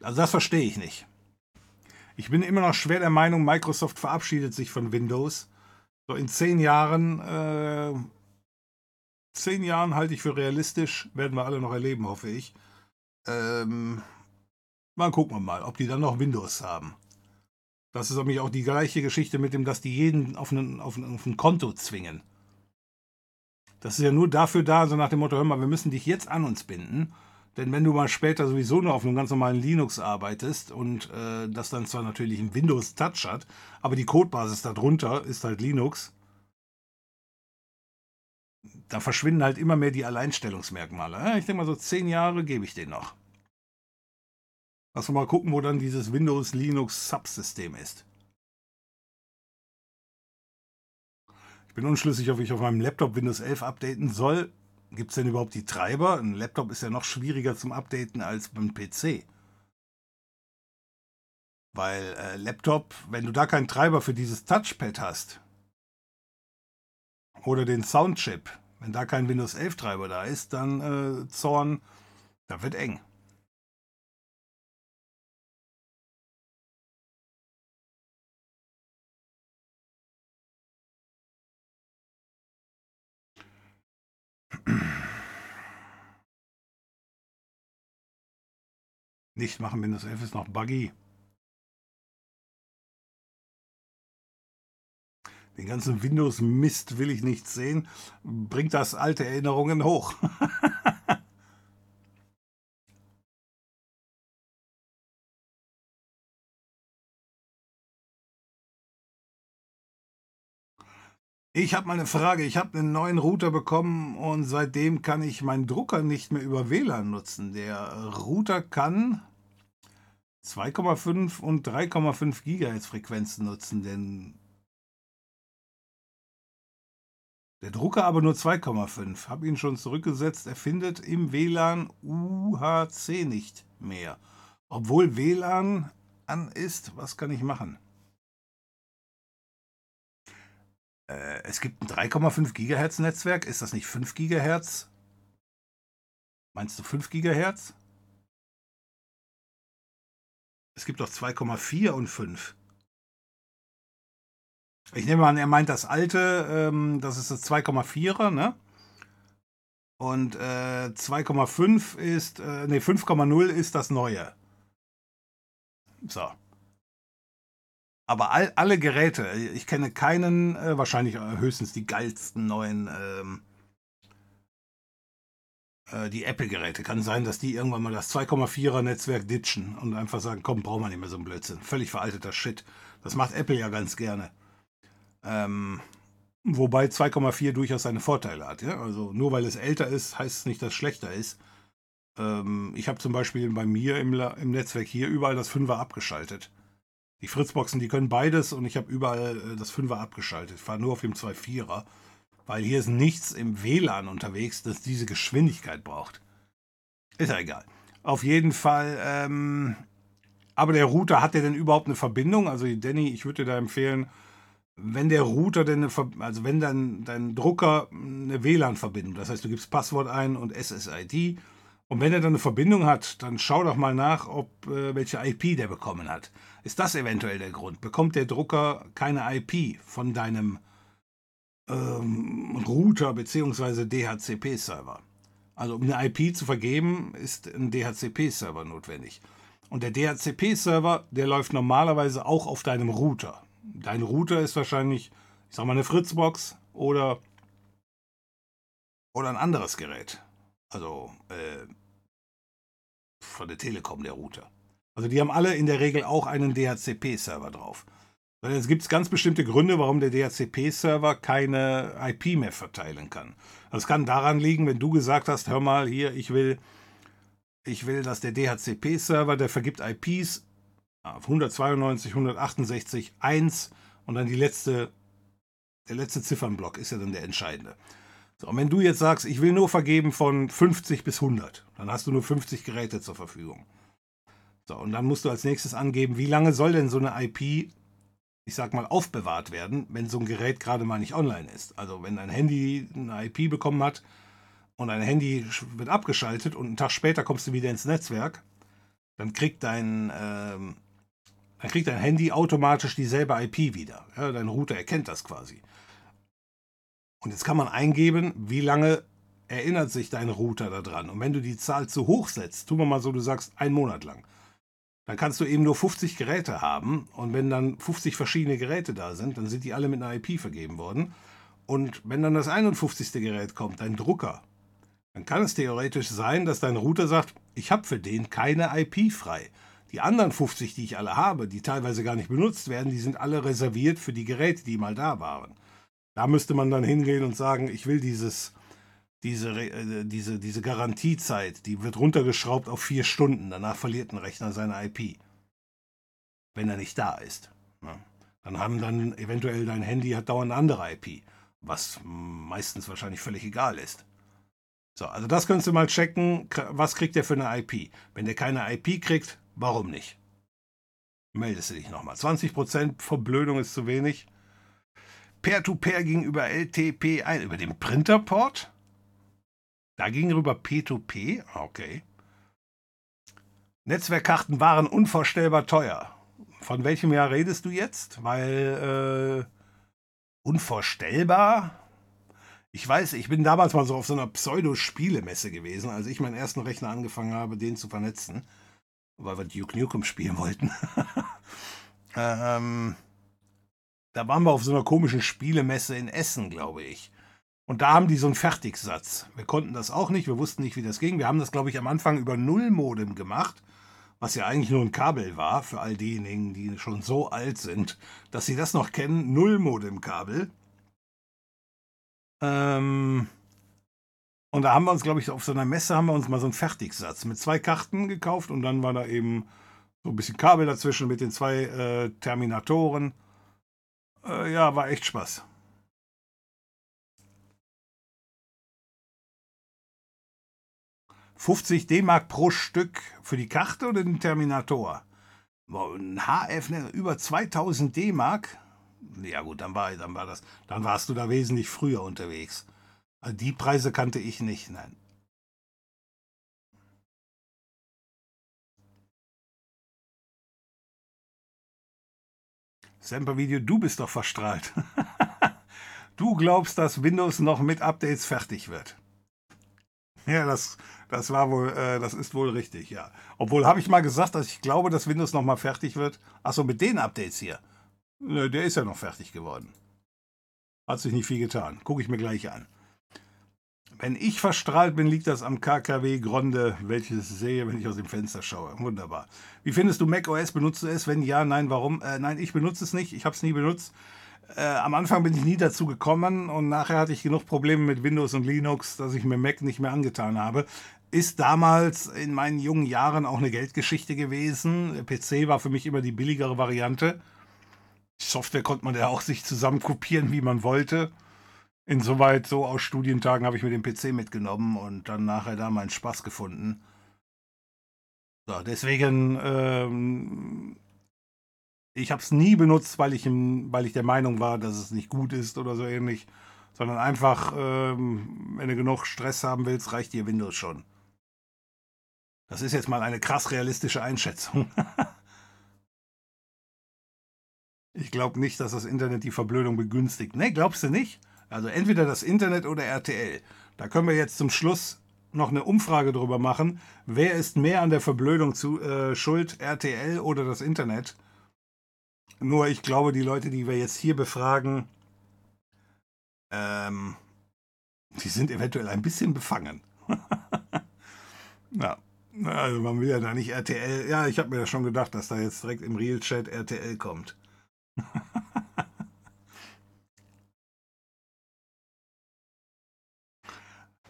Speaker 1: Also das verstehe ich nicht. Ich bin immer noch schwer der Meinung, Microsoft verabschiedet sich von Windows. So in zehn Jahren, äh, zehn Jahren halte ich für realistisch, werden wir alle noch erleben, hoffe ich. Ähm, mal gucken wir mal, ob die dann noch Windows haben. Das ist nämlich auch die gleiche Geschichte mit dem, dass die jeden auf ein, auf ein, auf ein Konto zwingen. Das ist ja nur dafür da, so nach dem Motto, hör mal, wir müssen dich jetzt an uns binden. Denn wenn du mal später sowieso nur auf einem ganz normalen Linux arbeitest und äh, das dann zwar natürlich ein Windows Touch hat, aber die Codebasis darunter ist halt Linux, da verschwinden halt immer mehr die Alleinstellungsmerkmale. Ich denke mal, so zehn Jahre gebe ich den noch. Lass uns mal gucken, wo dann dieses Windows Linux Subsystem ist. Ich bin unschlüssig, ob ich auf meinem Laptop Windows 11 updaten soll. Gibt es denn überhaupt die Treiber? Ein Laptop ist ja noch schwieriger zum Updaten als beim PC. Weil äh, Laptop, wenn du da keinen Treiber für dieses Touchpad hast oder den Soundchip, wenn da kein Windows 11 Treiber da ist, dann äh, Zorn, da wird eng. Nicht machen, Windows 11 ist noch buggy. Den ganzen Windows-Mist will ich nicht sehen. Bringt das alte Erinnerungen hoch. Ich habe mal eine Frage. Ich habe einen neuen Router bekommen und seitdem kann ich meinen Drucker nicht mehr über WLAN nutzen. Der Router kann 2,5 und 3,5 Gigahertz Frequenzen nutzen, denn der Drucker aber nur 2,5. Habe ihn schon zurückgesetzt. Er findet im WLAN UHC nicht mehr. Obwohl WLAN an ist, was kann ich machen? Äh, es gibt ein 3,5 Gigahertz Netzwerk. Ist das nicht 5 Gigahertz? Meinst du 5 Gigahertz? Es gibt doch 2,4 und 5. Ich nehme an, er meint das alte, ähm, das ist das 2,4er, ne? Und äh, 2,5 ist, äh, ne, 5,0 ist das neue. So. Aber all, alle Geräte, ich kenne keinen, äh, wahrscheinlich höchstens die geilsten neuen, ähm, äh, die Apple-Geräte. Kann sein, dass die irgendwann mal das 2,4er Netzwerk ditchen und einfach sagen, komm, brauchen wir nicht mehr so einen Blödsinn. Völlig veralteter Shit. Das macht Apple ja ganz gerne. Ähm, wobei 2,4 durchaus seine Vorteile hat. Ja? Also nur weil es älter ist, heißt es nicht, dass es schlechter ist. Ähm, ich habe zum Beispiel bei mir im, im Netzwerk hier überall das 5er abgeschaltet. Die Fritzboxen, die können beides und ich habe überall äh, das 5er abgeschaltet. Ich fahre nur auf dem 2,4er, weil hier ist nichts im WLAN unterwegs, das diese Geschwindigkeit braucht. Ist ja egal. Auf jeden Fall, ähm, aber der Router, hat der denn überhaupt eine Verbindung? Also Danny, ich würde dir da empfehlen, wenn der Router denn, eine, also wenn dann dein Drucker eine WLAN-Verbindung, das heißt, du gibst Passwort ein und SSID und wenn er dann eine Verbindung hat, dann schau doch mal nach, ob äh, welche IP der bekommen hat. Ist das eventuell der Grund? Bekommt der Drucker keine IP von deinem ähm, Router bzw. DHCP-Server? Also um eine IP zu vergeben, ist ein DHCP-Server notwendig. Und der DHCP-Server, der läuft normalerweise auch auf deinem Router dein Router ist wahrscheinlich, ich sag mal, eine Fritzbox oder, oder ein anderes Gerät. Also äh, von der Telekom, der Router. Also die haben alle in der Regel auch einen DHCP-Server drauf. Weil es gibt ganz bestimmte Gründe, warum der DHCP-Server keine IP mehr verteilen kann. Das kann daran liegen, wenn du gesagt hast, hör mal hier, ich will, ich will, dass der DHCP-Server, der vergibt IPs auf 192, 168, 1 und dann die letzte, der letzte Ziffernblock ist ja dann der entscheidende. So, und wenn du jetzt sagst, ich will nur vergeben von 50 bis 100, dann hast du nur 50 Geräte zur Verfügung. So, und dann musst du als nächstes angeben, wie lange soll denn so eine IP, ich sag mal, aufbewahrt werden, wenn so ein Gerät gerade mal nicht online ist. Also wenn dein Handy eine IP bekommen hat und dein Handy wird abgeschaltet und einen Tag später kommst du wieder ins Netzwerk, dann kriegt dein, ähm, dann kriegt dein Handy automatisch dieselbe IP wieder. Ja, dein Router erkennt das quasi. Und jetzt kann man eingeben, wie lange erinnert sich dein Router daran. Und wenn du die Zahl zu hoch setzt, tun wir mal so, du sagst einen Monat lang, dann kannst du eben nur 50 Geräte haben. Und wenn dann 50 verschiedene Geräte da sind, dann sind die alle mit einer IP vergeben worden. Und wenn dann das 51. Gerät kommt, dein Drucker, dann kann es theoretisch sein, dass dein Router sagt, ich habe für den keine IP frei. Die anderen 50, die ich alle habe, die teilweise gar nicht benutzt werden, die sind alle reserviert für die Geräte, die mal da waren. Da müsste man dann hingehen und sagen, ich will dieses, diese, äh, diese, diese Garantiezeit, die wird runtergeschraubt auf vier Stunden. Danach verliert ein Rechner seine IP. Wenn er nicht da ist. Ja. Dann haben dann eventuell dein Handy hat dauernd eine andere IP, was meistens wahrscheinlich völlig egal ist. So, also das könntest du mal checken, was kriegt der für eine IP. Wenn der keine IP kriegt, warum nicht? Meldest du dich nochmal. 20% Verblödung ist zu wenig. Peer-to-Peer -Peer ging über LTP ein, über den Printerport? Da ging rüber P2P? Okay. Netzwerkkarten waren unvorstellbar teuer. Von welchem Jahr redest du jetzt? Weil, äh, unvorstellbar? Ich weiß, ich bin damals mal so auf so einer Pseudo-Spielemesse gewesen, als ich meinen ersten Rechner angefangen habe, den zu vernetzen, weil wir Duke Nukem spielen wollten. ähm, da waren wir auf so einer komischen Spielemesse in Essen, glaube ich. Und da haben die so einen Fertigsatz. Wir konnten das auch nicht, wir wussten nicht, wie das ging. Wir haben das, glaube ich, am Anfang über Nullmodem gemacht, was ja eigentlich nur ein Kabel war, für all diejenigen, die schon so alt sind, dass sie das noch kennen. Nullmodem-Kabel. Ähm, und da haben wir uns, glaube ich, auf so einer Messe haben wir uns mal so einen Fertigsatz mit zwei Karten gekauft und dann war da eben so ein bisschen Kabel dazwischen mit den zwei äh, Terminatoren. Äh, ja, war echt Spaß. ...50 D-Mark pro Stück für die Karte oder den Terminator? Ein HF ne, über 2000 D-Mark ja gut, dann war, dann war das, dann warst du da wesentlich früher unterwegs. Also die Preise kannte ich nicht, nein. Semper-Video, du bist doch verstrahlt. du glaubst, dass Windows noch mit Updates fertig wird. Ja, das, das war wohl, äh, das ist wohl richtig, ja. Obwohl habe ich mal gesagt, dass ich glaube, dass Windows noch mal fertig wird. Achso, mit den Updates hier. Nö, der ist ja noch fertig geworden. Hat sich nicht viel getan. Gucke ich mir gleich an. Wenn ich verstrahlt bin, liegt das am KKW Gronde, welches ich sehe, wenn ich aus dem Fenster schaue. Wunderbar. Wie findest du macOS? Benutzt du es? Wenn ja, nein, warum? Äh, nein, ich benutze es nicht. Ich habe es nie benutzt. Äh, am Anfang bin ich nie dazu gekommen und nachher hatte ich genug Probleme mit Windows und Linux, dass ich mir Mac nicht mehr angetan habe. Ist damals in meinen jungen Jahren auch eine Geldgeschichte gewesen. PC war für mich immer die billigere Variante. Software konnte man ja auch sich zusammen kopieren, wie man wollte. Insoweit, so aus Studientagen habe ich mir den PC mitgenommen und dann nachher da meinen Spaß gefunden. So, deswegen, ähm, ich habe es nie benutzt, weil ich, weil ich der Meinung war, dass es nicht gut ist oder so ähnlich, sondern einfach, ähm, wenn du genug Stress haben willst, reicht dir Windows schon. Das ist jetzt mal eine krass realistische Einschätzung. Ich glaube nicht, dass das Internet die Verblödung begünstigt. Ne, glaubst du nicht? Also entweder das Internet oder RTL. Da können wir jetzt zum Schluss noch eine Umfrage drüber machen. Wer ist mehr an der Verblödung zu, äh, schuld, RTL oder das Internet? Nur ich glaube, die Leute, die wir jetzt hier befragen, ähm, die sind eventuell ein bisschen befangen. ja, also man will ja da nicht RTL. Ja, ich habe mir ja schon gedacht, dass da jetzt direkt im Real-Chat RTL kommt.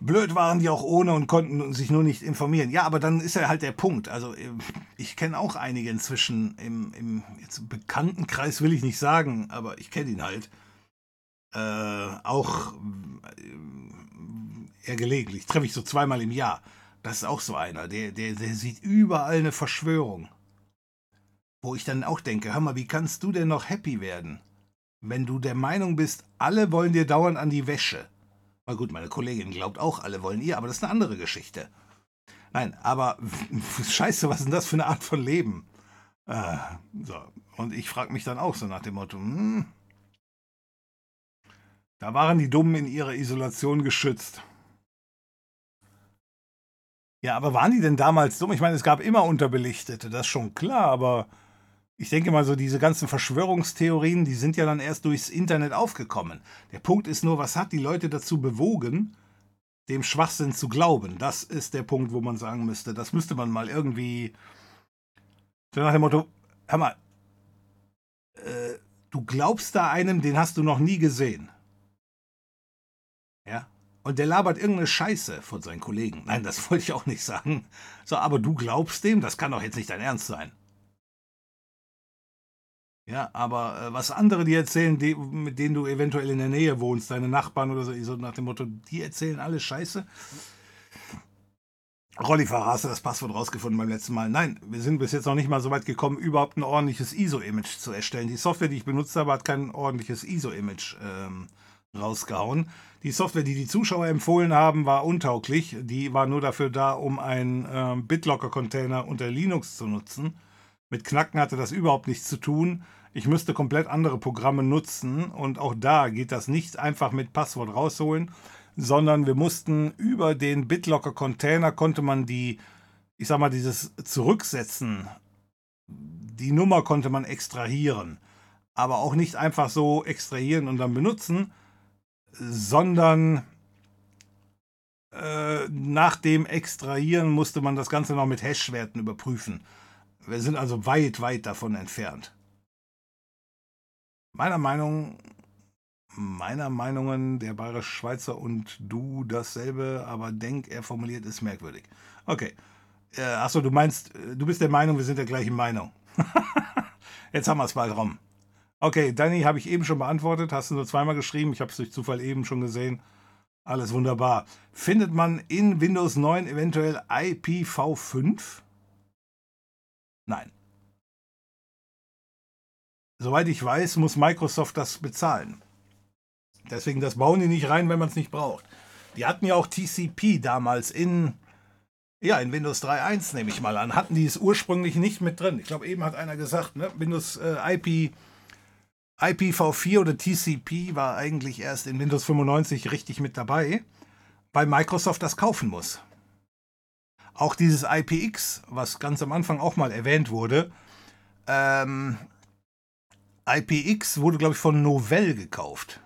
Speaker 1: Blöd waren die auch ohne und konnten sich nur nicht informieren. Ja, aber dann ist ja halt der Punkt. Also äh, ich kenne auch einige inzwischen im, im jetzt Bekanntenkreis will ich nicht sagen, aber ich kenne ihn halt. Äh, auch äh, eher gelegentlich. Treffe ich so zweimal im Jahr. Das ist auch so einer, der, der, der sieht überall eine Verschwörung. Wo ich dann auch denke, hör mal, wie kannst du denn noch happy werden, wenn du der Meinung bist, alle wollen dir dauernd an die Wäsche? Na gut, meine Kollegin glaubt auch, alle wollen ihr, aber das ist eine andere Geschichte. Nein, aber scheiße, was ist denn das für eine Art von Leben? Äh, so. Und ich frage mich dann auch so nach dem Motto, hm, da waren die Dummen in ihrer Isolation geschützt. Ja, aber waren die denn damals dumm? Ich meine, es gab immer Unterbelichtete, das ist schon klar, aber ich denke mal so, diese ganzen Verschwörungstheorien, die sind ja dann erst durchs Internet aufgekommen. Der Punkt ist nur, was hat die Leute dazu bewogen, dem Schwachsinn zu glauben? Das ist der Punkt, wo man sagen müsste, das müsste man mal irgendwie. So nach dem Motto, hör mal, äh, du glaubst da einem, den hast du noch nie gesehen. Ja? Und der labert irgendeine Scheiße von seinen Kollegen. Nein, das wollte ich auch nicht sagen. So, aber du glaubst dem, das kann doch jetzt nicht dein Ernst sein. Ja, aber äh, was andere dir erzählen, die, mit denen du eventuell in der Nähe wohnst, deine Nachbarn oder so, so nach dem Motto, die erzählen alles Scheiße. Rollifahrer, hast du das Passwort rausgefunden beim letzten Mal? Nein, wir sind bis jetzt noch nicht mal so weit gekommen, überhaupt ein ordentliches ISO-Image zu erstellen. Die Software, die ich benutzt habe, hat kein ordentliches ISO-Image ähm, rausgehauen. Die Software, die die Zuschauer empfohlen haben, war untauglich. Die war nur dafür da, um einen äh, BitLocker-Container unter Linux zu nutzen. Mit Knacken hatte das überhaupt nichts zu tun. Ich müsste komplett andere Programme nutzen und auch da geht das nicht einfach mit Passwort rausholen, sondern wir mussten über den BitLocker Container konnte man die, ich sag mal, dieses Zurücksetzen, die Nummer konnte man extrahieren. Aber auch nicht einfach so extrahieren und dann benutzen, sondern äh, nach dem Extrahieren musste man das Ganze noch mit Hash-Werten überprüfen. Wir sind also weit, weit davon entfernt. Meiner Meinung, meiner Meinungen, der bayerische Schweizer und du dasselbe, aber denk, er formuliert ist merkwürdig. Okay. Äh, achso, du meinst, du bist der Meinung, wir sind der gleichen Meinung. Jetzt haben wir es bald rum. Okay, Danny habe ich eben schon beantwortet, hast du nur zweimal geschrieben, ich habe es durch Zufall eben schon gesehen. Alles wunderbar. Findet man in Windows 9 eventuell IPv5? Nein. Soweit ich weiß, muss Microsoft das bezahlen. Deswegen, das bauen die nicht rein, wenn man es nicht braucht. Die hatten ja auch TCP damals in, ja, in Windows 3.1, nehme ich mal an. Hatten die es ursprünglich nicht mit drin. Ich glaube, eben hat einer gesagt, ne, Windows äh, IP, IPv4 oder TCP war eigentlich erst in Windows 95 richtig mit dabei, weil Microsoft das kaufen muss. Auch dieses IPX, was ganz am Anfang auch mal erwähnt wurde, ähm, IPX wurde, glaube ich, von Novell gekauft.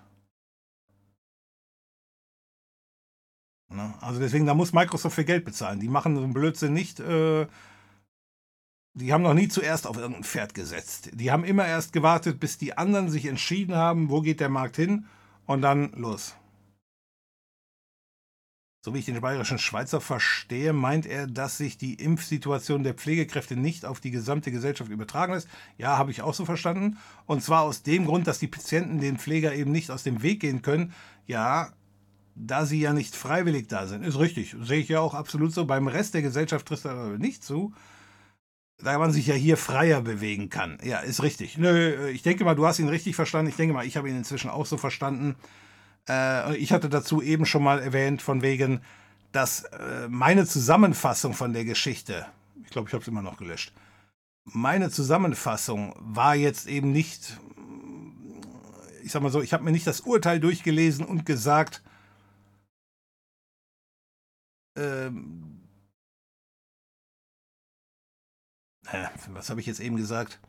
Speaker 1: Also deswegen, da muss Microsoft für Geld bezahlen. Die machen so einen Blödsinn nicht. Äh, die haben noch nie zuerst auf irgendein Pferd gesetzt. Die haben immer erst gewartet, bis die anderen sich entschieden haben, wo geht der Markt hin und dann los. So wie ich den bayerischen Schweizer verstehe, meint er, dass sich die Impfsituation der Pflegekräfte nicht auf die gesamte Gesellschaft übertragen lässt. Ja, habe ich auch so verstanden. Und zwar aus dem Grund, dass die Patienten den Pfleger eben nicht aus dem Weg gehen können. Ja, da sie ja nicht freiwillig da sind. Ist richtig. Sehe ich ja auch absolut so. Beim Rest der Gesellschaft trifft aber nicht zu. Da man sich ja hier freier bewegen kann. Ja, ist richtig. Nö, ich denke mal, du hast ihn richtig verstanden. Ich denke mal, ich habe ihn inzwischen auch so verstanden. Äh, ich hatte dazu eben schon mal erwähnt, von wegen, dass äh, meine Zusammenfassung von der Geschichte, ich glaube, ich habe es immer noch gelöscht, meine Zusammenfassung war jetzt eben nicht, ich sag mal so, ich habe mir nicht das Urteil durchgelesen und gesagt, ähm, äh, was habe ich jetzt eben gesagt?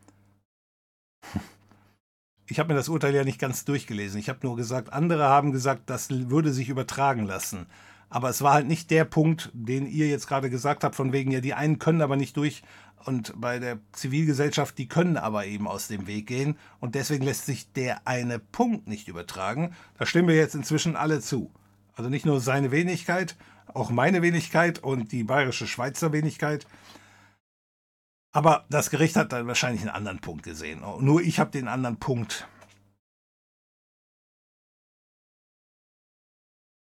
Speaker 1: ich habe mir das Urteil ja nicht ganz durchgelesen. Ich habe nur gesagt, andere haben gesagt, das würde sich übertragen lassen. Aber es war halt nicht der Punkt, den ihr jetzt gerade gesagt habt, von wegen, ja, die einen können aber nicht durch und bei der Zivilgesellschaft, die können aber eben aus dem Weg gehen und deswegen lässt sich der eine Punkt nicht übertragen. Da stimmen wir jetzt inzwischen alle zu. Also nicht nur seine Wenigkeit, auch meine Wenigkeit und die bayerische Schweizer Wenigkeit. Aber das Gericht hat dann wahrscheinlich einen anderen Punkt gesehen. Nur ich habe den anderen Punkt.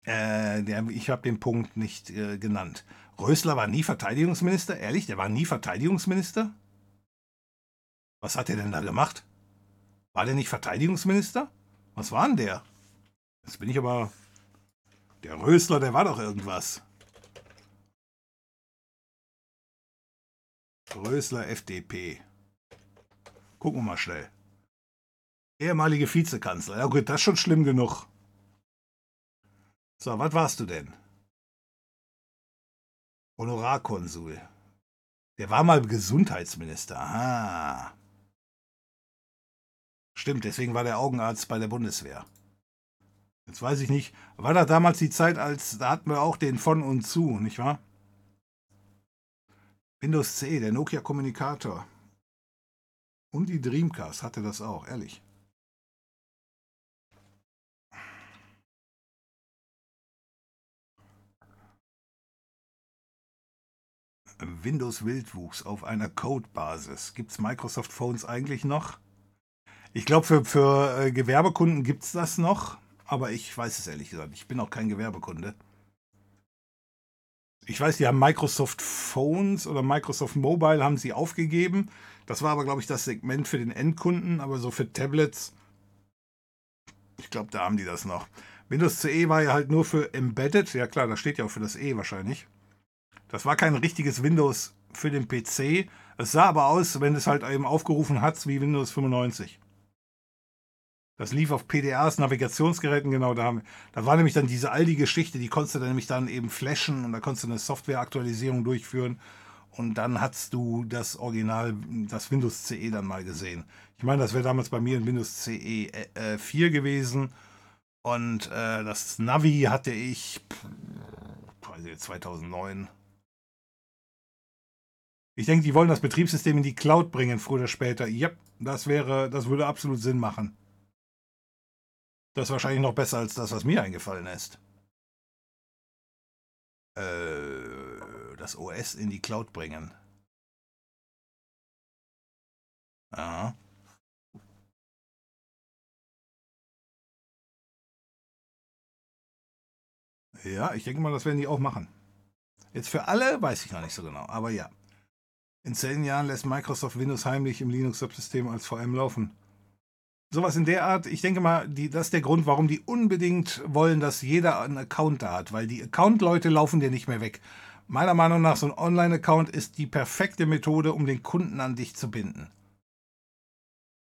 Speaker 1: Äh, ich habe den Punkt nicht äh, genannt. Rösler war nie Verteidigungsminister? Ehrlich, der war nie Verteidigungsminister? Was hat er denn da gemacht? War der nicht Verteidigungsminister? Was war denn der? Jetzt bin ich aber. Der Rösler, der war doch irgendwas. Rösler FDP. Gucken wir mal schnell. Ehemalige Vizekanzler. Ja gut, das ist schon schlimm genug. So, was warst du denn? Honorarkonsul. Der war mal Gesundheitsminister. Aha. Stimmt, deswegen war der Augenarzt bei der Bundeswehr. Jetzt weiß ich nicht, war da damals die Zeit, als da hatten wir auch den von und zu, nicht wahr? Windows CE, der Nokia Kommunikator. Und die Dreamcast hatte das auch, ehrlich. Windows Wildwuchs auf einer Codebasis. Gibt es Microsoft Phones eigentlich noch? Ich glaube, für, für äh, Gewerbekunden gibt es das noch, aber ich weiß es ehrlich gesagt. Ich bin auch kein Gewerbekunde. Ich weiß, die haben Microsoft Phones oder Microsoft Mobile haben sie aufgegeben. Das war aber, glaube ich, das Segment für den Endkunden, aber so für Tablets, ich glaube, da haben die das noch. Windows CE war ja halt nur für Embedded. Ja klar, da steht ja auch für das E wahrscheinlich. Das war kein richtiges Windows für den PC. Es sah aber aus, wenn es halt eben aufgerufen hat, wie Windows 95. Das lief auf PDAs, Navigationsgeräten, genau da haben Da war nämlich dann diese all die Geschichte, die konntest du dann nämlich dann eben flashen und da konntest du eine Softwareaktualisierung durchführen und dann hast du das Original, das Windows CE dann mal gesehen. Ich meine, das wäre damals bei mir in Windows CE äh, 4 gewesen und äh, das Navi hatte ich pff, 2009 ich denke, die wollen das Betriebssystem in die Cloud bringen, früher oder später. Ja, das wäre, das würde absolut Sinn machen. Das ist wahrscheinlich noch besser als das, was mir eingefallen ist. Äh, das OS in die Cloud bringen. Aha. Ja, ich denke mal, das werden die auch machen. Jetzt für alle weiß ich noch nicht so genau, aber ja. In zehn Jahren lässt Microsoft Windows heimlich im Linux-Subsystem als VM laufen. Sowas in der Art, ich denke mal, die, das ist der Grund, warum die unbedingt wollen, dass jeder einen Account da hat, weil die Account-Leute laufen dir nicht mehr weg. Meiner Meinung nach, so ein Online-Account ist die perfekte Methode, um den Kunden an dich zu binden.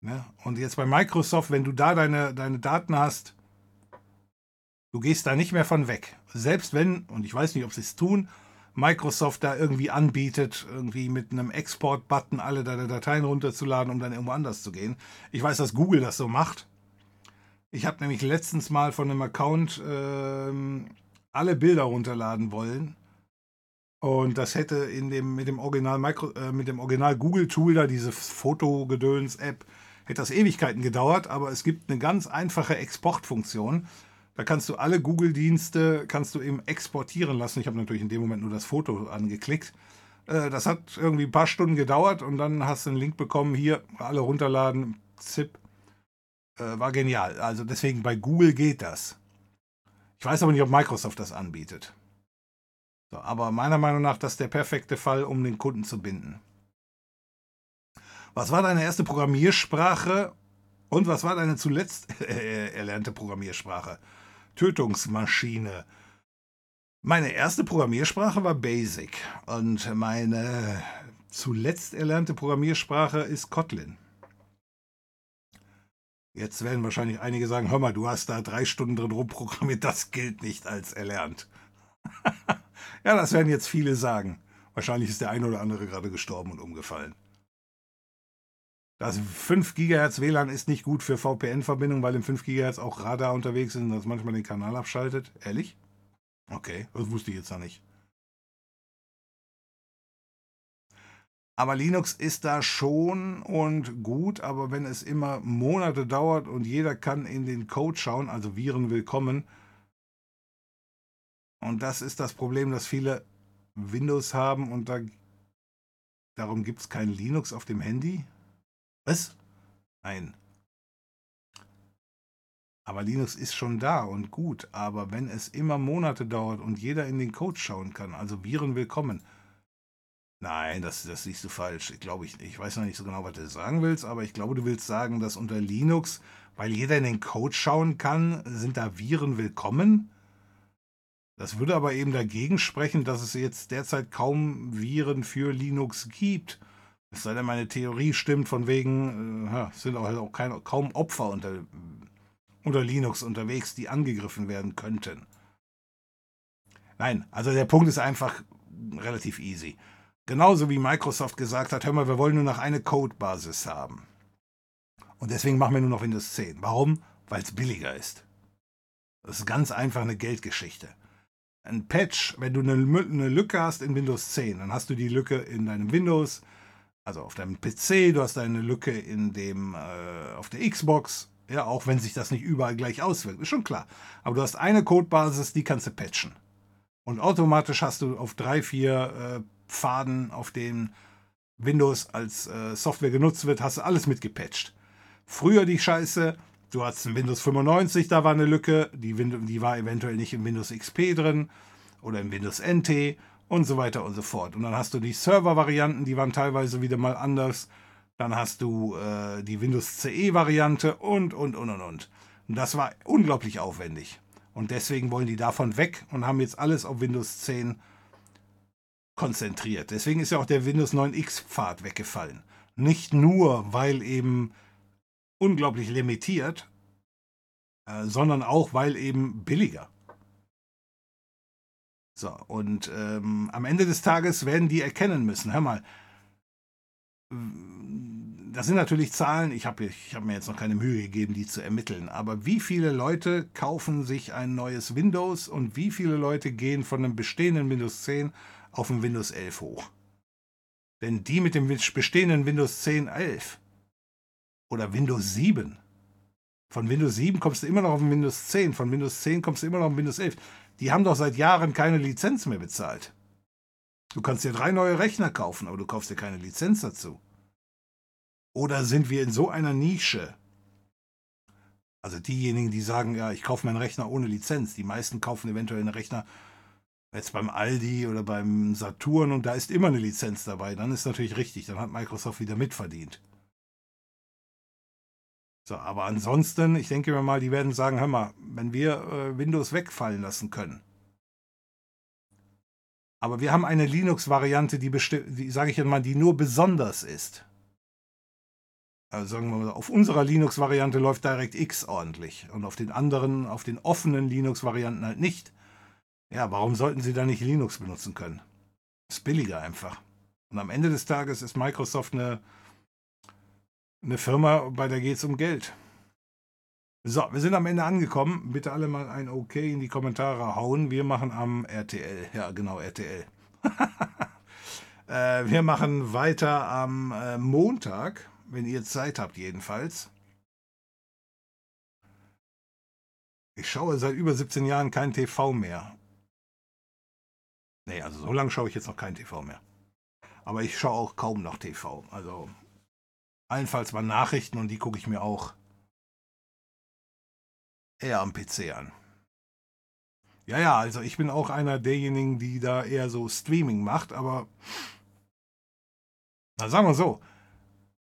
Speaker 1: Ne? Und jetzt bei Microsoft, wenn du da deine, deine Daten hast, du gehst da nicht mehr von weg. Selbst wenn, und ich weiß nicht, ob sie es tun, Microsoft da irgendwie anbietet, irgendwie mit einem Export-Button alle deine Dateien runterzuladen, um dann irgendwo anders zu gehen. Ich weiß, dass Google das so macht. Ich habe nämlich letztens mal von einem Account ähm, alle Bilder runterladen wollen. Und das hätte in dem, mit dem Original, Micro, äh, mit dem Original Google Tool da, diese Fotogedöns-App, hätte das Ewigkeiten gedauert, aber es gibt eine ganz einfache Exportfunktion. Da kannst du alle Google-Dienste, kannst du eben exportieren lassen. Ich habe natürlich in dem Moment nur das Foto angeklickt. Äh, das hat irgendwie ein paar Stunden gedauert und dann hast du einen Link bekommen, hier, alle runterladen, zip. Äh, war genial. Also deswegen bei Google geht das. Ich weiß aber nicht, ob Microsoft das anbietet. So, aber meiner Meinung nach das ist der perfekte Fall, um den Kunden zu binden. Was war deine erste Programmiersprache und was war deine zuletzt erlernte Programmiersprache? Tötungsmaschine. Meine erste Programmiersprache war Basic und meine zuletzt erlernte Programmiersprache ist Kotlin. Jetzt werden wahrscheinlich einige sagen, hör mal, du hast da drei Stunden drin rumprogrammiert, das gilt nicht als erlernt. ja, das werden jetzt viele sagen. Wahrscheinlich ist der eine oder andere gerade gestorben und umgefallen. Das 5 GHz WLAN ist nicht gut für VPN-Verbindungen, weil im 5 GHz auch Radar unterwegs ist und das manchmal den Kanal abschaltet. Ehrlich? Okay, das wusste ich jetzt noch nicht. Aber Linux ist da schon und gut, aber wenn es immer Monate dauert und jeder kann in den Code schauen, also Viren willkommen, und das ist das Problem, dass viele Windows haben und da, darum gibt es kein Linux auf dem Handy. Was? Nein. Aber Linux ist schon da und gut, aber wenn es immer Monate dauert und jeder in den Code schauen kann, also Viren willkommen. Nein, das, das siehst du falsch. Ich glaube, ich, ich weiß noch nicht so genau, was du sagen willst, aber ich glaube, du willst sagen, dass unter Linux, weil jeder in den Code schauen kann, sind da Viren willkommen? Das würde aber eben dagegen sprechen, dass es jetzt derzeit kaum Viren für Linux gibt. Es sei denn, meine Theorie stimmt, von wegen, äh, sind auch, halt auch kein, kaum Opfer unter, unter Linux unterwegs, die angegriffen werden könnten. Nein, also der Punkt ist einfach relativ easy. Genauso wie Microsoft gesagt hat, hör mal, wir wollen nur noch eine Codebasis haben. Und deswegen machen wir nur noch Windows 10. Warum? Weil es billiger ist. Das ist ganz einfach eine Geldgeschichte. Ein Patch, wenn du eine, eine Lücke hast in Windows 10, dann hast du die Lücke in deinem Windows, also auf deinem PC, du hast eine Lücke in dem, äh, auf der Xbox, ja, auch wenn sich das nicht überall gleich auswirkt, ist schon klar. Aber du hast eine Codebasis, die kannst du patchen. Und automatisch hast du auf drei, vier äh, Pfaden, auf denen Windows als äh, Software genutzt wird, hast du alles mitgepatcht. Früher die Scheiße, du hast ein Windows 95, da war eine Lücke, die, die war eventuell nicht im Windows XP drin oder im Windows NT und so weiter und so fort. Und dann hast du die Server-Varianten, die waren teilweise wieder mal anders. Dann hast du äh, die Windows CE-Variante und, und, und, und, und. Und das war unglaublich aufwendig. Und deswegen wollen die davon weg und haben jetzt alles auf Windows 10 konzentriert. Deswegen ist ja auch der Windows 9X-Pfad weggefallen. Nicht nur, weil eben unglaublich limitiert, äh, sondern auch, weil eben billiger. So, und ähm, am Ende des Tages werden die erkennen müssen, hör mal, das sind natürlich Zahlen, ich habe hab mir jetzt noch keine Mühe gegeben, die zu ermitteln, aber wie viele Leute kaufen sich ein neues Windows und wie viele Leute gehen von einem bestehenden Windows 10 auf ein Windows 11 hoch? Denn die mit dem bestehenden Windows 10 11 oder Windows 7, von Windows 7 kommst du immer noch auf Windows 10, von Windows 10 kommst du immer noch auf Windows 11. Die haben doch seit Jahren keine Lizenz mehr bezahlt. Du kannst dir drei neue Rechner kaufen, aber du kaufst dir keine Lizenz dazu. Oder sind wir in so einer Nische? Also diejenigen, die sagen, ja, ich kaufe meinen Rechner ohne Lizenz. Die meisten kaufen eventuell einen Rechner jetzt beim Aldi oder beim Saturn und da ist immer eine Lizenz dabei. Dann ist natürlich richtig, dann hat Microsoft wieder mitverdient. So, aber ansonsten, ich denke mir mal, die werden sagen, hör mal, wenn wir äh, Windows wegfallen lassen können, aber wir haben eine Linux-Variante, die, die sage ich mal, die nur besonders ist. Also sagen wir mal, auf unserer Linux-Variante läuft DirectX ordentlich und auf den anderen, auf den offenen Linux-Varianten halt nicht. Ja, warum sollten Sie da nicht Linux benutzen können? Ist billiger einfach. Und am Ende des Tages ist Microsoft eine, eine Firma, bei der geht es um Geld. So, wir sind am Ende angekommen. Bitte alle mal ein OK in die Kommentare hauen. Wir machen am RTL. Ja, genau, RTL. äh, wir machen weiter am äh, Montag, wenn ihr Zeit habt jedenfalls. Ich schaue seit über 17 Jahren kein TV mehr. Nee, also so lange schaue ich jetzt noch kein TV mehr. Aber ich schaue auch kaum noch TV. Also allenfalls mal Nachrichten und die gucke ich mir auch eher am PC an. Ja, ja, also ich bin auch einer derjenigen, die da eher so Streaming macht, aber na sagen wir so,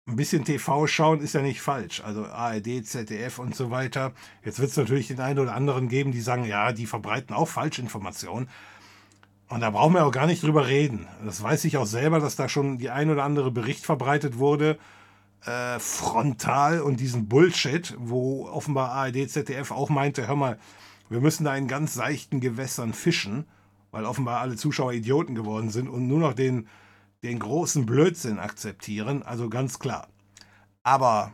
Speaker 1: ein bisschen TV schauen ist ja nicht falsch. Also ARD, ZDF und so weiter. Jetzt wird es natürlich den einen oder anderen geben, die sagen, ja, die verbreiten auch Falschinformationen. Und da brauchen wir auch gar nicht drüber reden. Das weiß ich auch selber, dass da schon die ein oder andere Bericht verbreitet wurde, äh, frontal und diesen Bullshit, wo offenbar ARD, ZDF auch meinte, hör mal, wir müssen da in ganz seichten Gewässern fischen, weil offenbar alle Zuschauer Idioten geworden sind und nur noch den, den großen Blödsinn akzeptieren. Also ganz klar. Aber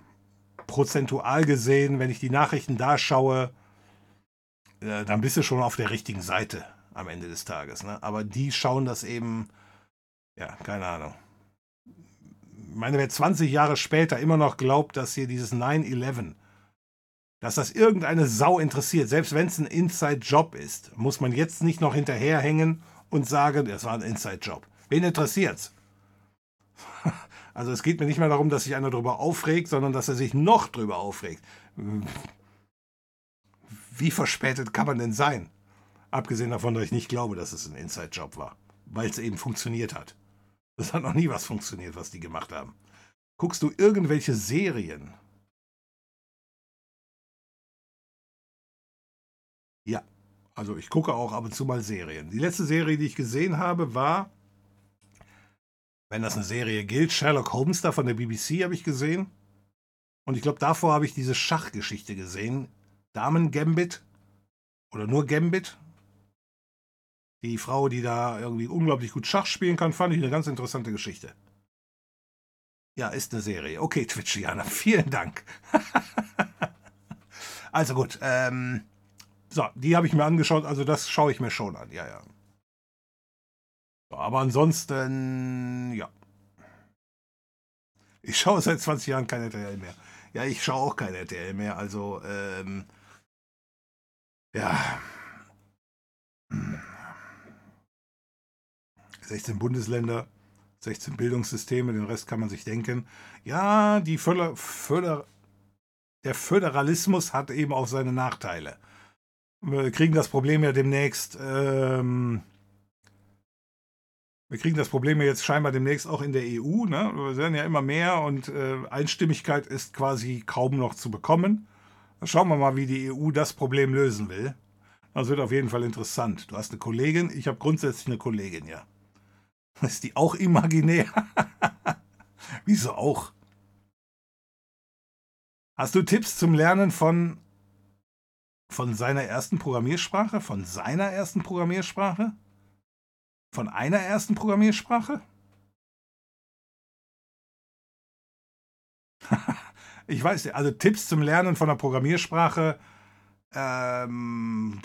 Speaker 1: prozentual gesehen, wenn ich die Nachrichten da schaue, äh, dann bist du schon auf der richtigen Seite am Ende des Tages. Ne? Aber die schauen das eben, ja, keine Ahnung meine, wer 20 Jahre später immer noch glaubt, dass hier dieses 9-11, dass das irgendeine Sau interessiert, selbst wenn es ein Inside-Job ist, muss man jetzt nicht noch hinterherhängen und sagen, das war ein Inside-Job. Wen interessiert's? Also es geht mir nicht mehr darum, dass sich einer darüber aufregt, sondern dass er sich noch darüber aufregt. Wie verspätet kann man denn sein? Abgesehen davon, dass ich nicht glaube, dass es ein Inside-Job war, weil es eben funktioniert hat. Das hat noch nie was funktioniert, was die gemacht haben. Guckst du irgendwelche Serien? Ja, also ich gucke auch ab und zu mal Serien. Die letzte Serie, die ich gesehen habe, war, wenn das eine Serie gilt, Sherlock Holmes da von der BBC habe ich gesehen. Und ich glaube, davor habe ich diese Schachgeschichte gesehen. Damen Gambit oder nur Gambit, die Frau, die da irgendwie unglaublich gut Schach spielen kann, fand ich eine ganz interessante Geschichte. Ja, ist eine Serie. Okay, Twitchiana, vielen Dank. also gut, ähm, so, die habe ich mir angeschaut, also das schaue ich mir schon an, ja, ja. Aber ansonsten, ja. Ich schaue seit 20 Jahren kein RTL mehr. Ja, ich schaue auch kein RTL mehr, also, ähm, ja. 16 Bundesländer, 16 Bildungssysteme, den Rest kann man sich denken. Ja, die Föder Föder der Föderalismus hat eben auch seine Nachteile. Wir kriegen das Problem ja demnächst, ähm, wir kriegen das Problem ja jetzt scheinbar demnächst auch in der EU. Ne? Wir werden ja immer mehr und äh, Einstimmigkeit ist quasi kaum noch zu bekommen. Schauen wir mal, wie die EU das Problem lösen will. Das wird auf jeden Fall interessant. Du hast eine Kollegin, ich habe grundsätzlich eine Kollegin, ja. Ist die auch imaginär? Wieso auch? Hast du Tipps zum Lernen von, von seiner ersten Programmiersprache? Von seiner ersten Programmiersprache? Von einer ersten Programmiersprache? ich weiß nicht, also Tipps zum Lernen von einer Programmiersprache. Ähm,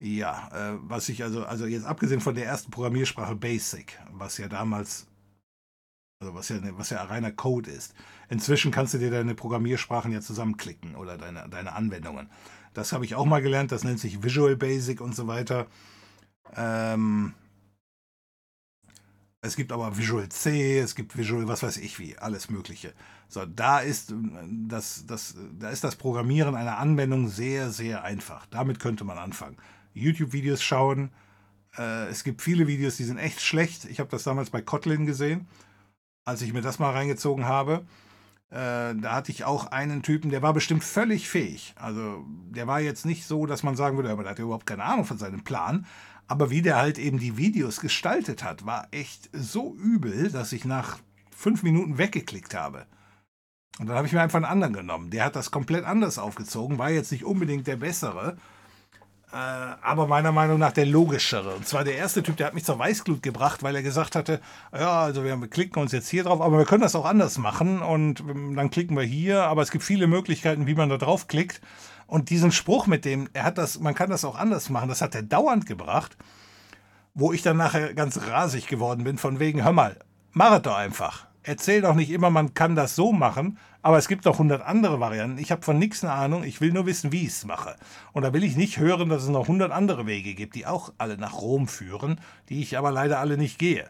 Speaker 1: Ja, äh, was ich also, also jetzt abgesehen von der ersten Programmiersprache Basic, was ja damals, also was ja, was ja reiner Code ist. Inzwischen kannst du dir deine Programmiersprachen ja zusammenklicken oder deine, deine Anwendungen. Das habe ich auch mal gelernt, das nennt sich Visual Basic und so weiter. Ähm, es gibt aber Visual C, es gibt Visual, was weiß ich wie, alles Mögliche. So, da ist das, das, da ist das Programmieren einer Anwendung sehr, sehr einfach. Damit könnte man anfangen. YouTube-Videos schauen. Äh, es gibt viele Videos, die sind echt schlecht. Ich habe das damals bei Kotlin gesehen, als ich mir das mal reingezogen habe. Äh, da hatte ich auch einen Typen, der war bestimmt völlig fähig. Also der war jetzt nicht so, dass man sagen würde, aber der hat überhaupt keine Ahnung von seinem Plan. Aber wie der halt eben die Videos gestaltet hat, war echt so übel, dass ich nach fünf Minuten weggeklickt habe. Und dann habe ich mir einfach einen anderen genommen. Der hat das komplett anders aufgezogen, war jetzt nicht unbedingt der bessere, aber meiner Meinung nach der logischere. Und zwar der erste Typ, der hat mich zur Weißglut gebracht, weil er gesagt hatte, ja, also wir klicken uns jetzt hier drauf, aber wir können das auch anders machen und ähm, dann klicken wir hier, aber es gibt viele Möglichkeiten, wie man da drauf klickt. Und diesen Spruch mit dem, er hat das, man kann das auch anders machen, das hat er dauernd gebracht, wo ich dann nachher ganz rasig geworden bin, von wegen, hör mal, mach es doch einfach. Erzähl doch nicht immer, man kann das so machen, aber es gibt noch hundert andere Varianten. Ich habe von nichts eine Ahnung. Ich will nur wissen, wie ich es mache. Und da will ich nicht hören, dass es noch hundert andere Wege gibt, die auch alle nach Rom führen, die ich aber leider alle nicht gehe.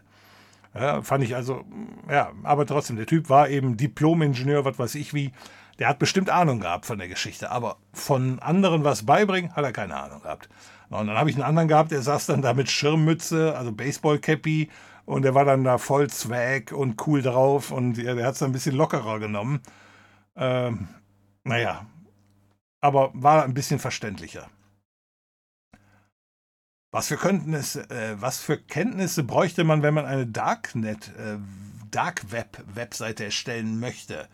Speaker 1: Ja, fand ich also, ja, aber trotzdem, der Typ war eben Diplom-Ingenieur, was weiß ich wie. Der hat bestimmt Ahnung gehabt von der Geschichte, aber von anderen was beibringen, hat er keine Ahnung gehabt. Und dann habe ich einen anderen gehabt, der saß dann da mit Schirmmütze, also Baseball-Cappy, und der war dann da voll Swag und cool drauf und ja, der hat es ein bisschen lockerer genommen. Ähm, naja, aber war ein bisschen verständlicher. Was für Kenntnisse, äh, was für Kenntnisse bräuchte man, wenn man eine Darknet, äh, Dark Web Webseite erstellen möchte?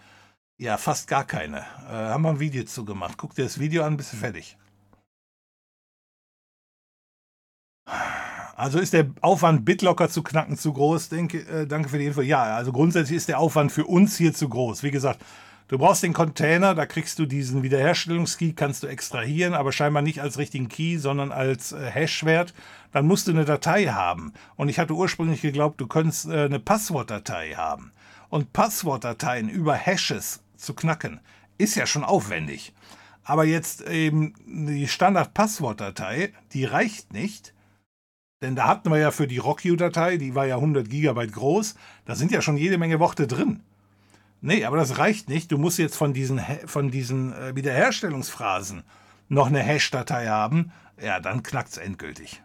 Speaker 1: Ja, fast gar keine. Äh, haben wir ein Video zu gemacht. Guck dir das Video an, bist du fertig. Also ist der Aufwand, BitLocker zu knacken, zu groß? Denke, äh, danke für die Info. Ja, also grundsätzlich ist der Aufwand für uns hier zu groß. Wie gesagt, du brauchst den Container, da kriegst du diesen Wiederherstellungskey, kannst du extrahieren, aber scheinbar nicht als richtigen Key, sondern als äh, Hashwert. Dann musst du eine Datei haben. Und ich hatte ursprünglich geglaubt, du könntest äh, eine Passwortdatei haben. Und Passwortdateien über Hashes zu knacken, ist ja schon aufwendig. Aber jetzt eben die Standard-Passwortdatei, die reicht nicht denn da hatten wir ja für die RockU-Datei, die war ja 100 Gigabyte groß, da sind ja schon jede Menge Worte drin. Nee, aber das reicht nicht. Du musst jetzt von diesen, von diesen äh, Wiederherstellungsphrasen noch eine Hash-Datei haben. Ja, dann knackt es endgültig.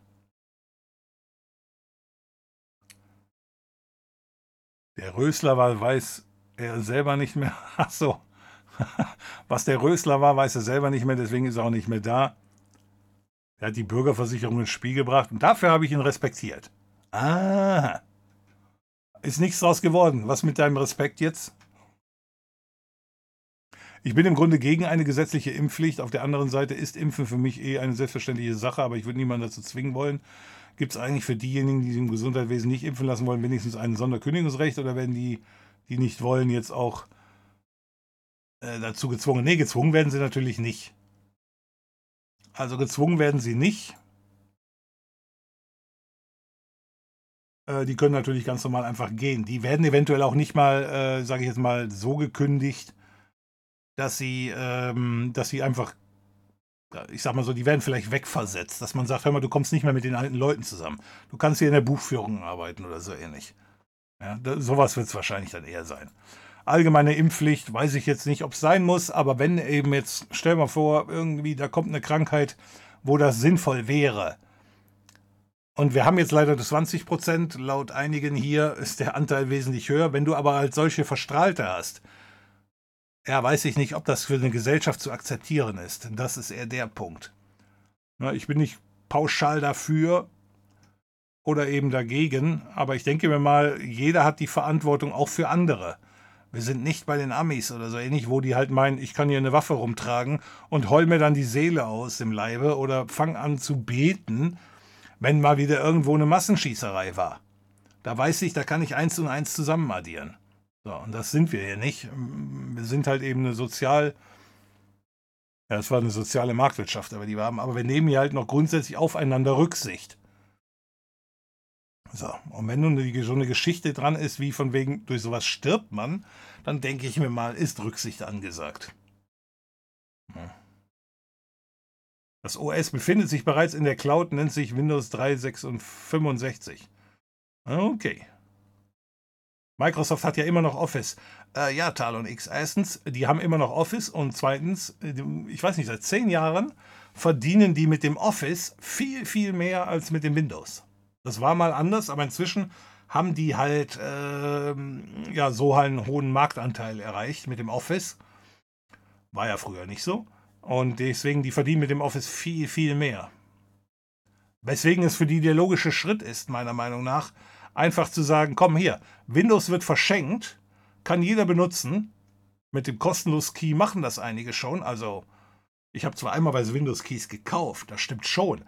Speaker 1: Der Rösler war, weiß er selber nicht mehr. Ach so. Was der Rösler war, weiß er selber nicht mehr, deswegen ist er auch nicht mehr da. Er hat die Bürgerversicherung ins Spiel gebracht und dafür habe ich ihn respektiert. Ah. Ist nichts draus geworden. Was mit deinem Respekt jetzt? Ich bin im Grunde gegen eine gesetzliche Impfpflicht. Auf der anderen Seite ist Impfen für mich eh eine selbstverständliche Sache, aber ich würde niemanden dazu zwingen wollen. Gibt es eigentlich für diejenigen, die sich im Gesundheitswesen nicht impfen lassen wollen, wenigstens ein Sonderkündigungsrecht oder werden die, die nicht wollen, jetzt auch äh, dazu gezwungen? Nee, gezwungen werden sie natürlich nicht. Also gezwungen werden sie nicht. Äh, die können natürlich ganz normal einfach gehen. Die werden eventuell auch nicht mal, äh, sage ich jetzt mal, so gekündigt, dass sie, ähm, dass sie einfach, ich sag mal so, die werden vielleicht wegversetzt, dass man sagt, hör mal, du kommst nicht mehr mit den alten Leuten zusammen. Du kannst hier in der Buchführung arbeiten oder so ähnlich. Ja, da, sowas wird es wahrscheinlich dann eher sein. Allgemeine Impfpflicht, weiß ich jetzt nicht, ob es sein muss, aber wenn eben jetzt, stell mal vor, irgendwie da kommt eine Krankheit, wo das sinnvoll wäre, und wir haben jetzt leider 20 Prozent. Laut einigen hier ist der Anteil wesentlich höher. Wenn du aber als solche Verstrahlte hast, ja, weiß ich nicht, ob das für eine Gesellschaft zu akzeptieren ist. Das ist eher der Punkt. Ich bin nicht pauschal dafür oder eben dagegen, aber ich denke mir mal, jeder hat die Verantwortung auch für andere. Wir sind nicht bei den Amis oder so ähnlich, wo die halt meinen, ich kann hier eine Waffe rumtragen und heul mir dann die Seele aus dem Leibe oder fang an zu beten wenn mal wieder irgendwo eine Massenschießerei war. Da weiß ich, da kann ich eins und eins zusammen addieren. So, und das sind wir hier nicht. Wir sind halt eben eine sozial, ja, es war eine soziale Marktwirtschaft, aber die haben, aber wir nehmen hier halt noch grundsätzlich aufeinander Rücksicht. So, und wenn nun so eine Geschichte dran ist, wie von wegen, durch sowas stirbt man, dann denke ich mir mal, ist Rücksicht angesagt. Das OS befindet sich bereits in der Cloud, nennt sich Windows 365. Okay. Microsoft hat ja immer noch Office. Äh, ja, Talon X. Erstens, die haben immer noch Office und zweitens, äh, ich weiß nicht, seit zehn Jahren verdienen die mit dem Office viel, viel mehr als mit dem Windows. Das war mal anders, aber inzwischen haben die halt äh, ja so halt einen hohen Marktanteil erreicht mit dem Office. War ja früher nicht so. Und deswegen, die verdienen mit dem Office viel, viel mehr. Weswegen es für die der logische Schritt ist, meiner Meinung nach, einfach zu sagen, komm hier, Windows wird verschenkt, kann jeder benutzen. Mit dem kostenlos Key machen das einige schon. Also, ich habe zwar einmal bei Windows Keys gekauft, das stimmt schon.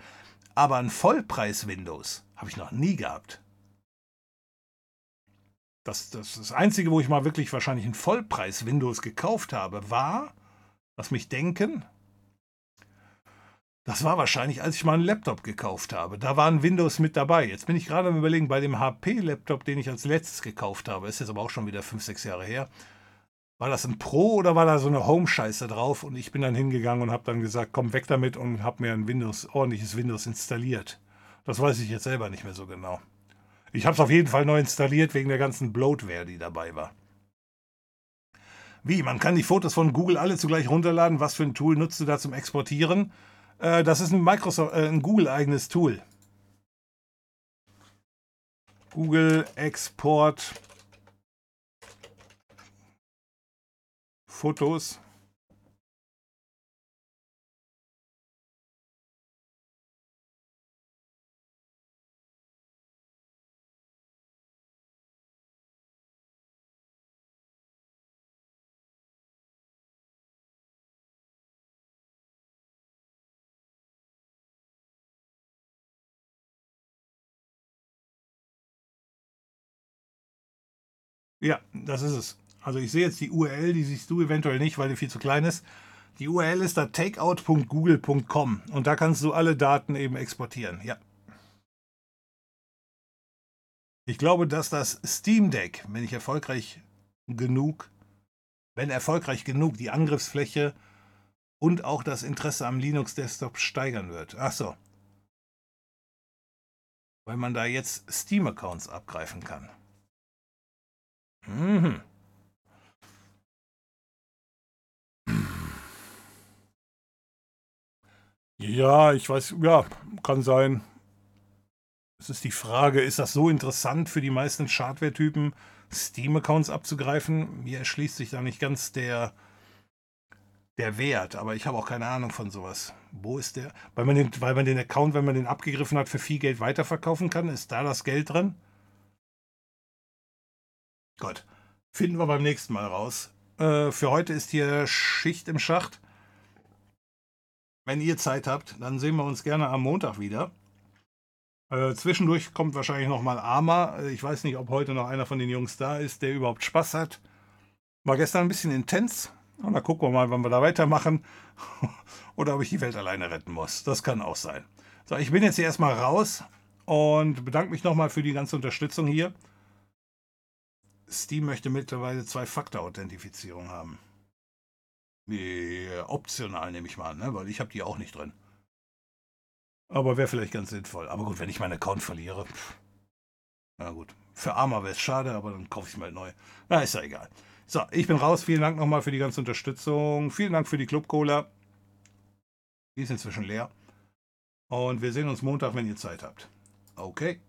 Speaker 1: Aber ein Vollpreis Windows habe ich noch nie gehabt. Das, das, das Einzige, wo ich mal wirklich wahrscheinlich ein Vollpreis Windows gekauft habe, war Lass mich denken. Das war wahrscheinlich, als ich mal einen Laptop gekauft habe. Da waren Windows mit dabei. Jetzt bin ich gerade am Überlegen, bei dem HP-Laptop, den ich als letztes gekauft habe, ist jetzt aber auch schon wieder 5, 6 Jahre her. War das ein Pro oder war da so eine Home-Scheiße drauf? Und ich bin dann hingegangen und habe dann gesagt, komm weg damit und habe mir ein Windows, ordentliches Windows installiert. Das weiß ich jetzt selber nicht mehr so genau. Ich habe es auf jeden Fall neu installiert wegen der ganzen Bloatware, die dabei war. Wie? Man kann die Fotos von Google alle zugleich runterladen. Was für ein Tool nutzt du da zum Exportieren? Äh, das ist ein Microsoft, äh, ein Google-eigenes Tool. Google Export Fotos. Ja, das ist es. Also ich sehe jetzt die URL, die siehst du eventuell nicht, weil die viel zu klein ist. Die URL ist da takeout.google.com und da kannst du alle Daten eben exportieren. Ja. Ich glaube, dass das Steam Deck, wenn ich erfolgreich genug, wenn erfolgreich genug die Angriffsfläche und auch das Interesse am Linux Desktop steigern wird. Ach so. Weil man da jetzt Steam Accounts abgreifen kann. Mhm. Ja, ich weiß, ja, kann sein. Es ist die Frage, ist das so interessant für die meisten Schadware-Typen, Steam-Accounts abzugreifen? Mir erschließt sich da nicht ganz der, der Wert, aber ich habe auch keine Ahnung von sowas. Wo ist der? Weil man, den, weil man den Account, wenn man den abgegriffen hat, für viel Geld weiterverkaufen kann? Ist da das Geld drin? Gott, finden wir beim nächsten Mal raus. Äh, für heute ist hier Schicht im Schacht. Wenn ihr Zeit habt, dann sehen wir uns gerne am Montag wieder. Äh, zwischendurch kommt wahrscheinlich nochmal Arma. Äh, ich weiß nicht, ob heute noch einer von den Jungs da ist, der überhaupt Spaß hat. War gestern ein bisschen intens. Und dann gucken wir mal, wann wir da weitermachen. Oder ob ich die Welt alleine retten muss. Das kann auch sein. So, ich bin jetzt hier erstmal raus und bedanke mich nochmal für die ganze Unterstützung hier. Steam möchte mittlerweile Zwei-Faktor-Authentifizierung haben. Yeah, optional nehme ich mal an, ne? weil ich habe die auch nicht drin. Aber wäre vielleicht ganz sinnvoll. Aber gut, wenn ich meinen Account verliere. Pff. Na gut. Für Arma wäre es schade, aber dann kaufe ich mal neu. Na, ist ja egal. So, ich bin raus. Vielen Dank nochmal für die ganze Unterstützung. Vielen Dank für die Club Cola. Die ist inzwischen leer. Und wir sehen uns Montag, wenn ihr Zeit habt. Okay.